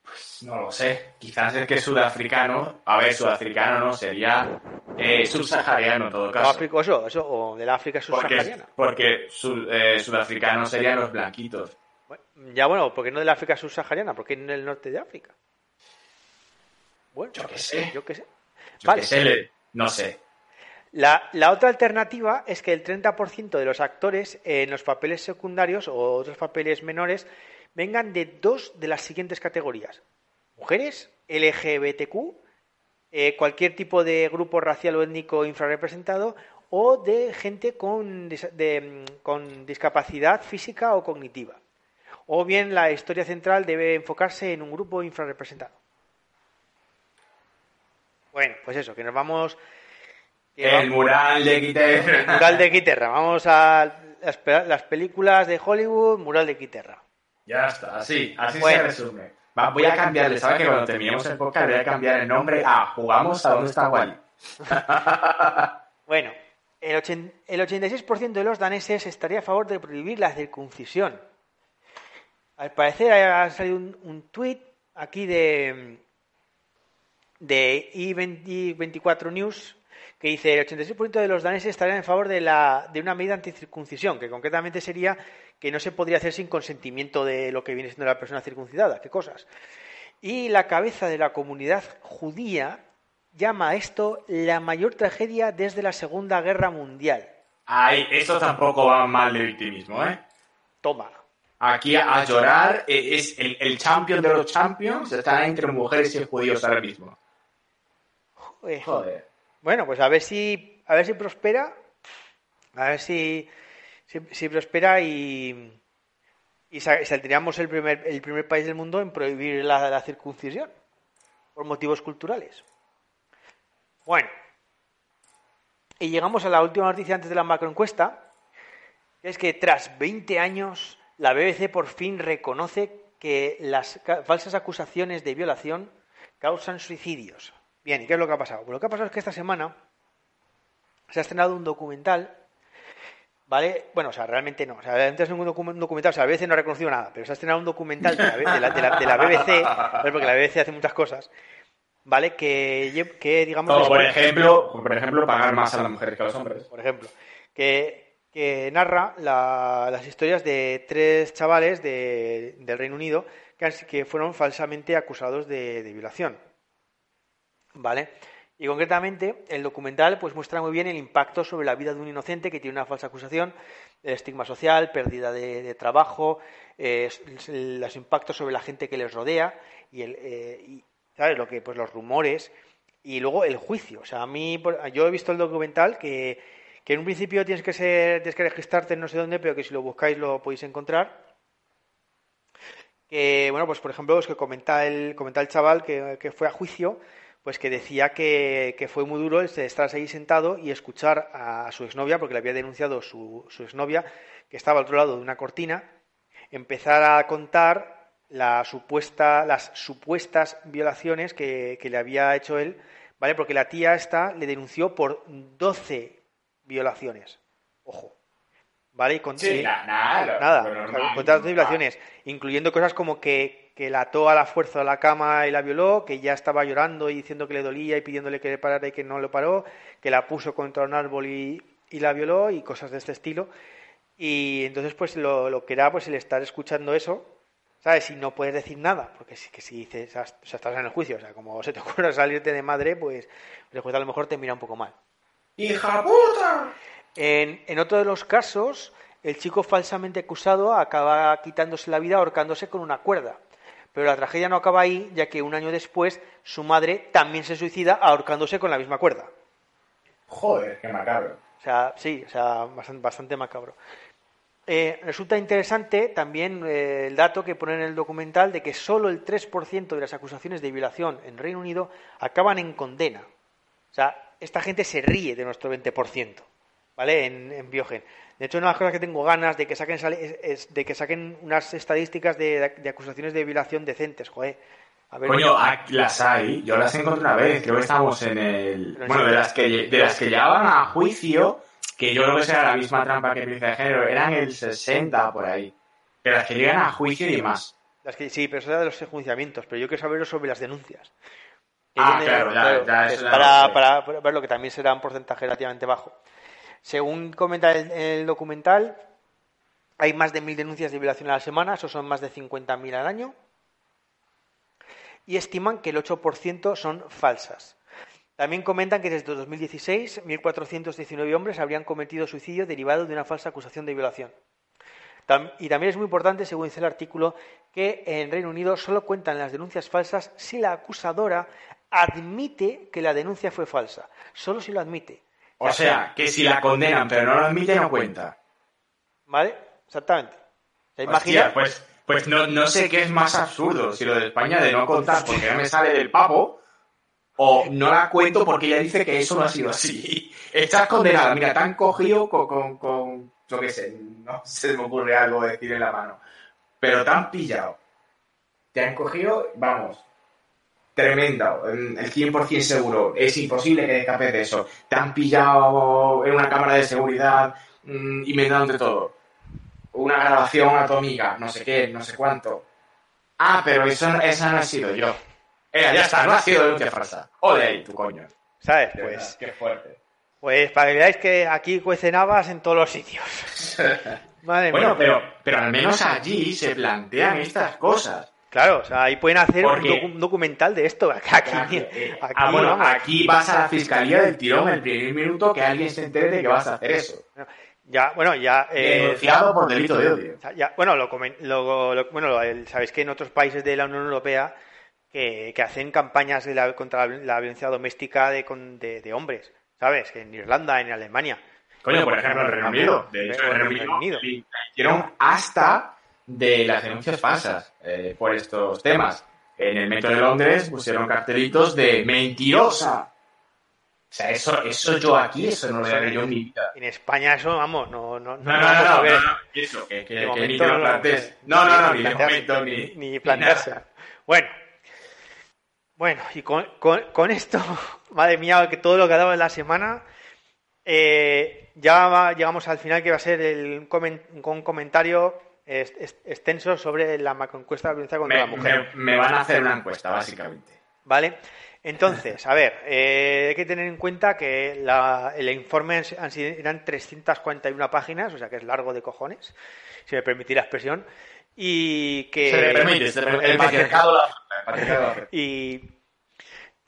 Pues no lo sé, quizás es que sudafricano, a ver, sudafricano no, sería eh, subsahariano en todo caso. África, eso, eso, o de la África Porque, subsahariana. porque su- eh, sudafricanos serían los blanquitos. Bueno, ya bueno, ¿por qué no de la África subsahariana? ¿Por qué en el norte de África? Bueno, Yo qué sé. Yo qué sé. Yo Vale. qué sé, no sé. La, la otra alternativa es que el 30% de los actores en los papeles secundarios o otros papeles menores vengan de dos de las siguientes categorías. Mujeres, LGBTQ, eh, cualquier tipo de grupo racial o étnico infrarrepresentado o de gente con, de, mm, con discapacidad física o cognitiva. O bien la historia central debe enfocarse en un grupo infrarrepresentado. Bueno, pues eso, que nos vamos... que El vamos- mural de el guitarra. mural de Quiterra. Vamos a las, pe- las películas de Hollywood, mural de Quiterra. Ya está, así, así Bueno. se resume. Va, voy a cambiarle, ¿sabes? Que cuando terminemos el podcast voy a cambiar el nombre a Jugamos a dónde está Wally. Bueno, el, el 86% de los daneses estaría a favor de prohibir la circuncisión. Al parecer ha salido un, un tuit aquí de, de I24 News que dice el 86% de los daneses estarían en favor de, la, de una medida anticircuncisión, que concretamente sería que no se podría hacer sin consentimiento de lo que viene siendo la persona circuncidada. ¿Qué cosas? Y la cabeza de la comunidad judía llama a esto la mayor tragedia desde la Segunda Guerra Mundial. Ay, eso tampoco va mal de victimismo, ¿eh? Toma. Aquí a, llorar eh, es el, el champion de los champions, está entre mujeres y judíos ahora mismo. Joder. Joder. Bueno, pues a ver si a ver si prospera, a ver si si, si prospera y y sa- saldríamos el primer el primer país del mundo en prohibir la, la circuncisión por motivos culturales. Bueno, y llegamos a la última noticia antes de la macroencuesta, que es que tras 20 años la BBC por fin reconoce que las falsas acusaciones de violación causan suicidios. Bien, ¿y qué es lo que ha pasado? Pues lo que ha pasado es que esta semana se ha estrenado un documental, ¿vale? Bueno, o sea, realmente no. O sea, realmente es un documental, o sea, la BBC no ha reconocido nada, pero se ha estrenado un documental de la, de la- de la- de la BBC, ¿vale? porque la BBC hace muchas cosas, ¿vale? Que, digamos... Como por ejemplo, por ejemplo, pagar más a las mujeres que a los hombres. por ejemplo, que, que narra la- las historias de tres chavales de- del Reino Unido que, fueron falsamente acusados de, violación. ¿Vale? Y concretamente, el documental pues muestra muy bien el impacto sobre la vida de un inocente que tiene una falsa acusación, el estigma social, pérdida de, trabajo, eh, los impactos sobre la gente que les rodea y, el, eh, y, ¿sabes? Lo que, pues los rumores y luego el juicio. O sea, a mí, yo he visto el documental que, que en un principio tienes que ser, tienes que registrarte en no sé dónde, pero que si lo buscáis lo podéis encontrar. que, bueno, pues por ejemplo, es que comenta el, comenta el chaval que, que fue a juicio, pues que decía que, que, fue muy duro estar ahí sentado y escuchar a su exnovia, porque le había denunciado su, su exnovia, que estaba al otro lado de una cortina, empezar a contar la supuesta, las supuestas violaciones que, que, le había hecho él, ¿vale? Porque la tía esta le denunció por 12 violaciones. Ojo. ¿Vale? Y con, sí, nada, nada, con todas las violaciones, incluyendo cosas como que, que la ató a la fuerza a la cama y la violó, que ya estaba llorando y diciendo que le dolía y pidiéndole que le parara y que no lo paró, que la puso contra un árbol y, y la violó y cosas de este estilo. Y entonces, pues lo, lo, que era pues el estar escuchando eso, ¿sabes? Y no puedes decir nada, porque si, que si dices, o sea, estás en el juicio, o sea, como se te ocurre salirte de madre, pues el juez a lo mejor te mira un poco mal. ¡Hija puta! En, en otro de los casos, el chico falsamente acusado acaba quitándose la vida ahorcándose con una cuerda. Pero la tragedia no acaba ahí, ya que un año después su madre también se suicida ahorcándose con la misma cuerda. Joder, qué macabro. O sea, sí, o sea, bastante, bastante macabro. Eh, resulta interesante también eh, el dato que pone en el documental de que solo el 3% de las acusaciones de violación en Reino Unido acaban en condena. O sea, esta gente se ríe de nuestro 20%. ¿vale? En, en, Biogen. De hecho, una de las cosas que tengo ganas de que saquen es, de que saquen unas estadísticas de, de, acusaciones de violación decentes, joder. A ver, Coño, aquí las hay. Yo las encontré una vez. Creo que estamos en el. Bueno, de las que de las que llevaban a juicio, que yo creo que será la misma trampa que violencia de género, eran el 60 por ahí. De las que llegan a juicio y demás. Las que, sí, pero eso era de los enjuiciamientos. Pero yo quiero saber sobre las denuncias. Ah, claro, ya, ya es para, para, para ver lo que también será un porcentaje relativamente bajo. Según comenta el, el, documental, hay más de mil denuncias de violación a la semana, eso son más de 50.000 al año, y estiman que el 8% son falsas. También comentan que desde 2016 1.419 hombres habrían cometido suicidio derivado de una falsa acusación de violación. Y también es muy importante, según dice el artículo, que en Reino Unido solo cuentan las denuncias falsas si la acusadora admite que la denuncia fue falsa. Solo si lo admite. O sea, que si la condenan pero no lo admite, no cuenta. ¿Vale? Exactamente. ¿Se imagina? Hostia, pues, pues no, no sé qué es más absurdo, si lo de España de no contar porque no me sale del papo, o no la cuento porque ella dice que eso no ha sido así. Estás condenada, mira, te han cogido con, con, con yo qué sé, no se me ocurre algo decir en la mano, pero te han pillado. Te han cogido, vamos, tremenda, el 100% seguro, es imposible que escapes de eso. Te han pillado en una cámara de seguridad, mmm, inventándote todo. Una grabación atómica, no sé qué, no sé cuánto. Ah, pero eso, esa no ha sido yo. Eh, ya está, no ha sido denuncia falsa. Ole ahí, tu coño. ¿Sabes? Pues. Qué fuerte. Pues para que veáis que aquí cuecen habas en todos los sitios. Madre bueno, mía. pero, pero al menos allí se plantean estas cosas. Claro, o sea, ahí pueden hacer Porque, un, docu un, documental de esto. Aquí, aquí, aquí, ah, bueno, vamos. aquí vas a la fiscalía del tirón el primer minuto que alguien se entere de que vas a hacer eso. Ya, bueno, ya. Eh, Denunciado por delito de odio. Ya, bueno, lo, lo, lo bueno, el, sabéis que en otros países de la Unión Europea que, que hacen campañas de la, contra la, violencia doméstica de, de, de, hombres, ¿sabes? En Irlanda, en Alemania. Coño, por ejemplo, en Reino Unido. De hecho, en Reino Unido. Hicieron hasta de las denuncias falsas eh, por estos temas. En el metro de Londres pusieron cartelitos de mentirosa. O sea, eso, eso yo aquí, eso no lo había yo en mi vida. En España eso, vamos, no... No, no, no, no, no, no, no eso, que, que, que ni te lo plantees. No, no, no, ni de momento, ni... Ni plantearse. Bueno, bueno, y con, con, con, esto, madre mía, que todo lo que ha dado en la semana, eh, ya va, llegamos al final que va a ser el, un comentario extenso sobre la macroencuesta de la violencia contra me, la mujer. Me, me, van a hacer una encuesta, básicamente. ¿Vale? Entonces, a ver, eh, hay que tener en cuenta que la, el informe han sido, eran 341 páginas, o sea que es largo de cojones, si me permitís la expresión, y que... Se le permite, se le permite el patriarcado la... y,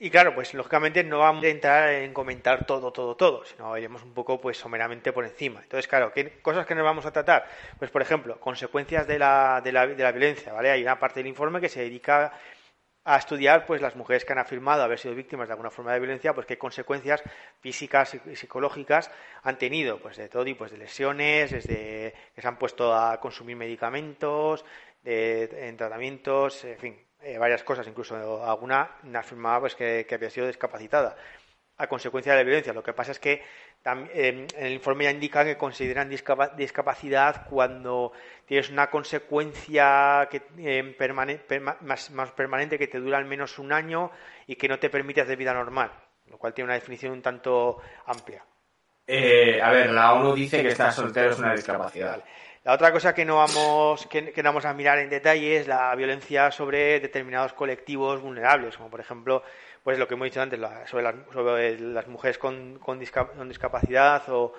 y claro, pues lógicamente no vamos a entrar en comentar todo, todo, todo, sino iremos un poco pues someramente por encima. Entonces, claro, ¿qué cosas que nos vamos a tratar? Pues, por ejemplo, consecuencias de la, de la, de la violencia, ¿vale? Hay una parte del informe que se dedica a estudiar pues las mujeres que han afirmado haber sido víctimas de alguna forma de violencia, pues qué consecuencias físicas y psicológicas han tenido, pues de todo tipo, de lesiones, desde que se han puesto a consumir medicamentos, de, en tratamientos, en fin, eh, varias cosas, incluso alguna afirmaba pues que, había sido discapacitada a consecuencia de la violencia. Lo que pasa es que en el informe ya indica que consideran discapacidad cuando tienes una consecuencia que, eh, más, permanente que te dura al menos un año y que no te permite hacer vida normal, lo cual tiene una definición un tanto amplia. Eh, a ver, la ONU dice que estar soltero es una discapacidad. La otra cosa que no vamos que, que, vamos a mirar en detalle es la violencia sobre determinados colectivos vulnerables, como por ejemplo pues lo que hemos dicho antes sobre, las, sobre las mujeres con, con, discapacidad o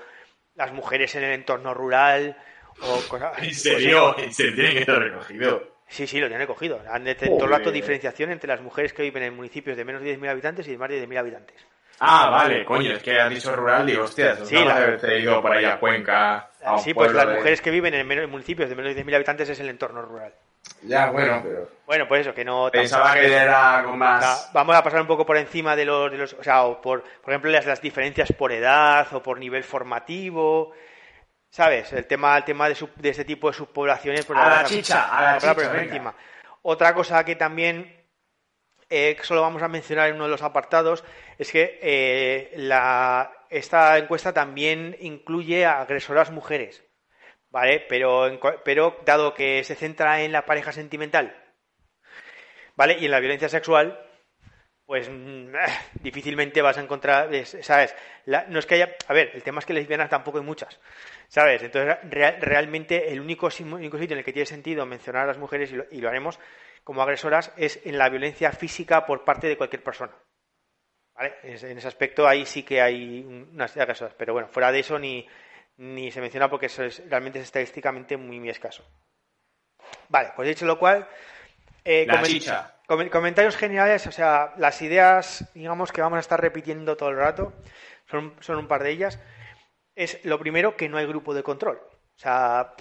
las mujeres en el entorno rural o cosas. ¿En serio? ¿En serio tiene que estar recogido? Sí, sí, lo tiene recogido. Han todo el rato diferenciación entre las mujeres que viven en municipios de menos de 10.000 habitantes y de más de 10.000 habitantes. Ah, vale, coño, es que has dicho rural, digo, hostia, sí, no la... haberte ido por ahí a Cuenca. A sí, pues las mujeres que viven en municipios de menos de 10.000 habitantes es el entorno rural. Ya, bueno, pero... Bueno, pues eso, que no... Pensaba que era algo más... Vamos a pasar un poco por encima de los... De los o sea, o por, por ejemplo, las, las diferencias por edad o por nivel formativo... ¿Sabes? El tema, el tema de, de este tipo de subpoblaciones... Pues, a la, chicha, a la chicha, por encima. Otra cosa que también eh, solo vamos a mencionar en uno de los apartados es que eh, la, esta encuesta también incluye a agresoras mujeres. ¿vale? Pero, pero dado que se centra en la pareja sentimental, ¿vale? Y en la violencia sexual, pues mm, difícilmente vas a encontrar, ¿sabes? no es que haya, a ver, el tema es que lesbianas tampoco hay muchas, ¿sabes? Entonces, realmente el único, único, sitio en el que tiene sentido mencionar a las mujeres, y lo, haremos como agresoras, es en la violencia física por parte de cualquier persona. ¿Vale? En ese aspecto ahí sí que hay unas agresoras, pero bueno, fuera de eso ni, ni se menciona porque eso es, realmente es estadísticamente muy, muy escaso. Vale, pues dicho lo cual, eh, comentarios generales, o sea, las ideas, digamos, que vamos a estar repitiendo todo el rato, son, son un par de ellas. Es lo primero que no hay grupo de control. O sea,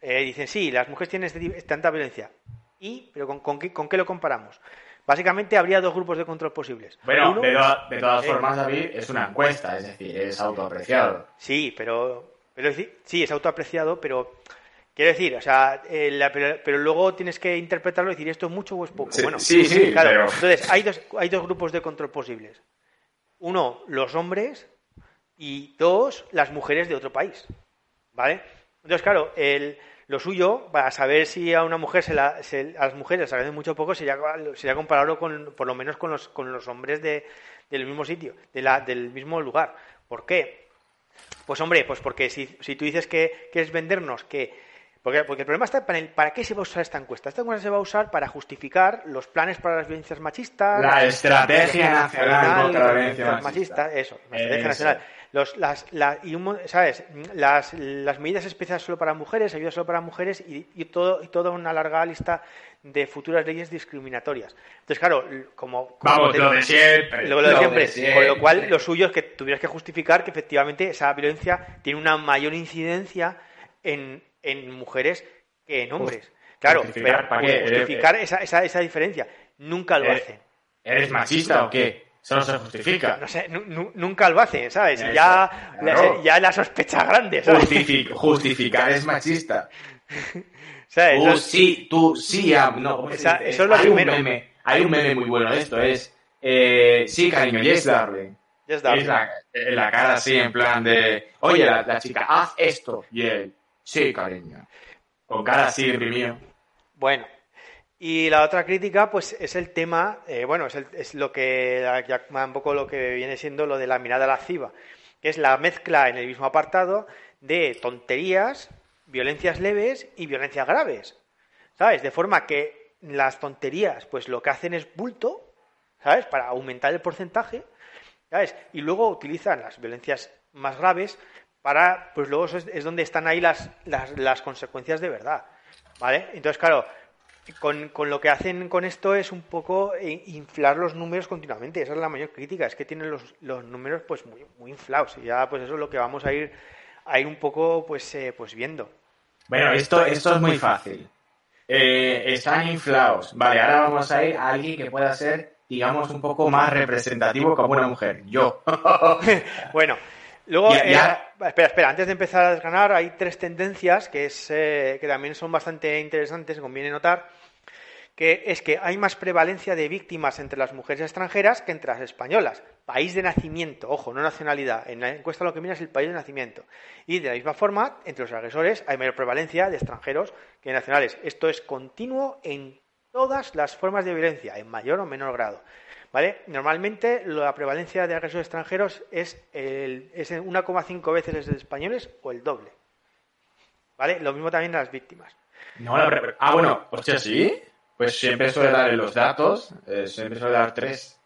eh, dicen, sí, las mujeres tienen este tanta violencia. ¿Y? ¿Pero con, qué, con qué lo comparamos? Básicamente habría dos grupos de control posibles. Bueno, de, todas formas, David, es una encuesta, es decir, es autoapreciado. Sí, pero pero sí, es autoapreciado, pero quiero decir, o sea, eh, pero, luego tienes que interpretarlo y decir esto es mucho o es poco. Sí, bueno, sí, sí claro. Entonces, hay dos, hay dos grupos de control posibles. Uno, los hombres y dos, las mujeres de otro país. ¿Vale? Entonces, claro, el, lo suyo, para saber si a una mujer se, la, a las mujeres les agradece mucho o poco, sería, sería compararlo con, por lo menos con los, con los hombres de, del mismo sitio, de la, del mismo lugar. ¿Por qué? Pues hombre, pues porque si, si tú dices que quieres vendernos que... Porque, porque el problema está para, el, para qué se va a usar esta encuesta. Esta encuesta se va a usar para justificar los planes para las violencias machistas. La estrategia nacional contra la violencia machista. Eso, la estrategia nacional. Los, las, y ¿sabes? Las, las, medidas especiales solo para mujeres, ayudas solo para mujeres y, y, todo, y toda una larga lista de futuras leyes discriminatorias. Entonces, claro, como... Vamos, lo de siempre. Lo, de siempre. Con lo cual, lo suyo es que tuvieras que justificar que efectivamente esa violencia tiene una mayor incidencia en, en mujeres que en hombres. Claro, pero justificar esa, esa, esa diferencia. Nunca lo hacen. ¿Eres machista o qué? Eso no se justifica. No sé, nunca lo hace, ¿sabes? ya, ya la sospecha grande, ¿sabes? justificar es machista. ¿Sabes? Tú sí, tú sí, no, eso es lo hay primero. Un meme, hay un meme muy bueno de esto, es, eh, sí, cariño, yes, darling. Yes, darling. Es la, la, cara así, en plan de, oye, la, chica, haz esto. Y él, sí, cariño. Con cara así, imprimido. Bueno, y la otra crítica, pues, es el tema, eh, bueno, es, es, lo que, un poco lo que viene siendo lo de la mirada lasciva, que es la mezcla en el mismo apartado de tonterías, violencias leves y violencias graves, ¿sabes? De forma que las tonterías, pues lo que hacen es bulto, ¿sabes? Para aumentar el porcentaje, ¿sabes? Y luego utilizan las violencias más graves para, pues luego es, donde están ahí las, las, las consecuencias de verdad, ¿vale? Entonces, claro, con, con, lo que hacen con esto es un poco inflar los números continuamente. Esa es la mayor crítica, es que tienen los, los números pues muy, muy inflados. Y ya pues eso es lo que vamos a ir, a ir un poco pues, eh, pues viendo. Bueno, esto, esto es muy fácil. eh, están inflados. Vale, ahora vamos a ir a alguien que pueda ser, digamos, un poco más representativo como una mujer. Yo. bueno, luego, eh, espera, espera, antes de empezar a desganar, hay tres tendencias que, es, eh, que también son bastante interesantes, conviene notar que es que hay más prevalencia de víctimas entre las mujeres extranjeras que entre las españolas. País de nacimiento, ojo, no nacionalidad. En la encuesta lo que mira es el país de nacimiento. Y de la misma forma, entre los agresores hay mayor prevalencia de extranjeros que de nacionales. Esto es continuo en todas las formas de violencia, en mayor o menor grado. ¿Vale? Normalmente la prevalencia de agresores extranjeros es, el, es 1,5 veces de españoles o el doble. ¿Vale? Lo mismo también de las víctimas. No, ah, bueno, hostia, ¿sí? Pues siempre suele dar los datos, eh, siempre suele dar tres.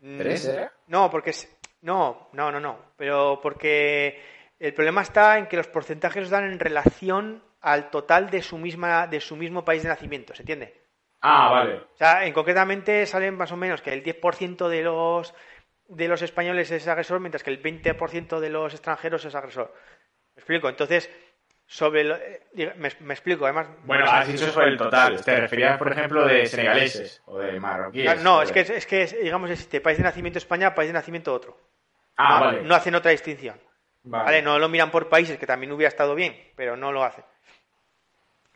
Mm, ¿Tres era? No, porque es... No, no, no, no. Pero porque el problema está en que los porcentajes los dan en relación al total de su misma, de su mismo país de nacimiento, ¿se entiende? Ah, vale. O sea, en concretamente salen más o menos que el 10% de los de los españoles es agresor, mientras que el 20% de los extranjeros es agresor. ¿Me explico? Entonces, sobre eh, me, explico, además. Bueno, has dicho sobre el total. Te referías, por ejemplo, de senegaleses o de marroquíes. No, es que, es que, digamos, existe país de nacimiento España, país de nacimiento otro. Ah, no, vale. No hacen otra distinción. Vale. No lo miran por países, que también hubiera estado bien, pero no lo hacen.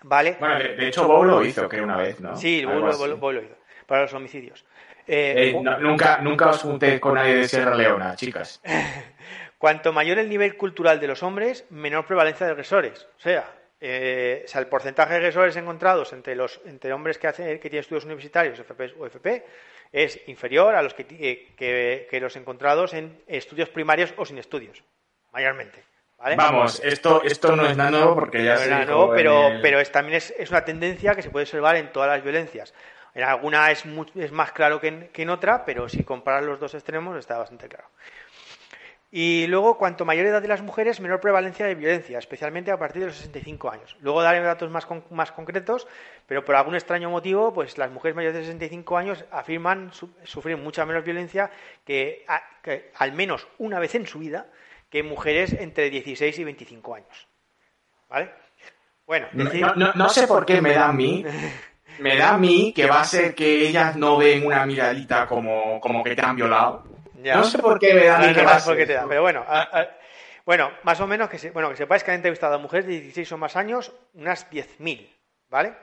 ¿Vale? Bueno, de, hecho, Bow lo hizo, creo, una vez, ¿no? Sí, Bow, lo hizo, para los homicidios. Eh, eh, nunca, nunca os junté con nadie de Sierra Leona, chicas. Cuanto mayor el nivel cultural de los hombres, menor prevalencia de agresores. O sea, eh, o sea el porcentaje de agresores encontrados entre los entre hombres que, hacen, que tienen estudios universitarios, FP o FP, es inferior a los que, que, que, los encontrados en estudios primarios o sin estudios, mayormente. ¿Vale? Vamos, esto, esto no es nada nuevo porque ya no se nuevo, pero, pero es, también es, es, una tendencia que se puede observar en todas las violencias. En alguna es, es más claro que en, que en otra, pero si comparas los dos extremos está bastante claro. Y luego, cuanto mayor edad de las mujeres, menor prevalencia de violencia, especialmente a partir de los 65 años. Luego daré datos más, más concretos, pero por algún extraño motivo, pues las mujeres mayores de 65 años afirman sufrir mucha menos violencia que, al menos una vez en su vida que mujeres entre 16 y 25 años. ¿Vale? Bueno, no, sé por qué me da a mí, me da a mí que va a ser que ellas no ven una miradita como, como que te han violado no sé por qué me da te da, pero bueno, bueno, más o menos que, bueno, que sepáis que han entrevistado a mujeres de 16 o más años, unas 10.000, ¿vale?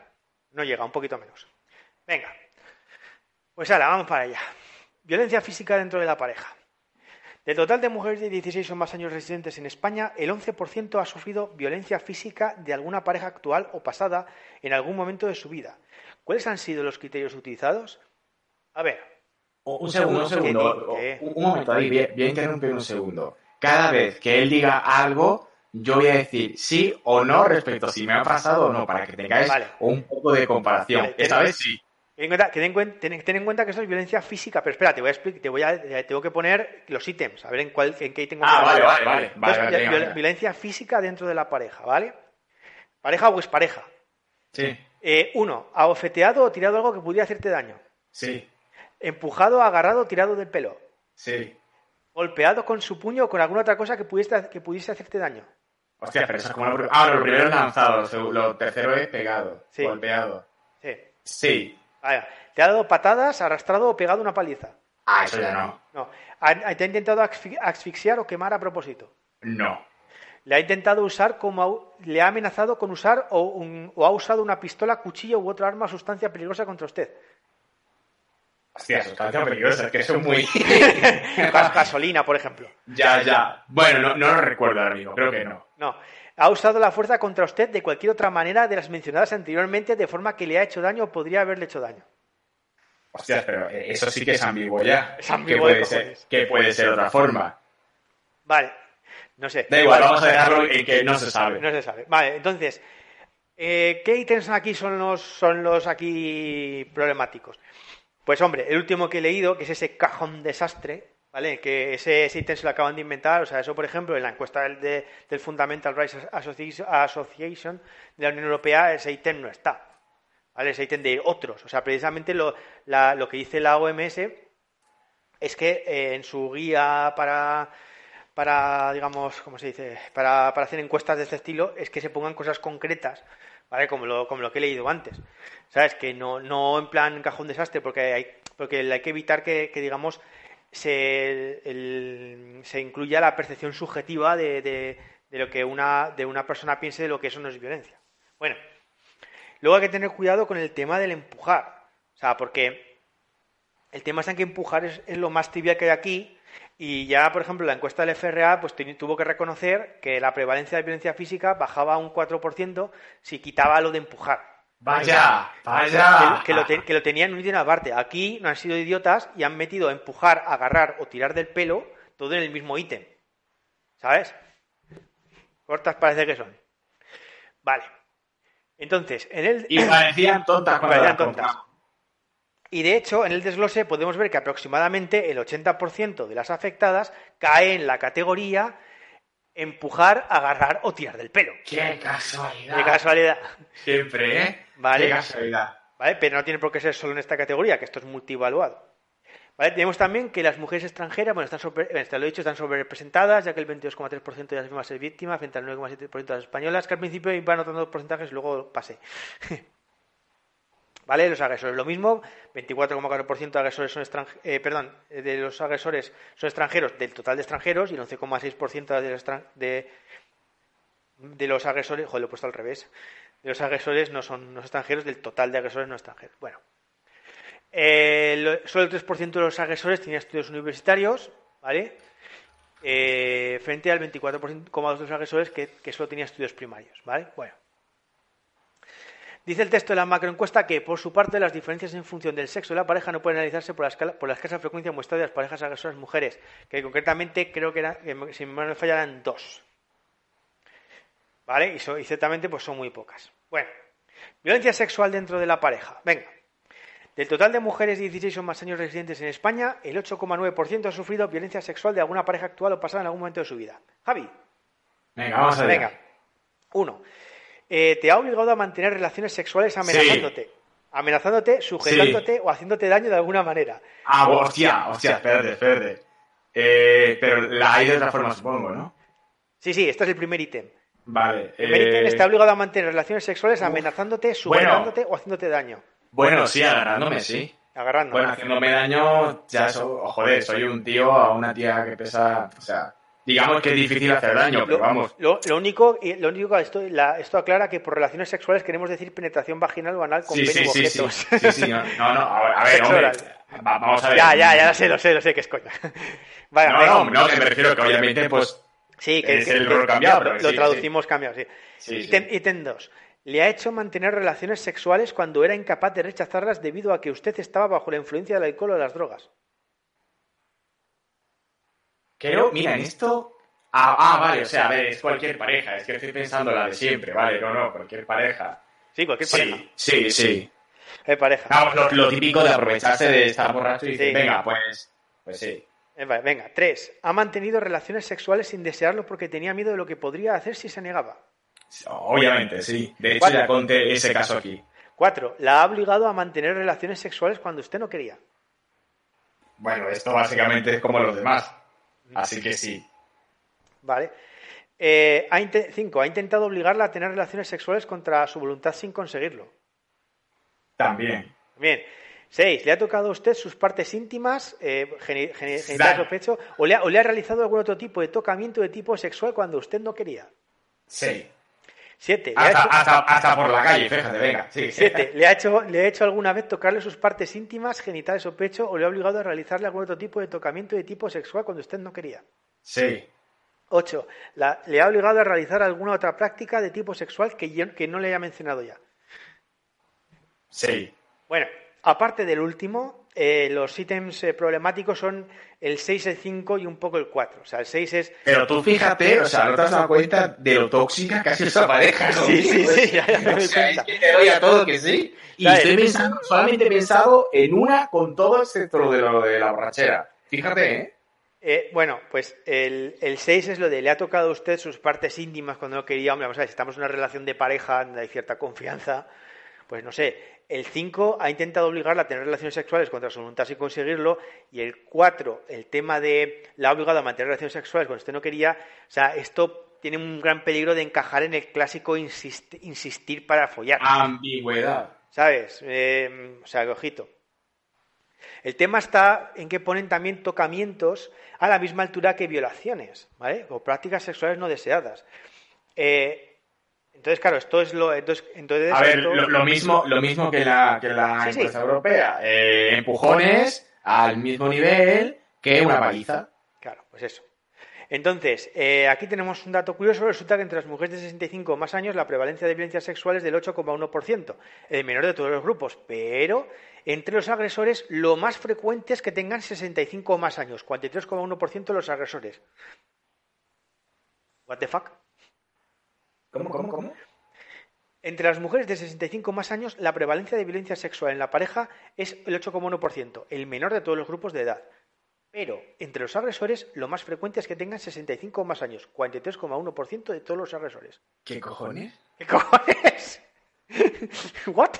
No llega, un poquito menos. Venga, pues ahora, vamos para allá. Violencia física dentro de la pareja. Del total de mujeres de 16 o más años residentes en España, el 11% ha sufrido violencia física de alguna pareja actual o pasada en algún momento de su vida. ¿Cuáles han sido los criterios utilizados? A ver, un segundo, un segundo. Un, momento, ahí, voy a interrumpir un segundo. Cada vez que él diga algo, yo voy a decir sí o no respecto a si me ha pasado o no, para que tengáis un poco de comparación. Esta vez sí. Ten en, cuenta, ten, en cuenta que eso es violencia física, pero espera, te voy a explicar, te voy a, tengo que poner los ítems, a ver en cuál, en qué tengo Ah, vale, vale, vale, Violencia física dentro de la pareja, ¿vale? Pareja o pareja. Sí. Eh, uno, abofeteado o tirado algo que pudiera hacerte daño. Sí. Empujado, agarrado, tirado del pelo. Sí. Golpeado con su puño o con alguna otra cosa que pudiese, que pudiese hacerte daño. Hostia, pero eso es como lo, ah, lo primero es lanzado, lo tercero es pegado, sí. golpeado. Sí. Sí. Vaya. Te ha dado patadas, arrastrado o pegado una paliza. Ah, eso ya no. No. ¿Te ha intentado asfixiar o quemar a propósito? No. Le ha intentado usar como. Le ha amenazado con usar o, o ha usado una pistola, cuchillo u otra arma o sustancia peligrosa contra usted. Hostia, sustancia peligrosa, que son muy... Gasolina, por ejemplo. Ya, ya. Bueno, no, no lo recuerdo ahora mismo, creo que no. No. Ha usado la fuerza contra usted de cualquier otra manera de las mencionadas anteriormente, de forma que le ha hecho daño o podría haberle hecho daño. Hostia, pero eso sí que es ambiguo ya. Es ambiguo. ¿Qué puede, ser, ¿Qué puede ser otra forma? Vale. No sé. Da igual, vamos a dejarlo en que no se sabe. No se sabe. Vale, entonces, eh, ¿qué ítems aquí son los, son los aquí problemáticos? Pues hombre, el último que he leído, que es ese cajón desastre, ¿vale? Que ese, ítem se lo acaban de inventar, o sea, eso por ejemplo, en la encuesta del, del Fundamental Rights Association de la Unión Europea, ese ítem no está, ¿vale? Ese ítem de otros, o sea, precisamente lo, lo que dice la OMS es que eh, en su guía para, para, digamos, ¿cómo se dice? Para, para hacer encuestas de este estilo, es que se pongan cosas concretas ¿vale? Como lo, como lo que he leído antes. ¿Sabes? Que no, no en plan cajón desastre, porque hay, porque hay que evitar que, digamos, se, se incluya la percepción subjetiva de, lo que una, de una persona piense de lo que eso no es violencia. Bueno, luego hay que tener cuidado con el tema del empujar. O sea, porque el tema es que empujar es, lo más trivial que hay aquí y ya, por ejemplo, la encuesta del FRA pues, tuvo que reconocer que la prevalencia de violencia física bajaba un 4% si quitaba lo de empujar. Vaya, vaya. Que, lo, que lo tenían en un ítem aparte. Aquí no han sido idiotas y han metido empujar, agarrar o tirar del pelo todo en el mismo ítem. ¿Sabes? Cortas parece que son. Vale. Entonces, en el. Y parecían tontas parecían tontas. Y de hecho, en el desglose podemos ver que aproximadamente el 80% de las afectadas cae en la categoría empujar, agarrar o tirar del pelo. ¡Qué casualidad! ¡Qué casualidad! Siempre, ¿eh? ¿Vale? ¡Qué casualidad! ¿Vale? Pero no tiene por qué ser solo en esta categoría, que esto es multivaluado. ¿Vale? Tenemos también que las mujeres extranjeras, bueno, están sobre, lo he dicho, están sobre-representadas, ya que el 22,3% de las mismas es víctima frente al 9,7% de las españolas, que al principio iban notando porcentajes y luego pasé. ¿Vale? Los agresores lo mismo, 24,4% de agresores son extranjeros, eh, perdón, de los agresores son extranjeros del total de extranjeros y el 11,6% de los, de, de los agresores, joder, lo he puesto al revés, de los agresores no son los extranjeros del total de agresores no extranjeros. Bueno, eh, solo el 3% de los agresores tenía estudios universitarios, ¿vale? Eh, frente al 24,2% de los agresores que, que solo tenía estudios primarios, ¿vale? Bueno. Dice el texto de la macroencuesta que, por su parte, las diferencias en función del sexo de la pareja no pueden analizarse por la, escala, por la escasa frecuencia muestrada de las parejas agresoras mujeres, que concretamente creo que, era, si me no falla, eran dos. ¿Vale? Y, ciertamente pues son muy pocas. Bueno, violencia sexual dentro de la pareja. Venga. Del total de mujeres de 16 o más años residentes en España, el 8,9% ha sufrido violencia sexual de alguna pareja actual o pasada en algún momento de su vida. Javi. Venga, vamos a ver. Venga. Uno. Eh, te ha obligado a mantener relaciones sexuales amenazándote. Amenazándote, sujetándote o haciéndote daño de alguna manera. Ah, hostia, hostia, espérate, espérate. Eh, pero la hay de otra forma, supongo, ¿no? Sí, sí, este es el primer ítem. Vale. El primer ítem está obligado a mantener relaciones sexuales amenazándote, sujetándote o haciéndote daño. Bueno, sí, agarrándome, sí. Agarrándome. Bueno, haciéndome daño, ya, so, joder, soy un tío a una tía que pesa, o sea, digamos que es difícil hacer daño, pero vamos. Lo, único, lo único esto, esto aclara que por relaciones sexuales queremos decir penetración vaginal o anal con sí, sí, sí, Sí, sí, no, no, a ver, hombre, vamos a ver. Ya, ya, ya lo sé, lo sé, lo sé que es coña. Vale, no, no, no, que me refiero que obviamente, pues. Sí, que, es el rol cambiado. Lo, traducimos cambiado, sí. Ítem 2. Le ha hecho mantener relaciones sexuales cuando era incapaz de rechazarlas debido a que usted estaba bajo la influencia del alcohol o de las drogas. Pero, mira, en esto. Ah, ah, vale, o sea, a ver, es cualquier pareja. Es que estoy pensando la de siempre, vale, no, no, cualquier pareja. Sí, cualquier pareja. Sí, sí. Es pareja. Vamos, lo, típico de aprovecharse de estar borracho y decir, venga, pues, pues sí. Venga, tres. Ha mantenido relaciones sexuales sin desearlo porque tenía miedo de lo que podría hacer si se negaba. Obviamente, sí. De hecho, ya conté ese caso aquí. Cuatro. La ha obligado a mantener relaciones sexuales cuando usted no quería. Bueno, esto básicamente es como los demás. Así que sí. Vale. Eh, cinco, ha intentado obligarla a tener relaciones sexuales contra su voluntad sin conseguirlo. También. Bien. Seis, le ha tocado a usted sus partes íntimas, eh, genitales o pecho, o le, ha, realizado algún otro tipo de tocamiento de tipo sexual cuando usted no quería. Sí. Siete. Hasta, por la calle, fíjate, venga. Siete. ¿Le ha, hecho, ¿Le ha hecho alguna vez tocarle sus partes íntimas, genitales o pecho, o le ha obligado a realizarle algún otro tipo de tocamiento de tipo sexual cuando usted no quería? Sí. 8. ¿Le ha obligado a realizar alguna otra práctica de tipo sexual que, que no le haya mencionado ya? Sí. Bueno, aparte del último, eh, los ítems eh, problemáticos son el 6, el 5 y un poco el 4. O sea, el 6 es... Pero tú fíjate, o sea, no te has dado cuenta de lo tóxica que ha sido esa pareja. ¿no? Sí, sí, sí, ya, ya me doy cuenta. Es que te doy a todo que sí. Y estoy pensando, solamente he pensado en una con todo el sector de lo de la borrachera. Fíjate, ¿eh? Eh, bueno, pues el, 6 es lo de le ha tocado a usted sus partes íntimas cuando no quería. Hombre, vamos a ver, si estamos en una relación de pareja donde hay cierta confianza, pues no sé. El 5 ha intentado obligarla a tener relaciones sexuales contra su voluntad sin conseguirlo. Y el 4, el tema de la ha obligado a mantener relaciones sexuales cuando usted no quería. O sea, esto tienen un gran peligro de encajar en el clásico insist- insistir para follar. Ambigüedad. ¿Sabes? Eh, o sea, que ojito. El tema está en que ponen también tocamientos a la misma altura que violaciones, ¿vale? O prácticas sexuales no deseadas. Eh, entonces, claro, esto es lo. Entonces, entonces A ver, lo, lo mismo, lo mismo que la, que la Sí, sí. encuesta europea. Eh, empujones al mismo nivel que una paliza. Claro, pues eso. Entonces, eh, aquí tenemos un dato curioso. Resulta que entre las mujeres de 65 o más años la prevalencia de violencia sexual es del 8,1%, el menor de todos los grupos. Pero entre los agresores lo más frecuente es que tengan 65 o más años, 43,1% de los agresores. What the fuck? ¿Cómo, cómo, cómo? Entre las mujeres de 65 o más años, la prevalencia de violencia sexual en la pareja es el 8,1%, el menor de todos los grupos de edad. Pero entre los agresores, lo más frecuente es que tengan 65 o más años, 43,1% de todos los agresores. ¿Qué cojones? ¿Qué cojones? ¿What?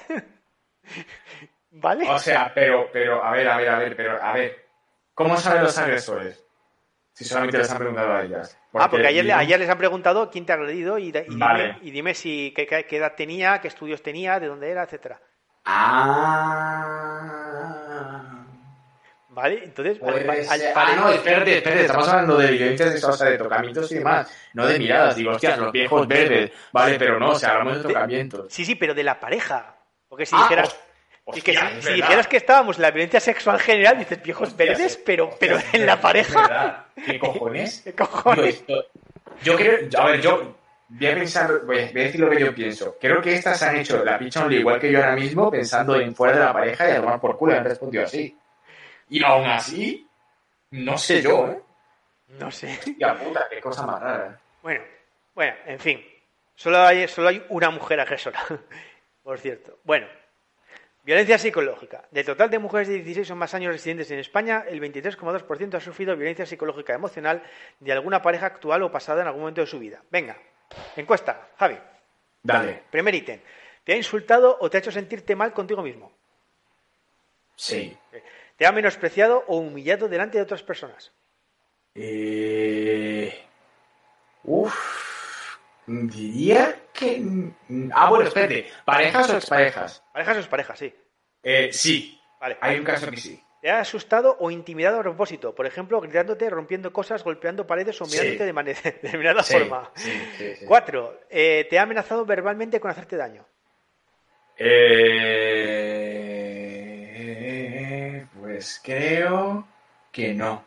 ¿Vale? O sea, pero, pero, a ver, a ver, a ver, pero, a ver. ¿Cómo saben los agresores? Si solamente les han preguntado a ellas. ah, porque ayer, ayer les han preguntado quién te ha agredido y, y dime, Vale. y dime si qué, edad tenía, qué estudios tenía, de dónde era, etcétera. Ah. ¿Vale? Entonces, al- Puede al ser- pare- Ah, no, espérate, espérate, estamos hablando de violencia sexual, o sea, de tocamientos y demás, no de miradas. Digo, hostias, los viejos verdes, vale, pero no, o sea, hablamos de tocamientos. Sí, sí, pero de la pareja. Porque si Ah, dijeras, y que hostia, si, dijeras que estábamos en la violencia sexual general, dices viejos Hostias, verdes, eh, pero, en la pareja. ¿Qué cojones? ¿Qué cojones? yo creo, a ver, yo voy a pensar, voy a decir lo que yo pienso. Creo que estas han hecho la picha only igual que yo ahora mismo, pensando en fuera de la pareja y a tomar por culo han respondido así. Y aún así, no sé yo, ¿eh? No sé. Hostia puta, qué cosa más rara. Bueno, bueno, en fin. Solo hay, solo hay una mujer agresora, por cierto. Bueno, violencia psicológica. Del total de mujeres de 16 o más años residentes en España, el 23,2% ha sufrido violencia psicológica emocional de alguna pareja actual o pasada en algún momento de su vida. Venga, encuesta, Javi. Dale. Primer ítem. ¿Te ha insultado o te ha hecho sentirte mal contigo mismo? Sí. ¿Te ha menospreciado o humillado delante de otras personas? Eh... Uf. Diría que... Ah, bueno, espérate. ¿Parejas o exparejas? Parejas o exparejas, sí. Eh, sí. Vale. Hay un caso que sí. ¿Te ha asustado o intimidado a propósito? Por ejemplo, gritándote, rompiendo cosas, golpeando paredes o Sí. mirándote de, mane- de determinada Sí, forma. sí. Cuatro. eh, ¿Te ha amenazado verbalmente con hacerte daño? Eh... Pues creo que no.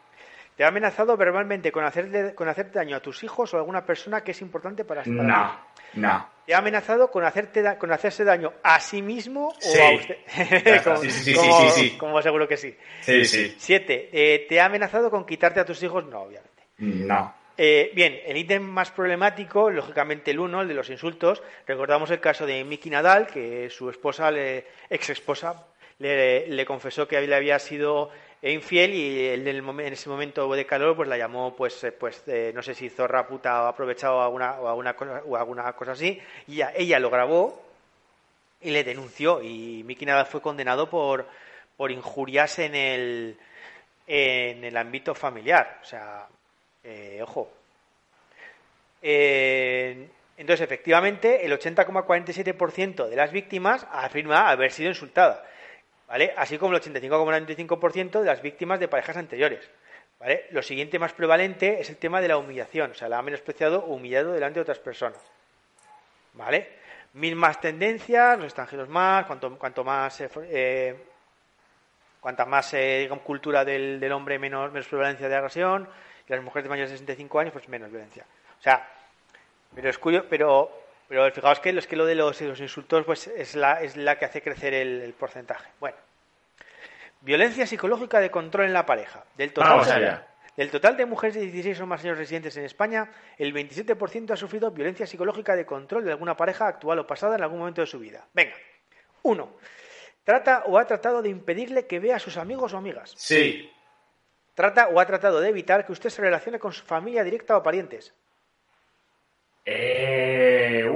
¿Te ha amenazado verbalmente con, hacerle, con hacerte daño a tus hijos o a alguna persona que es importante para, para ti? No, no. ¿Te ha amenazado con, hacerte da- con hacerse daño a sí mismo Sí. o a usted? como, sí, sí, sí, como- sí, sí, sí. como seguro que sí. Sí, sí. Siete. eh, ¿Te ha amenazado con quitarte a tus hijos? No, obviamente. No. Eh, bien, el ítem más problemático, lógicamente el uno, el de los insultos. Recordamos el caso de Miki Nadal, que su esposa, le- ex esposa, le, le confesó que le había sido infiel y él en, ese momento de calor pues la llamó, pues, eh, pues eh, no sé si zorra puta o aprovechado alguna, o alguna, cosa, o alguna cosa así. Y ella, ella lo grabó y le denunció y Miki Nadal fue condenado por, por injurias en el, en el ámbito familiar. O sea, eh, ojo. Entonces, efectivamente, el 80,47% de las víctimas afirma haber sido insultada, ¿vale? Así como el 85,95% de las víctimas de parejas anteriores, ¿vale? Lo siguiente más prevalente es el tema de la humillación, o sea, la ha menospreciado o humillado delante de otras personas, ¿vale? Mil más tendencias, los extranjeros más, cuanto, cuanto más eh, eh, cuanta más eh, cultura del, del hombre, menos, prevalencia de agresión, y las mujeres de mayores de 65 años, pues menos violencia. O sea, pero es curioso, pero, pero fijaos que, es que lo de los, los insultos pues es la, es la que hace crecer el, el porcentaje. Bueno, violencia psicológica de control en la pareja. Del total, Vamos allá. del total de mujeres de 16 o más años residentes en España, el 27% ha sufrido violencia psicológica de control de alguna pareja actual o pasada en algún momento de su vida. Venga, uno. Trata o ha tratado de impedirle que vea a sus amigos o amigas. Sí. Trata o ha tratado de evitar que usted se relacione con su familia directa o parientes. Eh,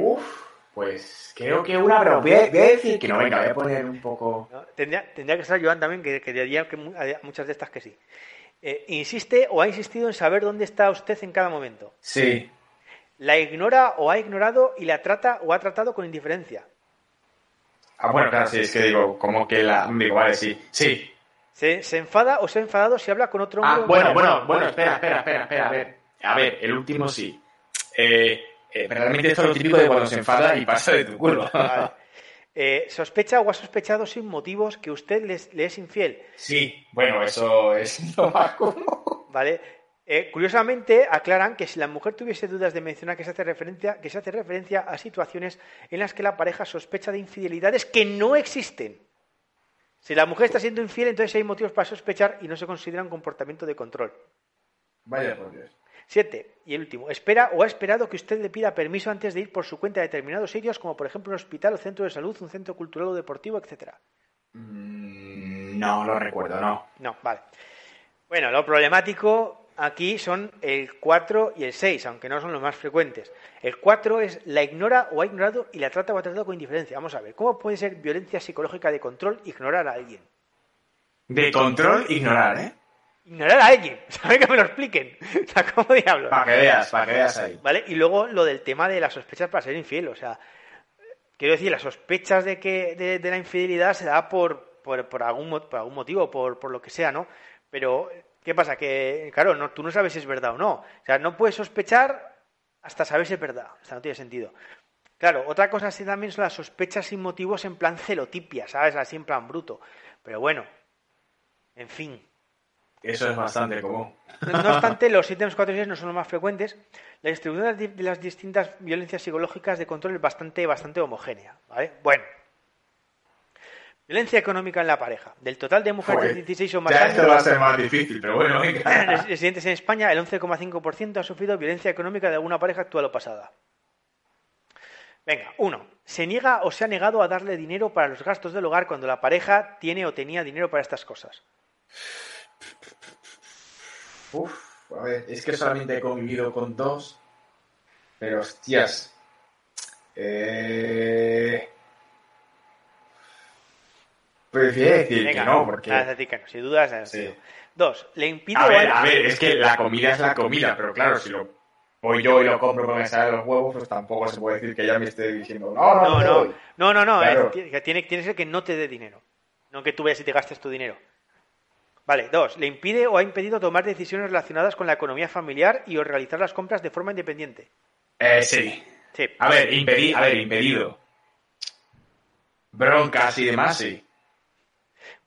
uf, pues creo que una, pero voy a, voy a decir que no, venga, voy a poner un poco... ¿no? Tendría, tendría que ser Joan también, que, que diría que hay muchas de estas que sí. Eh, insiste o ha insistido en saber dónde está usted en cada momento. Sí. la ignora o ha ignorado y la trata o ha tratado con indiferencia. Ah, bueno, claro, sí, es que digo, como que la... Digo, vale, sí, sí. Se, se enfada o se ha enfadado si habla con otro hombre. Ah, bueno, bueno, bueno, espera, espera, espera, espera, a ver. A ver, el último sí. Eh, eh, realmente esto es lo típico de cuando se enfada y pasa de tu culo. Vale. Eh, sospecha o ha sospechado sin motivos que usted les- le es infiel. Sí, bueno, eso es lo más común. ¿Vale? Eh, curiosamente, aclaran que si la mujer tuviese dudas de mencionar que se, hace referencia, que se hace referencia a situaciones en las que la pareja sospecha de infidelidades que no existen. Si la mujer está siendo infiel, entonces hay motivos para sospechar y no se considera un comportamiento de control. Vaya por Dios. Siete, y el último, espera o ha esperado que usted le pida permiso antes de ir por su cuenta a determinados sitios, como por ejemplo un hospital, un centro de salud, un centro cultural o deportivo, etcétera. Mm, no lo recuerdo, no. No, vale. Bueno, lo problemático aquí son el 4 y el 6, aunque no son los más frecuentes. El 4 es la ignora o ha ignorado y la trata o ha tratado con indiferencia. Vamos a ver, ¿cómo puede ser violencia psicológica de control ignorar a alguien? De control, ignorar, ¿eh? Ignorar a alguien, ¿sabe que me lo expliquen? O sea, ¿cómo diablos? Para que veas, para que veas ahí. ¿Vale? Y luego lo del tema de las sospechas para ser infiel. O sea, quiero decir, las sospechas de que de, de la infidelidad se da por, por, por algún, por algún motivo, por, por lo que sea, ¿no? Pero, ¿qué pasa? Que, claro, no, tú no sabes si es verdad o no. O sea, no puedes sospechar hasta saber si es verdad. O sea, no tiene sentido. Claro, otra cosa sí también son las sospechas sin motivos en plan celotipia, ¿sabes? Así en plan bruto. Pero bueno, en fin. Eso es bastante común. No no obstante, los ítems 4 y 6 no son los más frecuentes. La distribución de las distintas violencias psicológicas de control es bastante, bastante homogénea. ¿vale? Bueno. Violencia económica en la pareja. Del total de mujeres de Joder, 16 o más Ya esto va a ser más difícil, pero bueno, venga. residentes en España, el 11,5% ha sufrido violencia económica de alguna pareja actual o pasada. Venga, uno. Se niega o se ha negado a darle dinero para los gastos del hogar cuando la pareja tiene o tenía dinero para estas cosas. Uf, a ver, es que solamente he convivido con dos. Pero hostias. Eh... Prefiero decir Venga, que no, porque... nada, es decir que no, sin dudas. Sí. Dos. Le impide A ver, a ver, es que la comida es la comida, pero claro, si lo voy yo y lo compro porque me salen los huevos, pues tampoco se puede decir que ella me esté diciendo, no, no, No, no, no, doy". no, no, no, Claro. es- tiene, que tiene que ser que no te dé dinero, no que tú vayas y te gastes tu dinero. Vale, dos, le impide o ha impedido tomar decisiones relacionadas con la economía familiar y o realizar las compras de forma independiente. Eh, sí. Sí, A ver, impedi a ver, impedido. Broncas y demás, sí.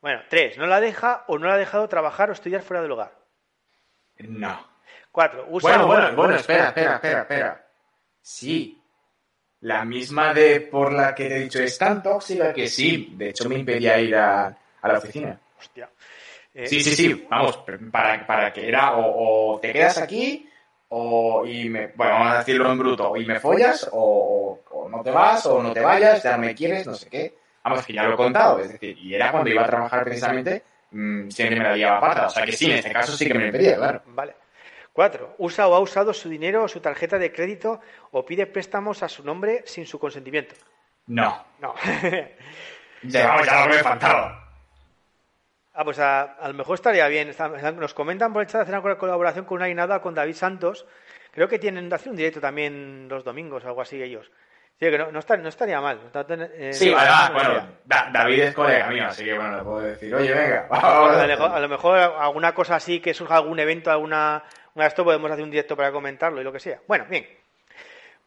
Bueno, tres, no la deja o no la ha dejado trabajar o estudiar fuera del hogar. No. Cuatro, usa Bueno, bueno, bueno, espera, espera, espera, espera. Sí. La misma de por la que te he dicho es tan tóxica que sí. De hecho, me impedía ir a, a la oficina. Hostia. Eh, Sí, sí, sí. Vamos, para, para que era o, o te quedas aquí o y me, bueno, vamos a decirlo en bruto, y me follas o, no te vas o no te vayas, ya me quieres, no sé qué. Vamos, que ya lo he contado, es decir, y era cuando iba a trabajar precisamente, mm, siempre me la llevaba aparta. O sea que sí, en este caso sí que me lo impedía, claro. Vale. Cuatro, usa o ha usado su dinero o su tarjeta de crédito o pide préstamos a su nombre sin su consentimiento. No. No. Ya, vamos, ya lo que me faltaba. Ah, pues a, a lo mejor estaría bien. Nos comentan por el chat hacer una colaboración con una guinada con David Santos. Creo que tienen hacen un directo también los domingos o algo así ellos. Sí, que no, no, estaría mal. Eh, Sí, vale, no bueno, Da- David es colega mío, así que bueno, le puedo decir, oye, venga, A vamos. lo, mejor, a lo mejor alguna cosa así que surja algún evento, alguna una de esto podemos hacer un directo para comentarlo y lo que sea. Bueno, bien.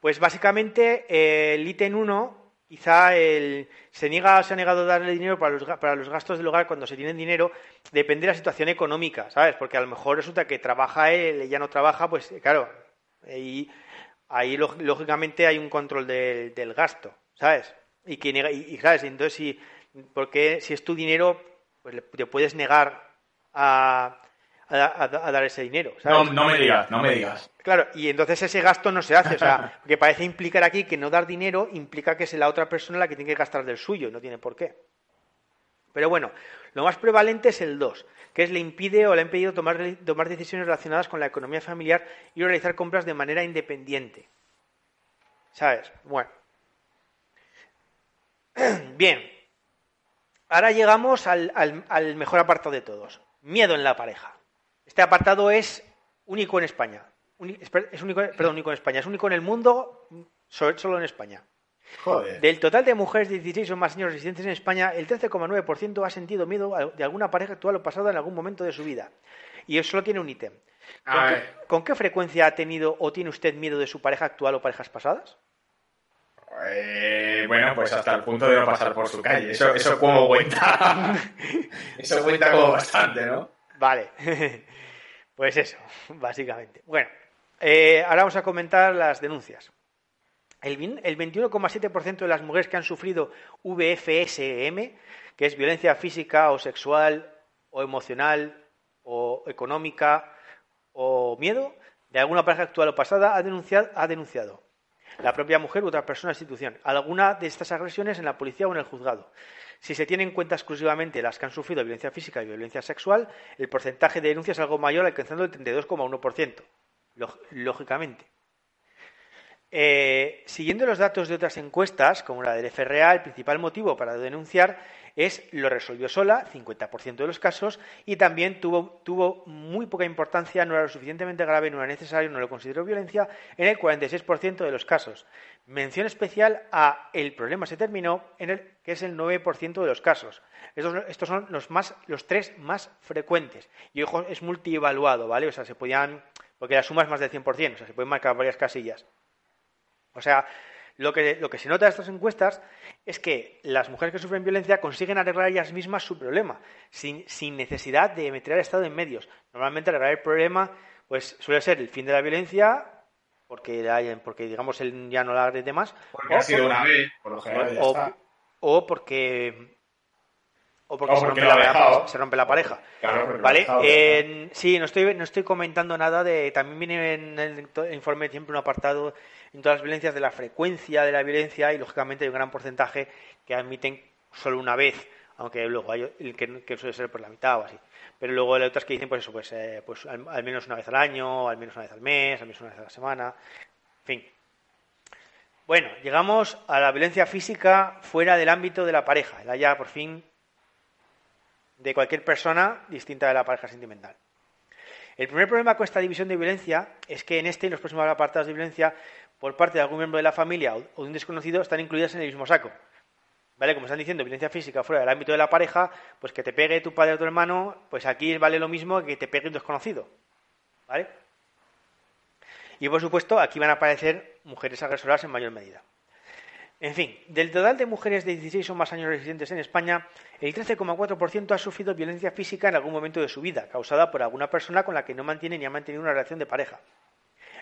Pues básicamente eh, el ítem 1, quizá el, se niega se ha negado a darle dinero para los, para los gastos del hogar cuando se tiene dinero, depende de la situación económica, ¿sabes? Porque a lo mejor resulta que trabaja él, ella no trabaja, pues claro, ahí, ahí lóg- lógicamente hay un control del, del gasto, ¿sabes? Y, que y, y, ¿sabes? Entonces, si, porque si es tu dinero, pues le- te puedes negar a, a, a- a dar ese dinero, ¿sabes? No, no me digas, no me digas. Claro, y entonces ese gasto no se hace, o sea, porque parece implicar aquí que no dar dinero implica que es la otra persona la que tiene que gastar del suyo, y no tiene por qué. Pero bueno, lo más prevalente es el 2, que es le impide o le ha impedido tomar, tomar decisiones relacionadas con la economía familiar y realizar compras de manera independiente. ¿Sabes? Bueno. Bien. Ahora llegamos al, al- al mejor apartado de todos. Miedo en la pareja. Este apartado es único en España. es único, perdón, único en España, es único en el mundo, solo, en España. Joder. Del total de mujeres de 16 o más años residentes en España, el 13,9% ha sentido miedo a- de alguna pareja actual o pasada en algún momento de su vida. Y eso solo tiene un ítem. ¿Con, A qué, ver. con qué frecuencia ha tenido o tiene usted miedo de su pareja actual o parejas pasadas? Eh, bueno, pues hasta el punto de no pasar por su calle. Eso, eso como cuenta. eso cuenta como bastante, ¿no? Vale, pues eso, básicamente. Bueno, eh, ahora vamos a comentar las denuncias. El, el 21,7% de las mujeres que han sufrido VFSM, que es violencia física o sexual o emocional o económica o miedo, de alguna pareja actual o pasada, ha denunciado, ha denunciado la propia mujer u otra persona o institución alguna de estas agresiones en la policía o en el juzgado. Si se tienen en cuenta exclusivamente las que han sufrido violencia física y violencia sexual, el porcentaje de denuncias es algo mayor, alcanzando el 32,1%, lóg- lógicamente. Eh, siguiendo los datos de otras encuestas, como la del FRA, el principal motivo para denunciar es lo resolvió sola, 50% de los casos, y también tuvo, tuvo muy poca importancia, no era lo suficientemente grave, no era necesario, no lo consideró violencia, en el 46% de los casos. Mención especial a el problema se terminó, en el, que es el 9% de los casos. Estos, estos son los, más, los tres más frecuentes. Y ojo, es multievaluado, ¿vale? O sea, se podían, porque la suma es más del 100%, o sea, se pueden marcar varias casillas. O sea, lo que, lo que se nota de estas encuestas es que las mujeres que sufren violencia consiguen arreglar ellas mismas su problema, sin, sin necesidad de meter al Estado en medios. Normalmente arreglar el problema pues suele ser el fin de la violencia, porque, digamos, él ya no la agrede más, Porque o ha sido una vez, por lo general ya o, está. o porque o porque, O se, rompe la, ha dejado. se rompe la pareja. Claro, ¿Vale? dejado. En- sí, no estoy, no estoy comentando nada de. También viene en el informe siempre un apartado en todas las violencias de la frecuencia de la violencia y, lógicamente, hay un gran porcentaje que admiten solo una vez, aunque luego hay el que, suele ser por la mitad o así. Pero luego hay otras que dicen, pues eso, pues, eh, pues al, al menos una vez al año, al menos una vez al mes, al menos una vez a la semana, en fin. Bueno, llegamos a la violencia física fuera del ámbito de la pareja, la ya por fin de cualquier persona distinta de la pareja sentimental. El primer problema con esta división de violencia es que en este y en los próximos apartados de violencia por parte de algún miembro de la familia o de un desconocido están incluidas en el mismo saco. ¿Vale? Como están diciendo, violencia física fuera del ámbito de la pareja, pues que te pegue tu padre o tu hermano, pues aquí vale lo mismo que te pegue un desconocido. ¿Vale? Y por supuesto, aquí van a aparecer mujeres agresoras en mayor medida. En fin, del total de mujeres de 16 o más años residentes en España, el 13,4% ha sufrido violencia física en algún momento de su vida, causada por alguna persona con la que no mantiene ni ha mantenido una relación de pareja.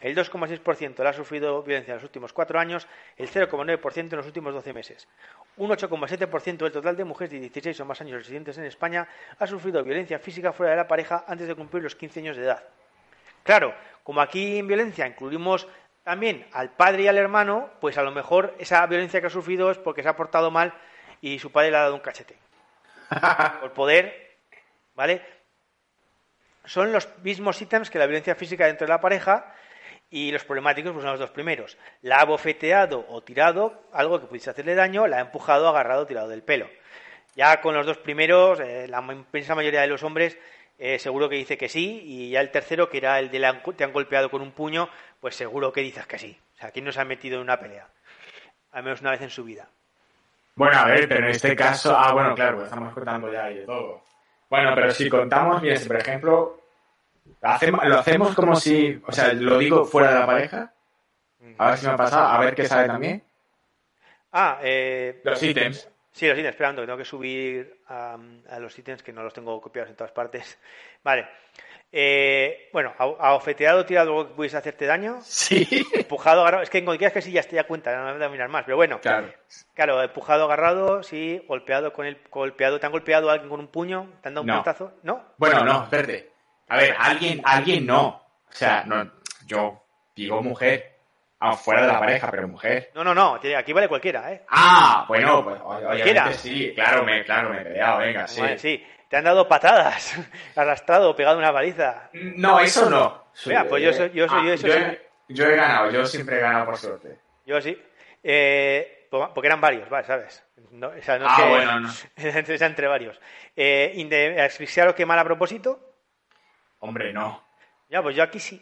El 2,6% la ha sufrido violencia en los últimos cuatro años, el 0,9% en los últimos 12 meses. Un 8,7% del total de mujeres de 16 o más años residentes en España ha sufrido violencia física fuera de la pareja antes de cumplir los 15 años de edad. Claro, como aquí en violencia incluimos también al padre y al hermano, pues a lo mejor esa violencia que ha sufrido es porque se ha portado mal y su padre le ha dado un cachete. Por poder, ¿vale? Son los mismos ítems que la violencia física dentro de la pareja y los problemáticos pues son los dos primeros. La ha bofeteado o tirado, algo que pudiese hacerle daño, la ha empujado, agarrado tirado del pelo. Ya con los dos primeros, eh, la inmensa mayoría de los hombres eh, seguro que dice que sí, y ya el tercero, que era el de la, te han golpeado con un puño, pues seguro que dices que sí. O sea, ¿quién no se ha metido en una pelea? Al menos una vez en su vida. Bueno, a ver, pero en este caso, ah, bueno, claro, pues estamos contando ya de todo. Bueno, pero si contamos, mira, por ejemplo, hacemos, lo hacemos como si, o sea, lo digo fuera de la pareja, a ver si me ha pasado, a ver qué sale también. Ah, eh, Los ítems. Sí, los ítems, esperando, que tengo que subir a, a los ítems que no los tengo copiados en todas partes. Vale. Eh, bueno, a, ofeteado, tirado que pudiese hacerte daño. Sí. Empujado, agarrado. Es que en cualquier caso sí ya estoy a cuenta, no me voy a mirar más. Pero bueno, Claro. claro, empujado, agarrado, sí, golpeado con el golpeado. ¿Te han golpeeado a alguien con un puño? ¿Te han dado un No. puñetazo? ¿No? Bueno, no, espérate. A ver, alguien, alguien no. O sea, no, yo digo mujer. Ah, fuera de la pareja, pero mujer. No, no, no. Aquí vale cualquiera, ¿eh? Ah, bueno, pues Cualquiera. sí, claro, me, claro, me he peleado, venga, sí. Vale, sí. Te han dado patadas, arrastrado, pegado una baliza. No, eso no. Mira, pues yo soy- yo soy- Ah, yo eso yo, he, yo he ganado, yo siempre he ganado por suerte. Yo sí. Eh, porque eran varios, ¿vale? ¿Sabes? No, o sea, no es Ah, que- bueno, no. entre, entre varios. Eh, inde- ¿Asfixiar o quemar a propósito? Hombre, no. Ya, pues yo aquí sí.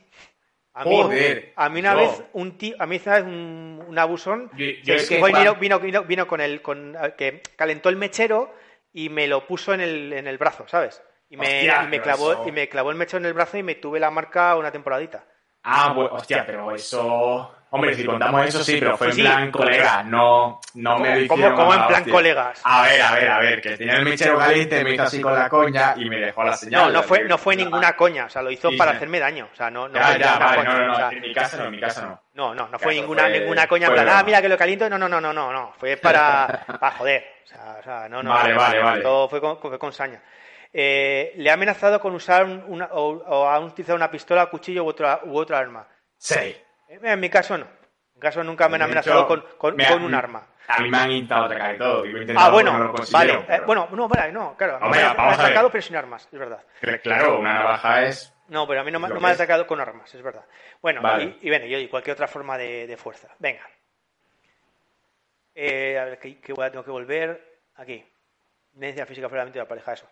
A mí, Joder, a mí una yo- vez un tío, a mí una vez un, un abusón Yo- yo es que vino, vino, vino, vino con el con que calentó el mechero y me lo puso en el, en el brazo, ¿sabes? Y me, Hostia, y me pero clavó eso- y me clavó el mechero en el brazo y me tuve la marca una temporadita. Ah, bueno, hostia, pero eso... Hombre, si contamos eso sí, pero fue en Sí, plan colega, no, no me lo ¿Cómo- hicieron cómo a en la plan hostia. colegas? A ver, a ver, a ver, que tenía el mechero caliente, me hizo así con la coña y me dejó la señal. No, no fue, no fue ninguna coña, o sea, lo hizo Sí, para sí. hacerme daño, o sea, no, no Ya, ya, vale, coña, no, no, o sea, no, en mi casa no, en mi casa no. no, no, no fue ninguna, fue- ninguna coña en plan, ah, mira que lo caliento, no, no, no, no, no, no, fue para, para joder, o sea, o sea, no, no, Vale, no, vale, vale. todo fue con, fue con saña. Eh, le ha amenazado con usar un- una, o, o ha utilizado una pistola, cuchillo u otra, u otra arma. Sí. Eh, En mi caso no, en mi caso nunca me han amenazado hecho, con, con, me con han- un arma. A mí me han intentado atacar y todo. Ah, bueno, vale. eh, bueno, no, vale, no, claro. Me, han- me atacado pero sin armas, es verdad. Claro, una navaja es... No, pero a mí no, me- no han atacado con armas, es verdad. Bueno, Vale. y, y bueno, yo y cualquier otra forma de, de fuerza. Venga. Eh, a ver, que, que voy a- tengo que volver aquí. Violencia física fuera de la pareja, eso.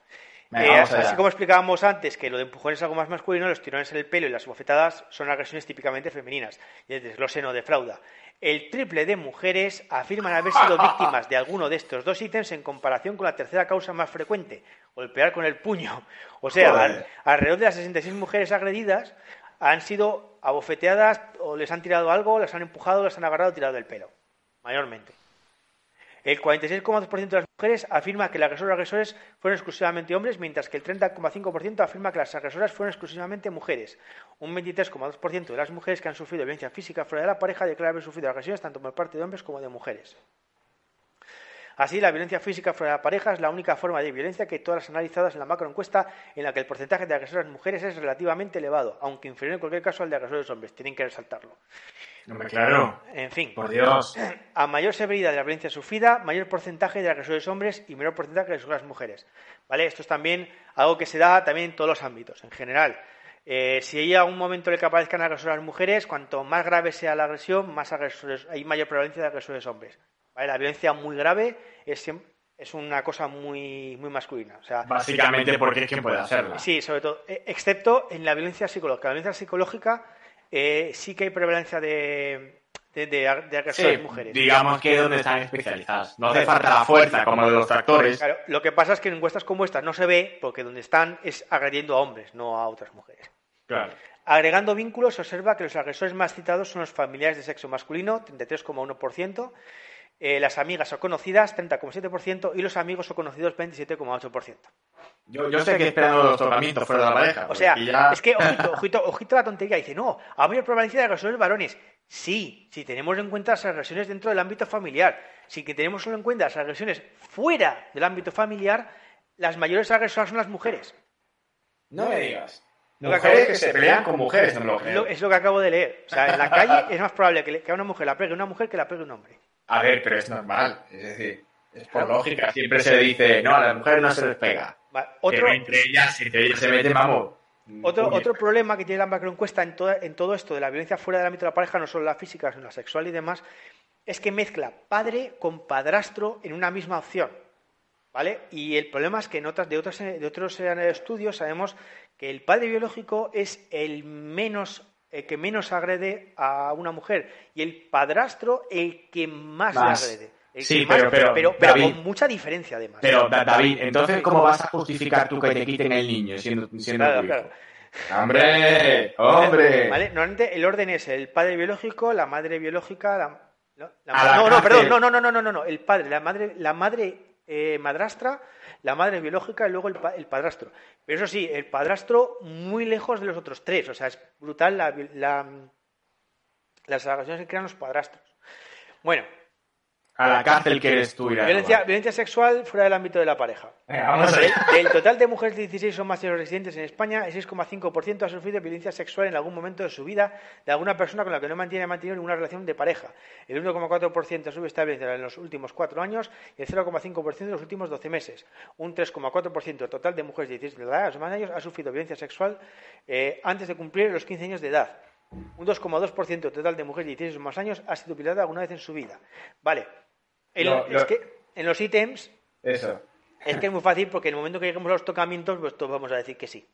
Venga, Eh, así como explicábamos antes que lo de empujones es algo más masculino, los tirones en el pelo y las bofetadas son agresiones típicamente femeninas. Y el desglose no defrauda. El triple de mujeres afirman haber sido víctimas de alguno de estos dos ítems en comparación con la tercera causa más frecuente, golpear con el puño. O sea, al- alrededor de las 66 mujeres agredidas han sido abofeteadas o les han tirado algo, las han empujado, las han agarrado o tirado del pelo, mayormente. El 46,2% de las mujeres afirma que los agresores agresores fueron exclusivamente hombres, mientras que el 30,5% afirma que las agresoras fueron exclusivamente mujeres. Un 23,2% de las mujeres que han sufrido violencia física fuera de la pareja declaran haber sufrido agresiones tanto por parte de hombres como de mujeres. Así, la violencia física fuera de la pareja es la única forma de violencia que todas las analizadas en la macroencuesta en la que el porcentaje de agresoras mujeres es relativamente elevado, aunque inferior en cualquier caso al de agresores hombres. Tienen que resaltarlo. Hombre, claro. En fin. Por Dios. A mayor severidad de la violencia sufrida, mayor porcentaje de agresores hombres y menor porcentaje de agresoras mujeres. ¿Vale? Esto es también algo que se da también en todos los ámbitos, en general. Eh, si hay algún momento en el que aparezcan agresoras mujeres, cuanto más grave sea la agresión, más agresores, hay mayor prevalencia de agresores hombres. ¿Vale? La violencia muy grave es, es una cosa muy, muy masculina. O sea, Básicamente porque es quien puede hacerla. Sí, sobre todo, eh, excepto en la violencia psicológica. La violencia psicológica eh, sí que hay prevalencia de, de, Sí, agresores mujeres. digamos que es donde están especializadas. No hace falta la fuerza como de los tractores. Claro, lo que pasa es que en encuestas como estas no se ve porque donde están es agrediendo a hombres, no a otras mujeres. Claro. Agregando vínculos, se observa que los agresores más citados son los familiares de sexo masculino, 33,1%, eh, las amigas o conocidas, 30,7%, y los amigos o conocidos, 27,8%. Yo, yo sé que esperando los tocamientos fuera de la pareja. O sea, ya- es que, ojito, ojito, ojito a la tontería. Dice, no, a mayor prevalencia de agresores varones. Sí, si tenemos en cuenta las agresiones dentro del ámbito familiar. Si que tenemos solo en cuenta las agresiones fuera del ámbito familiar, las mayores agresoras son las mujeres. No me digas. Lo que Mujeres que se pelean con mujeres, no me lo Es creo. lo, es lo que acabo de leer. O sea, en la calle es más probable que, le- que a una mujer la pegue una mujer que la pegue un hombre. A ver, pero es normal. Es decir, es por lógica. Siempre se dice, no, a las mujeres no se les pega. Vale, Otro, Pero entre ellas, entre ellas se meten, vamos. Otro, otro problema que tiene la macroencuesta en, toda- en todo esto de la violencia fuera del ámbito de la pareja, no solo la física, sino la sexual y demás, es que mezcla padre con padrastro en una misma opción. ¿Vale? Y el problema es que en otras, de, otros, de otros eh, estudios sabemos que el padre biológico es el menos el que menos agrede a una mujer y el padrastro el que más, Más. le agrede. El Sí, que más- pero- pero, pero, David- con mucha diferencia además. Pero, Da- David, entonces, ¿cómo vas a justificar tú que te quiten el niño siendo, siendo Claro, tu hijo? claro. ¡Hombre! ¡Hombre! ¿Vale? Normalmente el orden es el padre biológico, la madre biológica, la, no, la- la no, no, perdón, no, no, no, no, no, no, no, el padre, la madre, la madre eh, madrastra, la madre biológica y luego el, pa- el padrastro. Pero eso sí, el padrastro muy lejos de los otros tres, o sea, es brutal la, la- las agresiones que crean los padrastros. Bueno, A la cárcel que eres tú, Irán. violencia, violencia sexual fuera del ámbito de la pareja. Venga, vamos a Del, ver. del total de mujeres de 16 o más años residentes en España, el 6,5% ha sufrido violencia sexual en algún momento de su vida de alguna persona con la que no mantiene mantenido ninguna relación de pareja. El 1,4% ha sufrido esta violencia en los últimos cuatro años y el 0,5% en los últimos 12 meses. Un 3,4% del total de mujeres de 16 de edad o más años ha sufrido violencia sexual eh, antes de cumplir los 15 años de edad. Un 2,2% del total de mujeres de 16 o más años ha sido violada alguna vez en su vida. Vale. El- Lo- lo- Es que en los ítems Eso. es que es muy fácil porque en el momento que lleguemos a los tocamientos, pues todos vamos a decir que sí.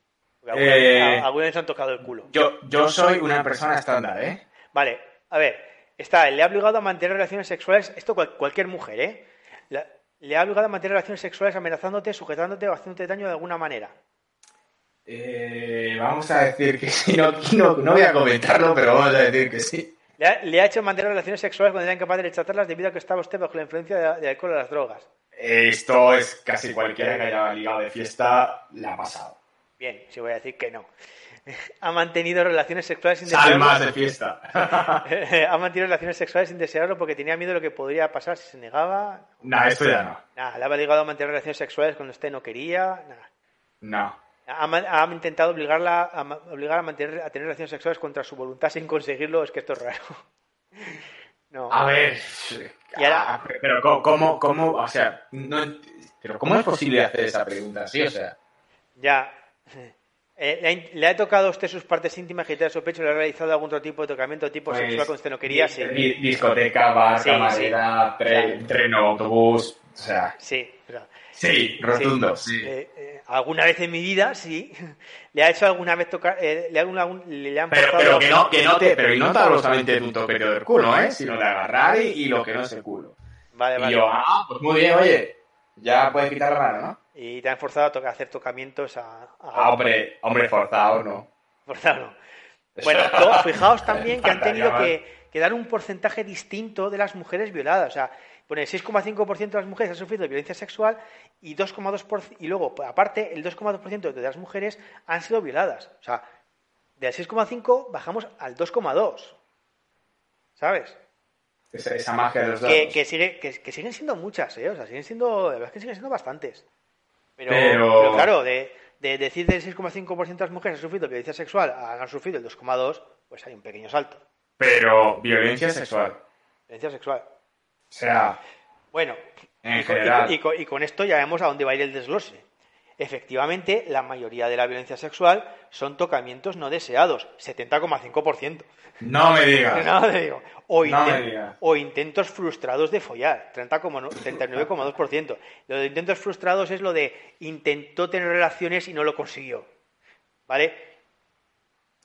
Alguna, Eh, alguna vez han tocado el culo. Yo, yo soy una persona estándar, ¿eh? Vale, a ver, está, le ha obligado a mantener relaciones sexuales, esto cual- cualquier mujer, ¿eh? La- le ha obligado a mantener relaciones sexuales amenazándote, sujetándote o haciéndote daño de alguna manera. Eh, vamos a decir que sí, no, no, no voy a comentarlo, pero vamos a decir que sí. Le ha, le ha hecho mantener relaciones sexuales cuando era incapaz de rechatarlas debido a que estaba usted bajo la influencia de, de alcohol o las drogas. Esto es casi cualquiera que haya ligado de fiesta, la ha pasado. Bien, sí voy a decir que no. Ha mantenido relaciones sexuales sin Sal más desearlo. de fiesta. ha mantenido relaciones sexuales sin desearlo porque tenía miedo de lo que podría pasar si se negaba. nah, esto ya no. Nada, le ha obligado a mantener relaciones sexuales cuando usted no quería. Nada. No. Ha, intentado obligarla a, obligar a, mantener, a tener relaciones sexuales contra su voluntad sin conseguirlo. Es que esto es raro. No. A ver. Y ahora- ah, pero ¿cómo, cómo, cómo, o sea, no, pero ¿cómo es posible hacer esa pregunta así? O sea, Ya. Eh, le, ha, tocado a usted sus partes íntimas, genitales o pecho, le ha realizado algún otro tipo de tocamiento tipo pues, sexual cuando usted no quería, sí. di- discoteca, bar, Sí, camarera, sí. tren o autobús, o sea, Sí, pero- sí, rotundo, sí. Eh, eh, alguna vez en mi vida, sí. Le ha hecho alguna vez tocar, eh, le, ha algún- le han Pero, pero que no, que no te, pero y no solamente de un toqueteo del culo, ¿eh? Sino de agarrar y, y lo que no es el culo. Vale, Y vale. yo, ah, pues muy bien, oye, ya puedes quitar la mano, ¿no? Y te han forzado a tocar, a hacer tocamientos a... a- Ah, hombre, hombre forzado, ¿no? forzado, no. Bueno, fijaos también que han tenido que dar un porcentaje distinto de las mujeres violadas. O sea, pone el 6,5% de las mujeres han sufrido violencia sexual y 2,2% y luego, aparte, el 2,2% de las mujeres han sido violadas. O sea, del 6,5 bajamos al 2,2. ¿Sabes? Esa, esa magia de los datos. Que, que, sigue, que, que siguen siendo muchas, ¿eh? O sea, siguen siendo, la verdad es que siguen siendo bastantes. Pero, Pero- pero claro, de, de decir del 6,5% de las mujeres han sufrido violencia sexual a han sufrido el 2,2, pues hay un pequeño salto. Pero violencia sexual. Violencia sexual. Sea, Bueno, En y, con, general. y- y con- y con esto ya vemos a dónde va a ir el desglose. Efectivamente, la mayoría de la violencia sexual son tocamientos no deseados, 70,5%. no me digas. No, te digo. O, No me digas. o intentos frustrados de follar, 30,no- 39,2%. Lo de intentos frustrados es lo de intentó tener relaciones y no lo consiguió. ¿Vale?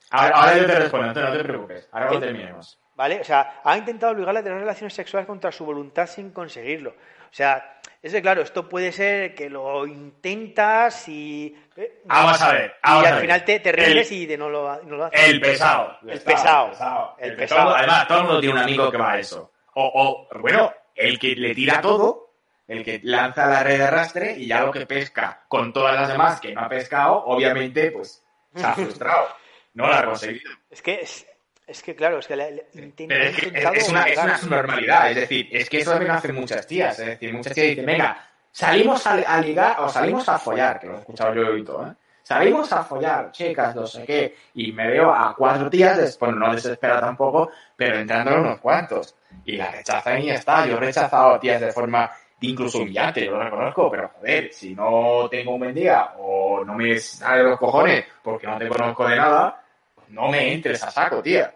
Ahora, ahora yo te respondo, no te, preocupes. Ahora terminemos. ¿Vale? O sea, ha intentado obligarle a tener relaciones sexuales contra su voluntad sin conseguirlo. O sea, es que claro, esto puede ser que lo intentas y. eh, Vamos a ver, Y vamos al a ver. final te, te rindes y de no lo, no lo haces. El pesado. El pesado. El El pesado. pesado. Además, todo el mundo tiene un amigo que va a eso. O, o, bueno, el que le tira todo, el que lanza la red de arrastre y ya lo que pesca con todas las demás que no ha pescado, obviamente, pues se ha frustrado. No lo ha conseguido. Es que, es, es que claro, es que le, le- Pero es que es, es una, es una subnormalidad. Es decir, es que eso también lo hacen muchas tías. Es decir, muchas tías dicen, venga, salimos a, a ligar o salimos a follar, que lo he escuchado yo y todo, ¿eh? Salimos a follar, chicas, no sé qué. Y me veo a cuatro tías, después no desespera tampoco, pero entrando unos cuantos. Y la rechazan y ya está. Yo he rechazado a tías de forma incluso humillante, yo lo reconozco, pero joder, si no tengo un buen día o no me sale los cojones porque no te conozco de nada, pues no me entres a saco, tía.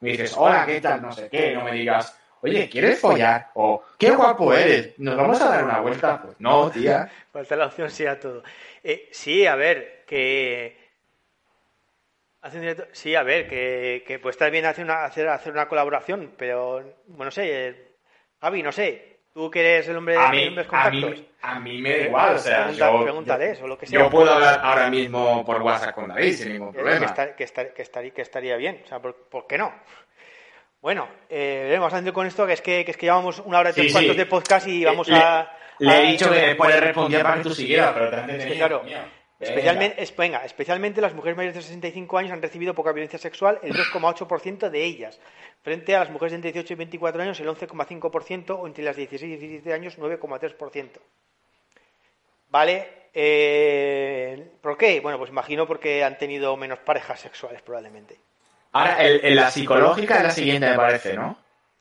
Me dices, hola, ¿qué tal? No sé qué, no me digas, oye, ¿quieres follar? O, qué guapo eres, ¿nos vamos a dar una vuelta? Pues no, tía. Falta la opción sí a todo. Eh, sí, a ver, que. hace un directo- Sí, a ver, que, que puede estar bien hacer una, hacer, hacer una colaboración, pero, bueno, no sé, eh, Javi, no sé, tú que eres el hombre de A los mí, a contactos. mí, a mí me da igual, o sea, Pregunta- yo, yo- o lo que sea. yo puedo hablar ahora mismo por WhatsApp con David sin ningún Eh, Que, problema. estar- que, estar- que estaría, que estaría bien, o sea, ¿por, por qué no? Bueno, eh, veremos antes con esto, que es que, que es que llevamos una hora y Sí, tres cuartos sí. de podcast y vamos Le- a... Le a- he dicho que después le respondía para que tú siguieras, pero te han Es que, claro. Especialmente, es- venga, especialmente las mujeres mayores de 65 años han recibido poca violencia sexual, el 2,8% de ellas, frente a las mujeres de entre 18 y 24 años, el 11,5%, o entre las 16 y 17 años, 9,3%. ¿Vale? Eh, ¿Por qué? Bueno, pues imagino porque han tenido menos parejas sexuales, probablemente. Ahora, el- en la psicológica es la siguiente, me parece, ¿no?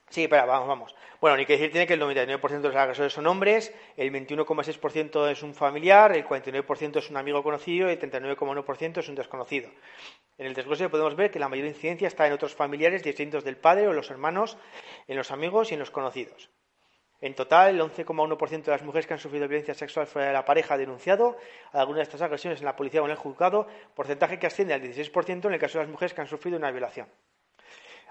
Sí, espera, vamos, vamos. Bueno, ni que decir tiene que el 99% de los agresores son hombres, el 21,6% es un familiar, el 49% es un amigo conocido y el 39,1% es un desconocido. En el desglose podemos ver que la mayor incidencia está en otros familiares distintos del padre o los hermanos, en los amigos y en los conocidos. En total, el 11,1% de las mujeres que han sufrido violencia sexual fuera de la pareja ha denunciado alguna de estas agresiones en la policía o en el juzgado, porcentaje que asciende al 16% en el caso de las mujeres que han sufrido una violación.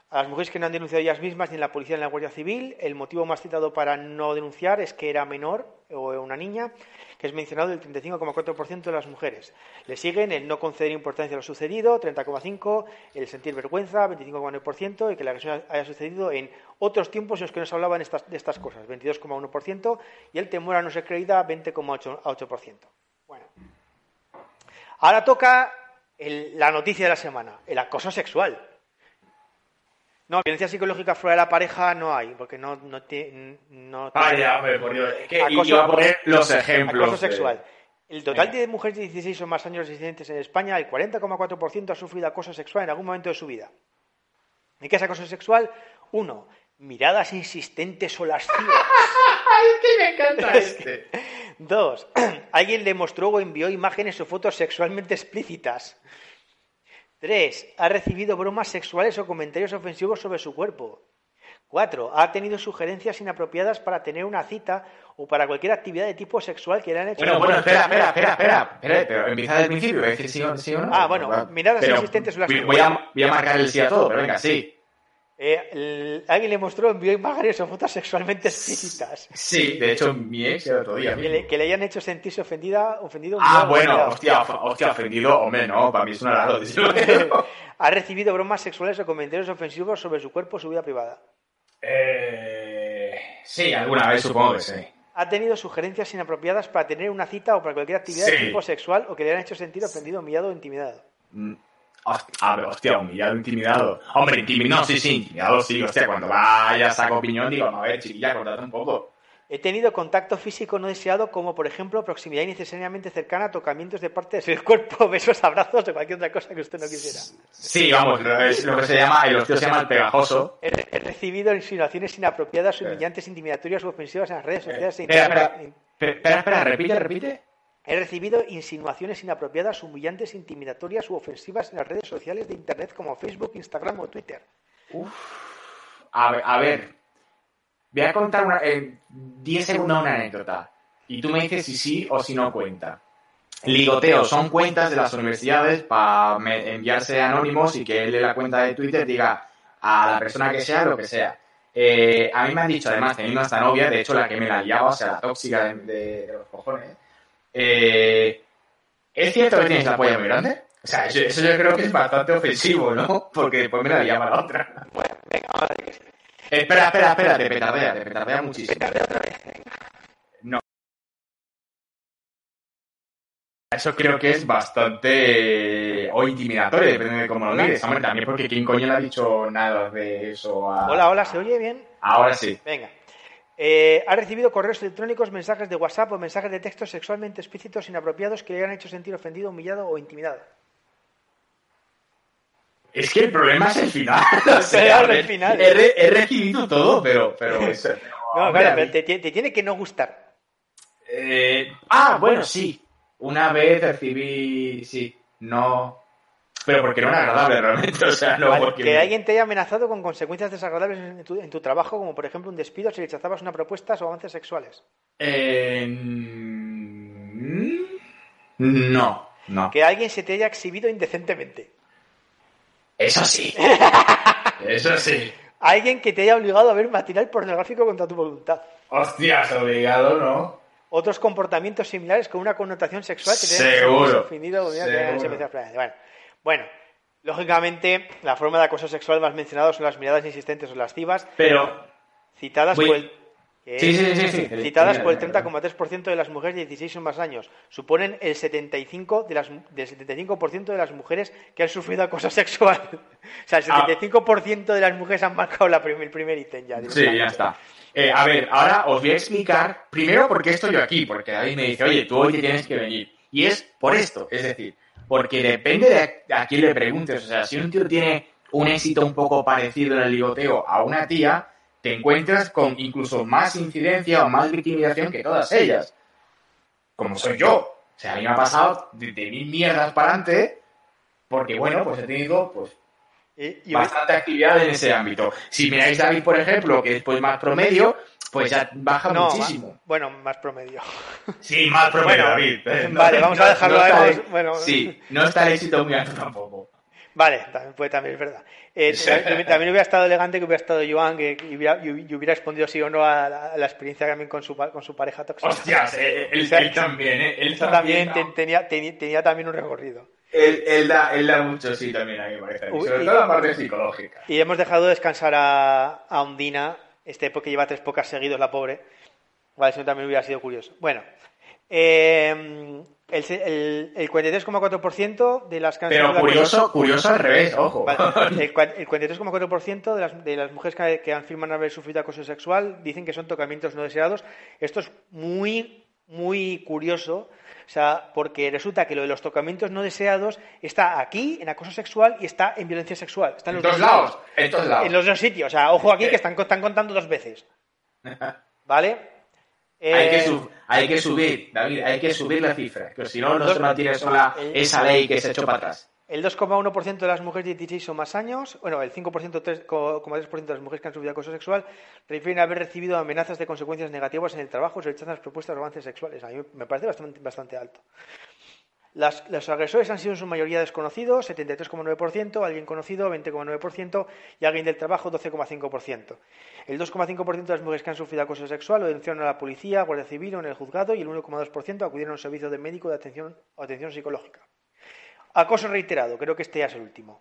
A las mujeres que no han denunciado ellas mismas ni en la policía ni en la Guardia Civil, el motivo más citado para no denunciar es que era menor o una niña, que es mencionado el 35,4% de las mujeres. Le siguen el no conceder importancia a lo sucedido, 30,5%, el sentir vergüenza, 25,9%, y que la agresión haya sucedido en otros tiempos en los que no se hablaban de estas cosas, 22,1%, y el temor a no ser creída, 20,8%. Bueno. Ahora toca la noticia de la semana, el acoso sexual. No, violencia psicológica fuera de la pareja no hay, porque no, no, tiene... no Ah, ya, hombre, por Dios. Es que acoso, a poner los ejemplos. Acoso sexual. El total de mujeres de 16 o más años residentes en España, el 40,4% ha sufrido acoso sexual en algún momento de su vida. ¿Y qué es acoso sexual? Uno, miradas insistentes o lascivas. ¡Ay, que me encanta este! Dos, alguien le mostró o envió imágenes o fotos sexualmente explícitas. 3. Ha recibido bromas sexuales o comentarios ofensivos sobre su cuerpo. 4. Ha tenido sugerencias inapropiadas para tener una cita o para cualquier actividad de tipo sexual que le han hecho. Bueno, bueno, espera, espera, espera, espera, pero empieza desde el principio, a decir sí o, no. Ah, bueno, miradas insistentes o las voy a, voy a marcar el sí a todo, pero venga, sí. Eh, alguien le mostró, envió imágenes o fotos sexualmente explícitas. Sí, de hecho, mi ex el otro día. Que le, hayan hecho sentirse ofendida, ofendido. Ah, bueno, hostia, hostia, ofendido, hombre, no, para mí es una raro. ha recibido bromas sexuales o comentarios ofensivos sobre su cuerpo o su vida privada. Eh, sí, alguna vez supongo que sí. Ha tenido sugerencias inapropiadas para tener una cita o para cualquier actividad de tipo sexual o que le hayan hecho sentir ofendido, humillado o intimidado. A ver, hostia, humillado, intimidado. Hombre, intimidado, sí, sí, intimidado, sí. Hostia, cuando vayas a opinión, digo, a ver, chiquilla, cortate un poco. He tenido contacto físico no deseado, como por ejemplo proximidad innecesariamente cercana, tocamientos de partes del cuerpo, besos, abrazos o cualquier otra cosa que usted no quisiera. Sí, vamos, es lo que se llama, el hostio se llama el pegajoso. He, recibido insinuaciones inapropiadas, humillantes, intimidatorias o ofensivas en las redes sociales. Eh, espera, espera, espera, repite, repite. He recibido insinuaciones inapropiadas, humillantes, intimidatorias u ofensivas en las redes sociales de Internet como Facebook, Instagram o Twitter. Uf. A ver, voy a contar una, en 10 segundos una anécdota. Y tú me dices si sí o si no cuenta. Ligoteo son cuentas de las universidades para enviarse anónimos y que él de la cuenta de Twitter diga a la persona que sea lo que sea. Eh, a mí me han dicho, además, teniendo esta novia, de hecho, la que me la liaba, o sea, la tóxica de los cojones, eh, ¿Es cierto que tienes la polla muy grande? O sea, eso, yo creo que es bastante ofensivo, ¿no? Porque después me la llama la otra. Bueno, venga, vamos a Espera, espera, espera, te petardea, te petardea muchísimo. Petardea otra vez. No. Eso creo que es bastante. o intimidatorio, depende de cómo lo mires. Hombre, también porque ¿quién coño le ha dicho nada de eso a. Hola, hola, ¿se oye bien? Ahora sí. Venga. Eh, ha recibido correos electrónicos, mensajes de WhatsApp o mensajes de texto sexualmente explícitos inapropiados que le han hecho sentir ofendido, humillado o intimidado. Es que el problema es el final. el final. He, recibido todo, pero, pero, no, claro, te, tiene que no gustar. Eh, ah, bueno, sí. Una vez recibí, sí, no, pero porque no era agradable realmente, o sea, no porque... Que alguien te haya amenazado con consecuencias desagradables en tu, en tu, trabajo, como por ejemplo un despido si rechazabas una propuesta o avances sexuales. Eh... No, no. Que alguien se te haya exhibido indecentemente. Eso sí. Eso sí. Alguien que te haya obligado a ver material pornográfico contra tu voluntad. Hostias, obligado, ¿no? Otros comportamientos similares con una connotación sexual que te Seguro. ofendido. Seguro. Bueno, bueno, lógicamente, la forma de acoso sexual más mencionada son las miradas insistentes o lascivas. Pero. Citadas por el. Sí, sí, sí, citadas por el 30,3% de las mujeres de 16 o más años. Suponen el 75 de las, del 75% de las mujeres que han sufrido acoso sexual. o sea, el 75% de las mujeres han marcado la primer, el primer ítem ya. Sí, ya está. Eh, a ver, ahora os voy a explicar primero por qué estoy yo aquí, porque ahí me dice, oye, tú hoy tienes que venir. Y es por esto, es decir, porque depende de a quién le preguntes. O sea, si un tío tiene un éxito un poco parecido en el ligoteo a una tía, te encuentras con incluso más incidencia o más victimización que todas ellas. Como soy yo. O sea, a mí me ha pasado de, mil mierdas para adelante, porque bueno, pues he tenido pues bastante actividad en ese ámbito. Si miráis David, por ejemplo, que es pues más promedio, pues ya baja No, muchísimo. bueno, más promedio. Sí, más promedio, Bueno, David. Eh, vale, vamos a dejarlo está ahí, el- bueno. Sí, no está el éxito muy alto tampoco. Vale, también, pues también es verdad. Eh, también, también hubiera estado elegante que hubiera estado Joan que, hubiera, y hubiera respondido sí o no a la, a la experiencia también con su, con su pareja tóxica. Hostias, eh, él, O sea, él también, ¿eh? Él también ten- tenía, tenía, tenía también un recorrido. Él, él da, él da mucho, sí, también, a mí me parece. Uy, Sobre y- todo la parte psicológica. Y hemos dejado descansar a, a Ondina, este porque lleva tres pocas seguidos, la pobre. Vale, eso también hubiera sido curioso. Bueno, eh, el, el, el 43,4% de las canciones... Pero curioso, curioso al revés, ojo. Vale, el, el 43,4% de las, de las mujeres que, que afirman haber sufrido acoso sexual dicen que son tocamientos no deseados. Esto es muy, muy curioso, o sea, porque resulta que lo de los tocamientos no deseados está aquí, en acoso sexual, y está en violencia sexual. Está en los dos lados, en lados. En los dos sitios. O sea, ojo aquí que están, co- están contando dos veces. ¿Vale? Hay, que Eh, sub- hay que subir, David, hay que subir la cifra, que si no, no se mantiene sola esa ley que se echó para atrás. El 2,1% de las mujeres de 16 o más años, bueno, el 5%, 3,3% de las mujeres que han sufrido acoso sexual refieren a haber recibido amenazas de consecuencias negativas en el trabajo y rechazan las propuestas de avances sexuales. A mí me parece bastante, alto. Los agresores han sido en su mayoría desconocidos, 73,9%, alguien conocido, 20,9%, y alguien del trabajo, 12,5%. El 2,5% de las mujeres que han sufrido acoso sexual lo denunciaron a la policía, Guardia Civil o en el juzgado, y el 1,2% acudieron a un servicio de médico de atención psicológica. Acoso reiterado, creo que este ya es el último.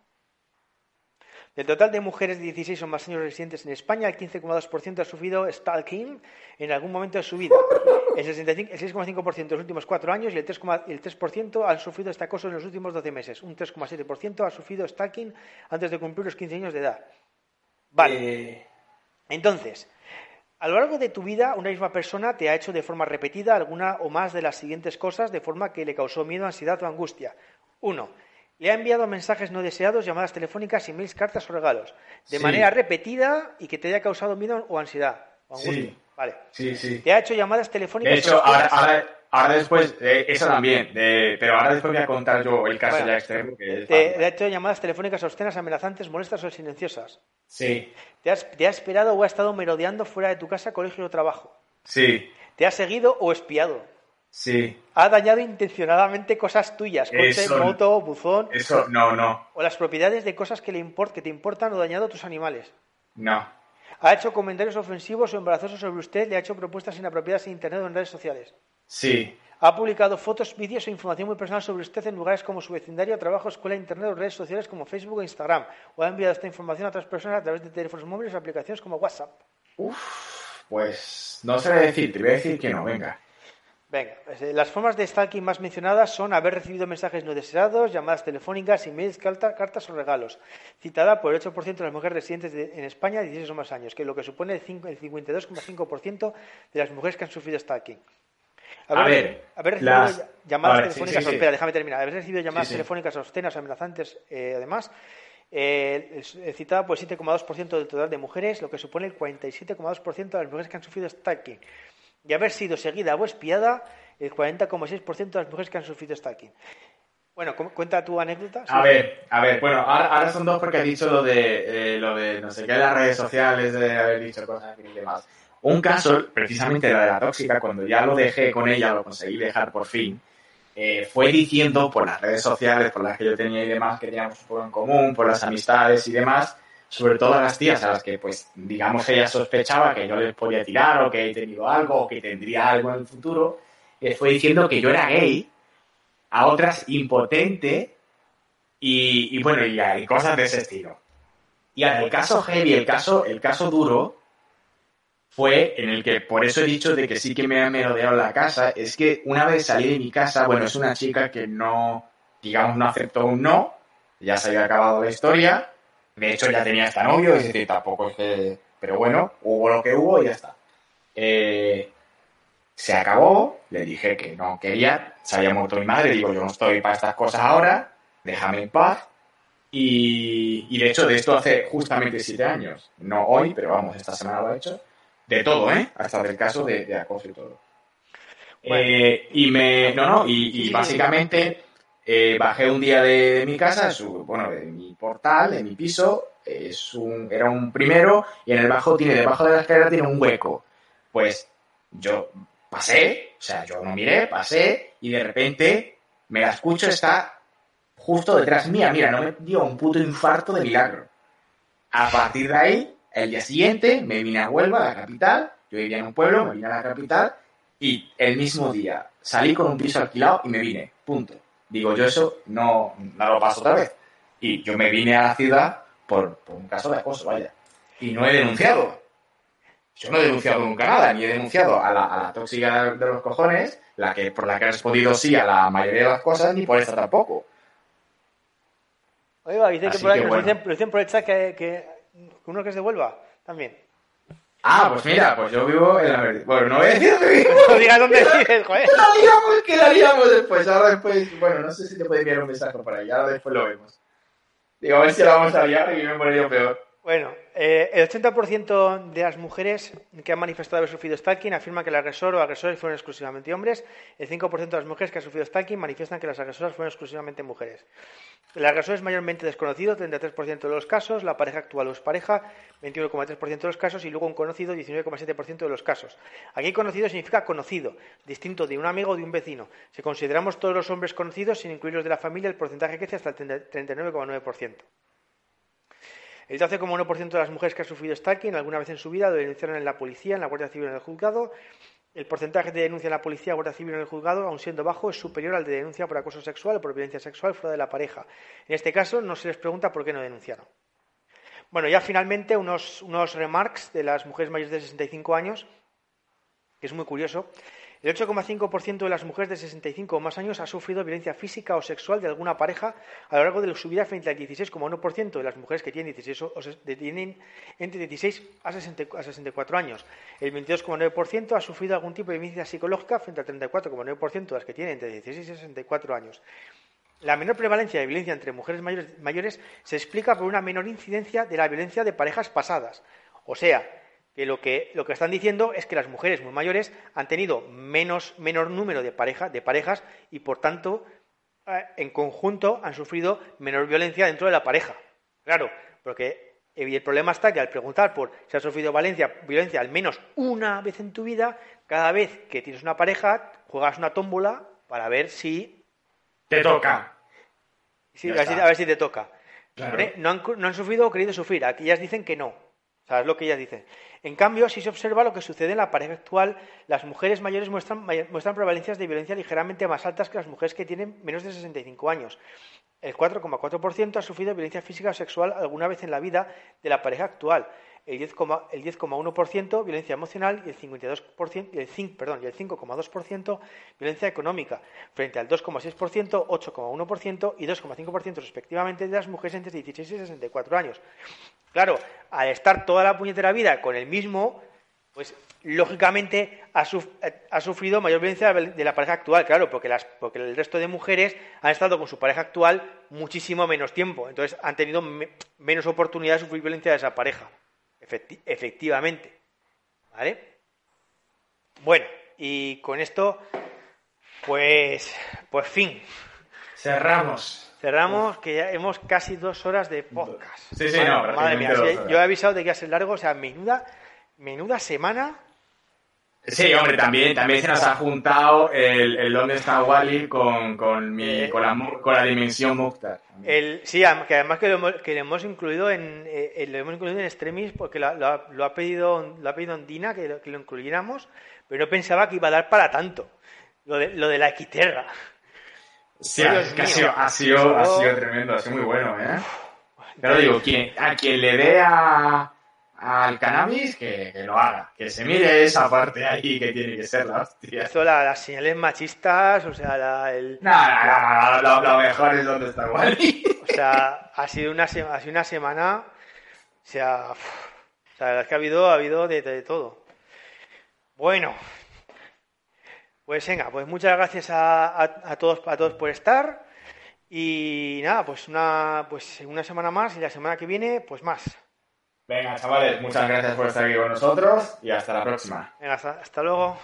Del total de mujeres de 16 o más años residentes en España, el 15,2% ha sufrido stalking en algún momento de su vida. El 65 el 6,5% en los últimos cuatro años y el 3,- el 3% han sufrido este acoso en los últimos 12 meses. Un 3,7% ha sufrido stalking antes de cumplir los 15 años de edad. Vale. Eh, Entonces, a lo largo de tu vida, una misma persona te ha hecho de forma repetida alguna o más de las siguientes cosas de forma que le causó miedo, ansiedad o angustia. Uno, le ha enviado mensajes no deseados, llamadas telefónicas, emails, cartas o regalos, de Sí. manera repetida y que te haya causado miedo o ansiedad o Sí. Vale. sí, sí. Te ha hecho llamadas telefónicas. De hecho, ahora, ahora, ahora después, eh, eso también, de- pero ahora después voy a contar yo el caso Bueno, ya extremo. Que es Te, te ha hecho llamadas telefónicas obscenas, amenazantes, molestas o silenciosas. Sí, Te, has- te ha esperado o ha estado merodeando fuera de tu casa, colegio o trabajo. sí, Te ha seguido o espiado. Sí. Ha dañado intencionadamente cosas tuyas, coche, Eso- moto, buzón, Eso, no, no, o las propiedades de cosas que, le import- que te importan o dañado tus animales. no. Ha hecho comentarios ofensivos o embarazosos sobre usted, le ha hecho propuestas inapropiadas en Internet o en redes sociales. Sí, Ha publicado fotos, vídeos o información muy personal sobre usted en lugares como su vecindario, trabajo, escuela, Internet o redes sociales como Facebook o Instagram. O ha enviado esta información a otras personas a través de teléfonos móviles o aplicaciones como WhatsApp. pues no sé decir, te voy a decir que no, venga. Venga, pues, eh, las formas de stalking más mencionadas son haber recibido mensajes no deseados, llamadas telefónicas, emails, carta- cartas o regalos, citada por el 8% de las mujeres residentes de- en España de 16 o más años, que es lo que supone el, cinco- el 52,5% de las mujeres que han sufrido stalking. A ver, haber recibido las- llamadas ver, telefónicas, sí, sí. espera, déjame terminar, haber recibido llamadas telefónicas obscenas, amenazantes, eh, además, eh, eh, citada por el 7,2% del total de mujeres, lo que supone el 47,2% de las mujeres que han sufrido stalking. Y haber sido seguida o espiada, el 40,6% de las mujeres que han sufrido stalking. Bueno, cu- cuenta tu anécdota. A ver, a ver, bueno, ahora, son dos porque has dicho lo de, eh, lo de no sé qué, las redes sociales, de haber dicho cosas y demás. Un caso, precisamente la de la tóxica, cuando ya lo dejé con ella, lo conseguí dejar por fin, eh, fue diciendo por las redes sociales, por las que yo tenía y demás, que teníamos un poco en común, por las amistades y demás, sobre todo a las tías a las que, pues, digamos, ella sospechaba que yo les podía tirar o que he tenido algo o que tendría algo en el futuro, eh, fue diciendo que yo era gay, a otras impotente y, bueno, y, cosas de ese estilo. Y el caso heavy, el caso, el caso duro, fue en el que, por eso he dicho de que sí que me han merodeado la casa, es que una vez salí de mi casa, bueno, es una chica que no, digamos, no aceptó un no, ya se había acabado la historia, de hecho ya tenía hasta novio, es decir, tampoco es que, pero bueno, hubo lo que hubo y ya está. Eh, se acabó, le dije que no quería, se había muerto mi madre, digo, yo no estoy para estas cosas ahora, déjame en paz. Y, y de hecho, de esto hace justamente siete años, no hoy, pero vamos, esta semana lo he hecho, de todo, ¿eh? Hasta del caso de, de acoso y todo. Eh, y me, no, no, y, y básicamente eh, bajé un día de, mi casa, bueno, de mi portal, de mi piso, es un, era un primero, y en el bajo tiene, debajo de la escalera tiene un hueco. Pues yo pasé, o sea, yo no miré, pasé y de repente me la escucho, está justo detrás mía. Mira, no me dio un puto infarto de milagro. A partir de ahí, el día siguiente me vine a Huelva, a la capital. Yo vivía en un pueblo, me vine a la capital y el mismo día salí con un piso alquilado y me vine. Punto. Digo, yo eso no, no lo paso otra vez. Y yo me vine a la ciudad por, por un caso de acoso, vaya. Y no he denunciado. Yo no he denunciado nunca nada, ni he denunciado a la, a la tóxica de los cojones, la que por la que he respondido sí a la mayoría de las cosas, ni por esta tampoco. Oiga, dicen que por ahí que nos bueno. dicen, nos dicen por el chat que, que uno que se devuelva también. Ah, pues mira, pues yo vivo en la verde. Bueno, no voy a decir dónde vivo. No digas dónde vives, joder. Que la liamos, que la liamos después. Ahora después, bueno, no sé si te puede enviar un mensaje por ahí. Ahora después lo vemos. Digo, a ver si la vamos a liar y me pone yo peor. Bueno, eh, el 80% de las mujeres que han manifestado haber sufrido stalking afirman que el agresor o agresores fueron exclusivamente hombres. El 5% de las mujeres que han sufrido stalking manifiestan que las agresoras fueron exclusivamente mujeres. El agresor es mayormente desconocido, 33% de los casos, la pareja actual o expareja, 21,3% de los casos y luego un conocido, 19,7% de los casos. Aquí conocido significa conocido, distinto de un amigo o de un vecino. Si consideramos todos los hombres conocidos, sin incluir los de la familia, el porcentaje crece hasta el 39,9%. El 12,1% de las mujeres que han sufrido stalking alguna vez en su vida lo denunciaron en la policía, en la Guardia Civil o en el juzgado. El porcentaje de denuncia en la policía, Guardia Civil o en el juzgado, aun siendo bajo, es superior al de denuncia por acoso sexual o por violencia sexual fuera de la pareja. En este caso, no se les pregunta por qué no denunciaron. Bueno, ya finalmente unos, unos remarks de las mujeres mayores de 65 años, que es muy curioso. El 8,5% de las mujeres de 65 o más años ha sufrido violencia física o sexual de alguna pareja a lo largo de su vida frente al 16,1% de las mujeres que tienen, 16 o entre 16 a 60 a 64 años. El 22,9% ha sufrido algún tipo de violencia psicológica frente al 34,9% de las que tienen entre 16 y 64 años. La menor prevalencia de violencia entre mujeres mayores, mayores se explica por una menor incidencia de la violencia de parejas pasadas. O sea, que lo que, lo que están diciendo es que las mujeres muy mayores han tenido menos, menor número de, pareja, de parejas y, por tanto, eh, en conjunto han sufrido menor violencia dentro de la pareja. Claro, porque el problema está que al preguntar por si has sufrido violencia, violencia al menos una vez en tu vida, cada vez que tienes una pareja, juegas una tómbola para ver si Te toca. Sí, a, ver si, está. a ver si te toca. Claro. No, han, no han sufrido o querido sufrir. Aquí ellas dicen que no. Es lo que. En cambio, si se observa lo que sucede en la pareja actual, las mujeres mayores muestran, prevalencias de violencia ligeramente más altas que las mujeres que tienen menos de 65 años. El 4,4% ha sufrido violencia física o sexual alguna vez en la vida de la pareja actual. El 10,1% el 10,1% violencia emocional y el 52% y el 5, perdón, y el 5,2% violencia económica, frente al 2,6%, 8,1% y 2,5% respectivamente de las mujeres entre 16 y 64 años. Claro, al estar toda la puñetera vida con el mismo, pues lógicamente ha, suf- ha sufrido mayor violencia de la pareja actual, claro, porque, porque el resto de mujeres han estado con su pareja actual muchísimo menos tiempo, entonces han tenido me- menos oportunidad de sufrir violencia de esa pareja, Efecti- efectivamente. ¿Vale? Bueno, y con esto, pues, pues fin. Cerramos. Cerramos, que ya hemos casi dos horas de podcast. Sí, sí, no, Madre mía, yo he avisado de que iba a ser largo, o sea, menuda, menuda semana. Sí, hombre, también, también se nos ha juntado el, el dónde está Wally con, con, mi, Eh. con, la, con la dimensión Mukhtar. El, sí, que además que lo hemos, que lo hemos incluido en eh, eh, lo hemos incluido en extremis porque lo, ha- lo ha, lo ha pedido lo ha pedido Ondina que lo, que lo incluyéramos, pero no pensaba que iba a dar para tanto. Lo de, lo de la equiterra. Sí, Dios es que ha sido, ha, sido, ha Eso- sido tremendo, ha sido muy bueno, ¿eh? Pero digo, quien, a quien le dé a, al cannabis, que, que lo haga. Que se mire esa parte ahí que tiene que ser la hostia. Esto, la- las señales machistas, o sea, la- el, No, no, no, no, lo, lo mejor es donde está Wally. O sea, ha sido una, ha sido una semana. O sea, uf, o sea, la verdad es que ha habido, ha habido de, de todo. Bueno, pues venga, pues muchas gracias a, a- a todos, a todos por estar. Y nada, pues una, pues una semana más y la semana que viene, pues más. Venga, chavales, muchas gracias por estar aquí con nosotros y hasta la próxima. Venga, hasta, hasta luego.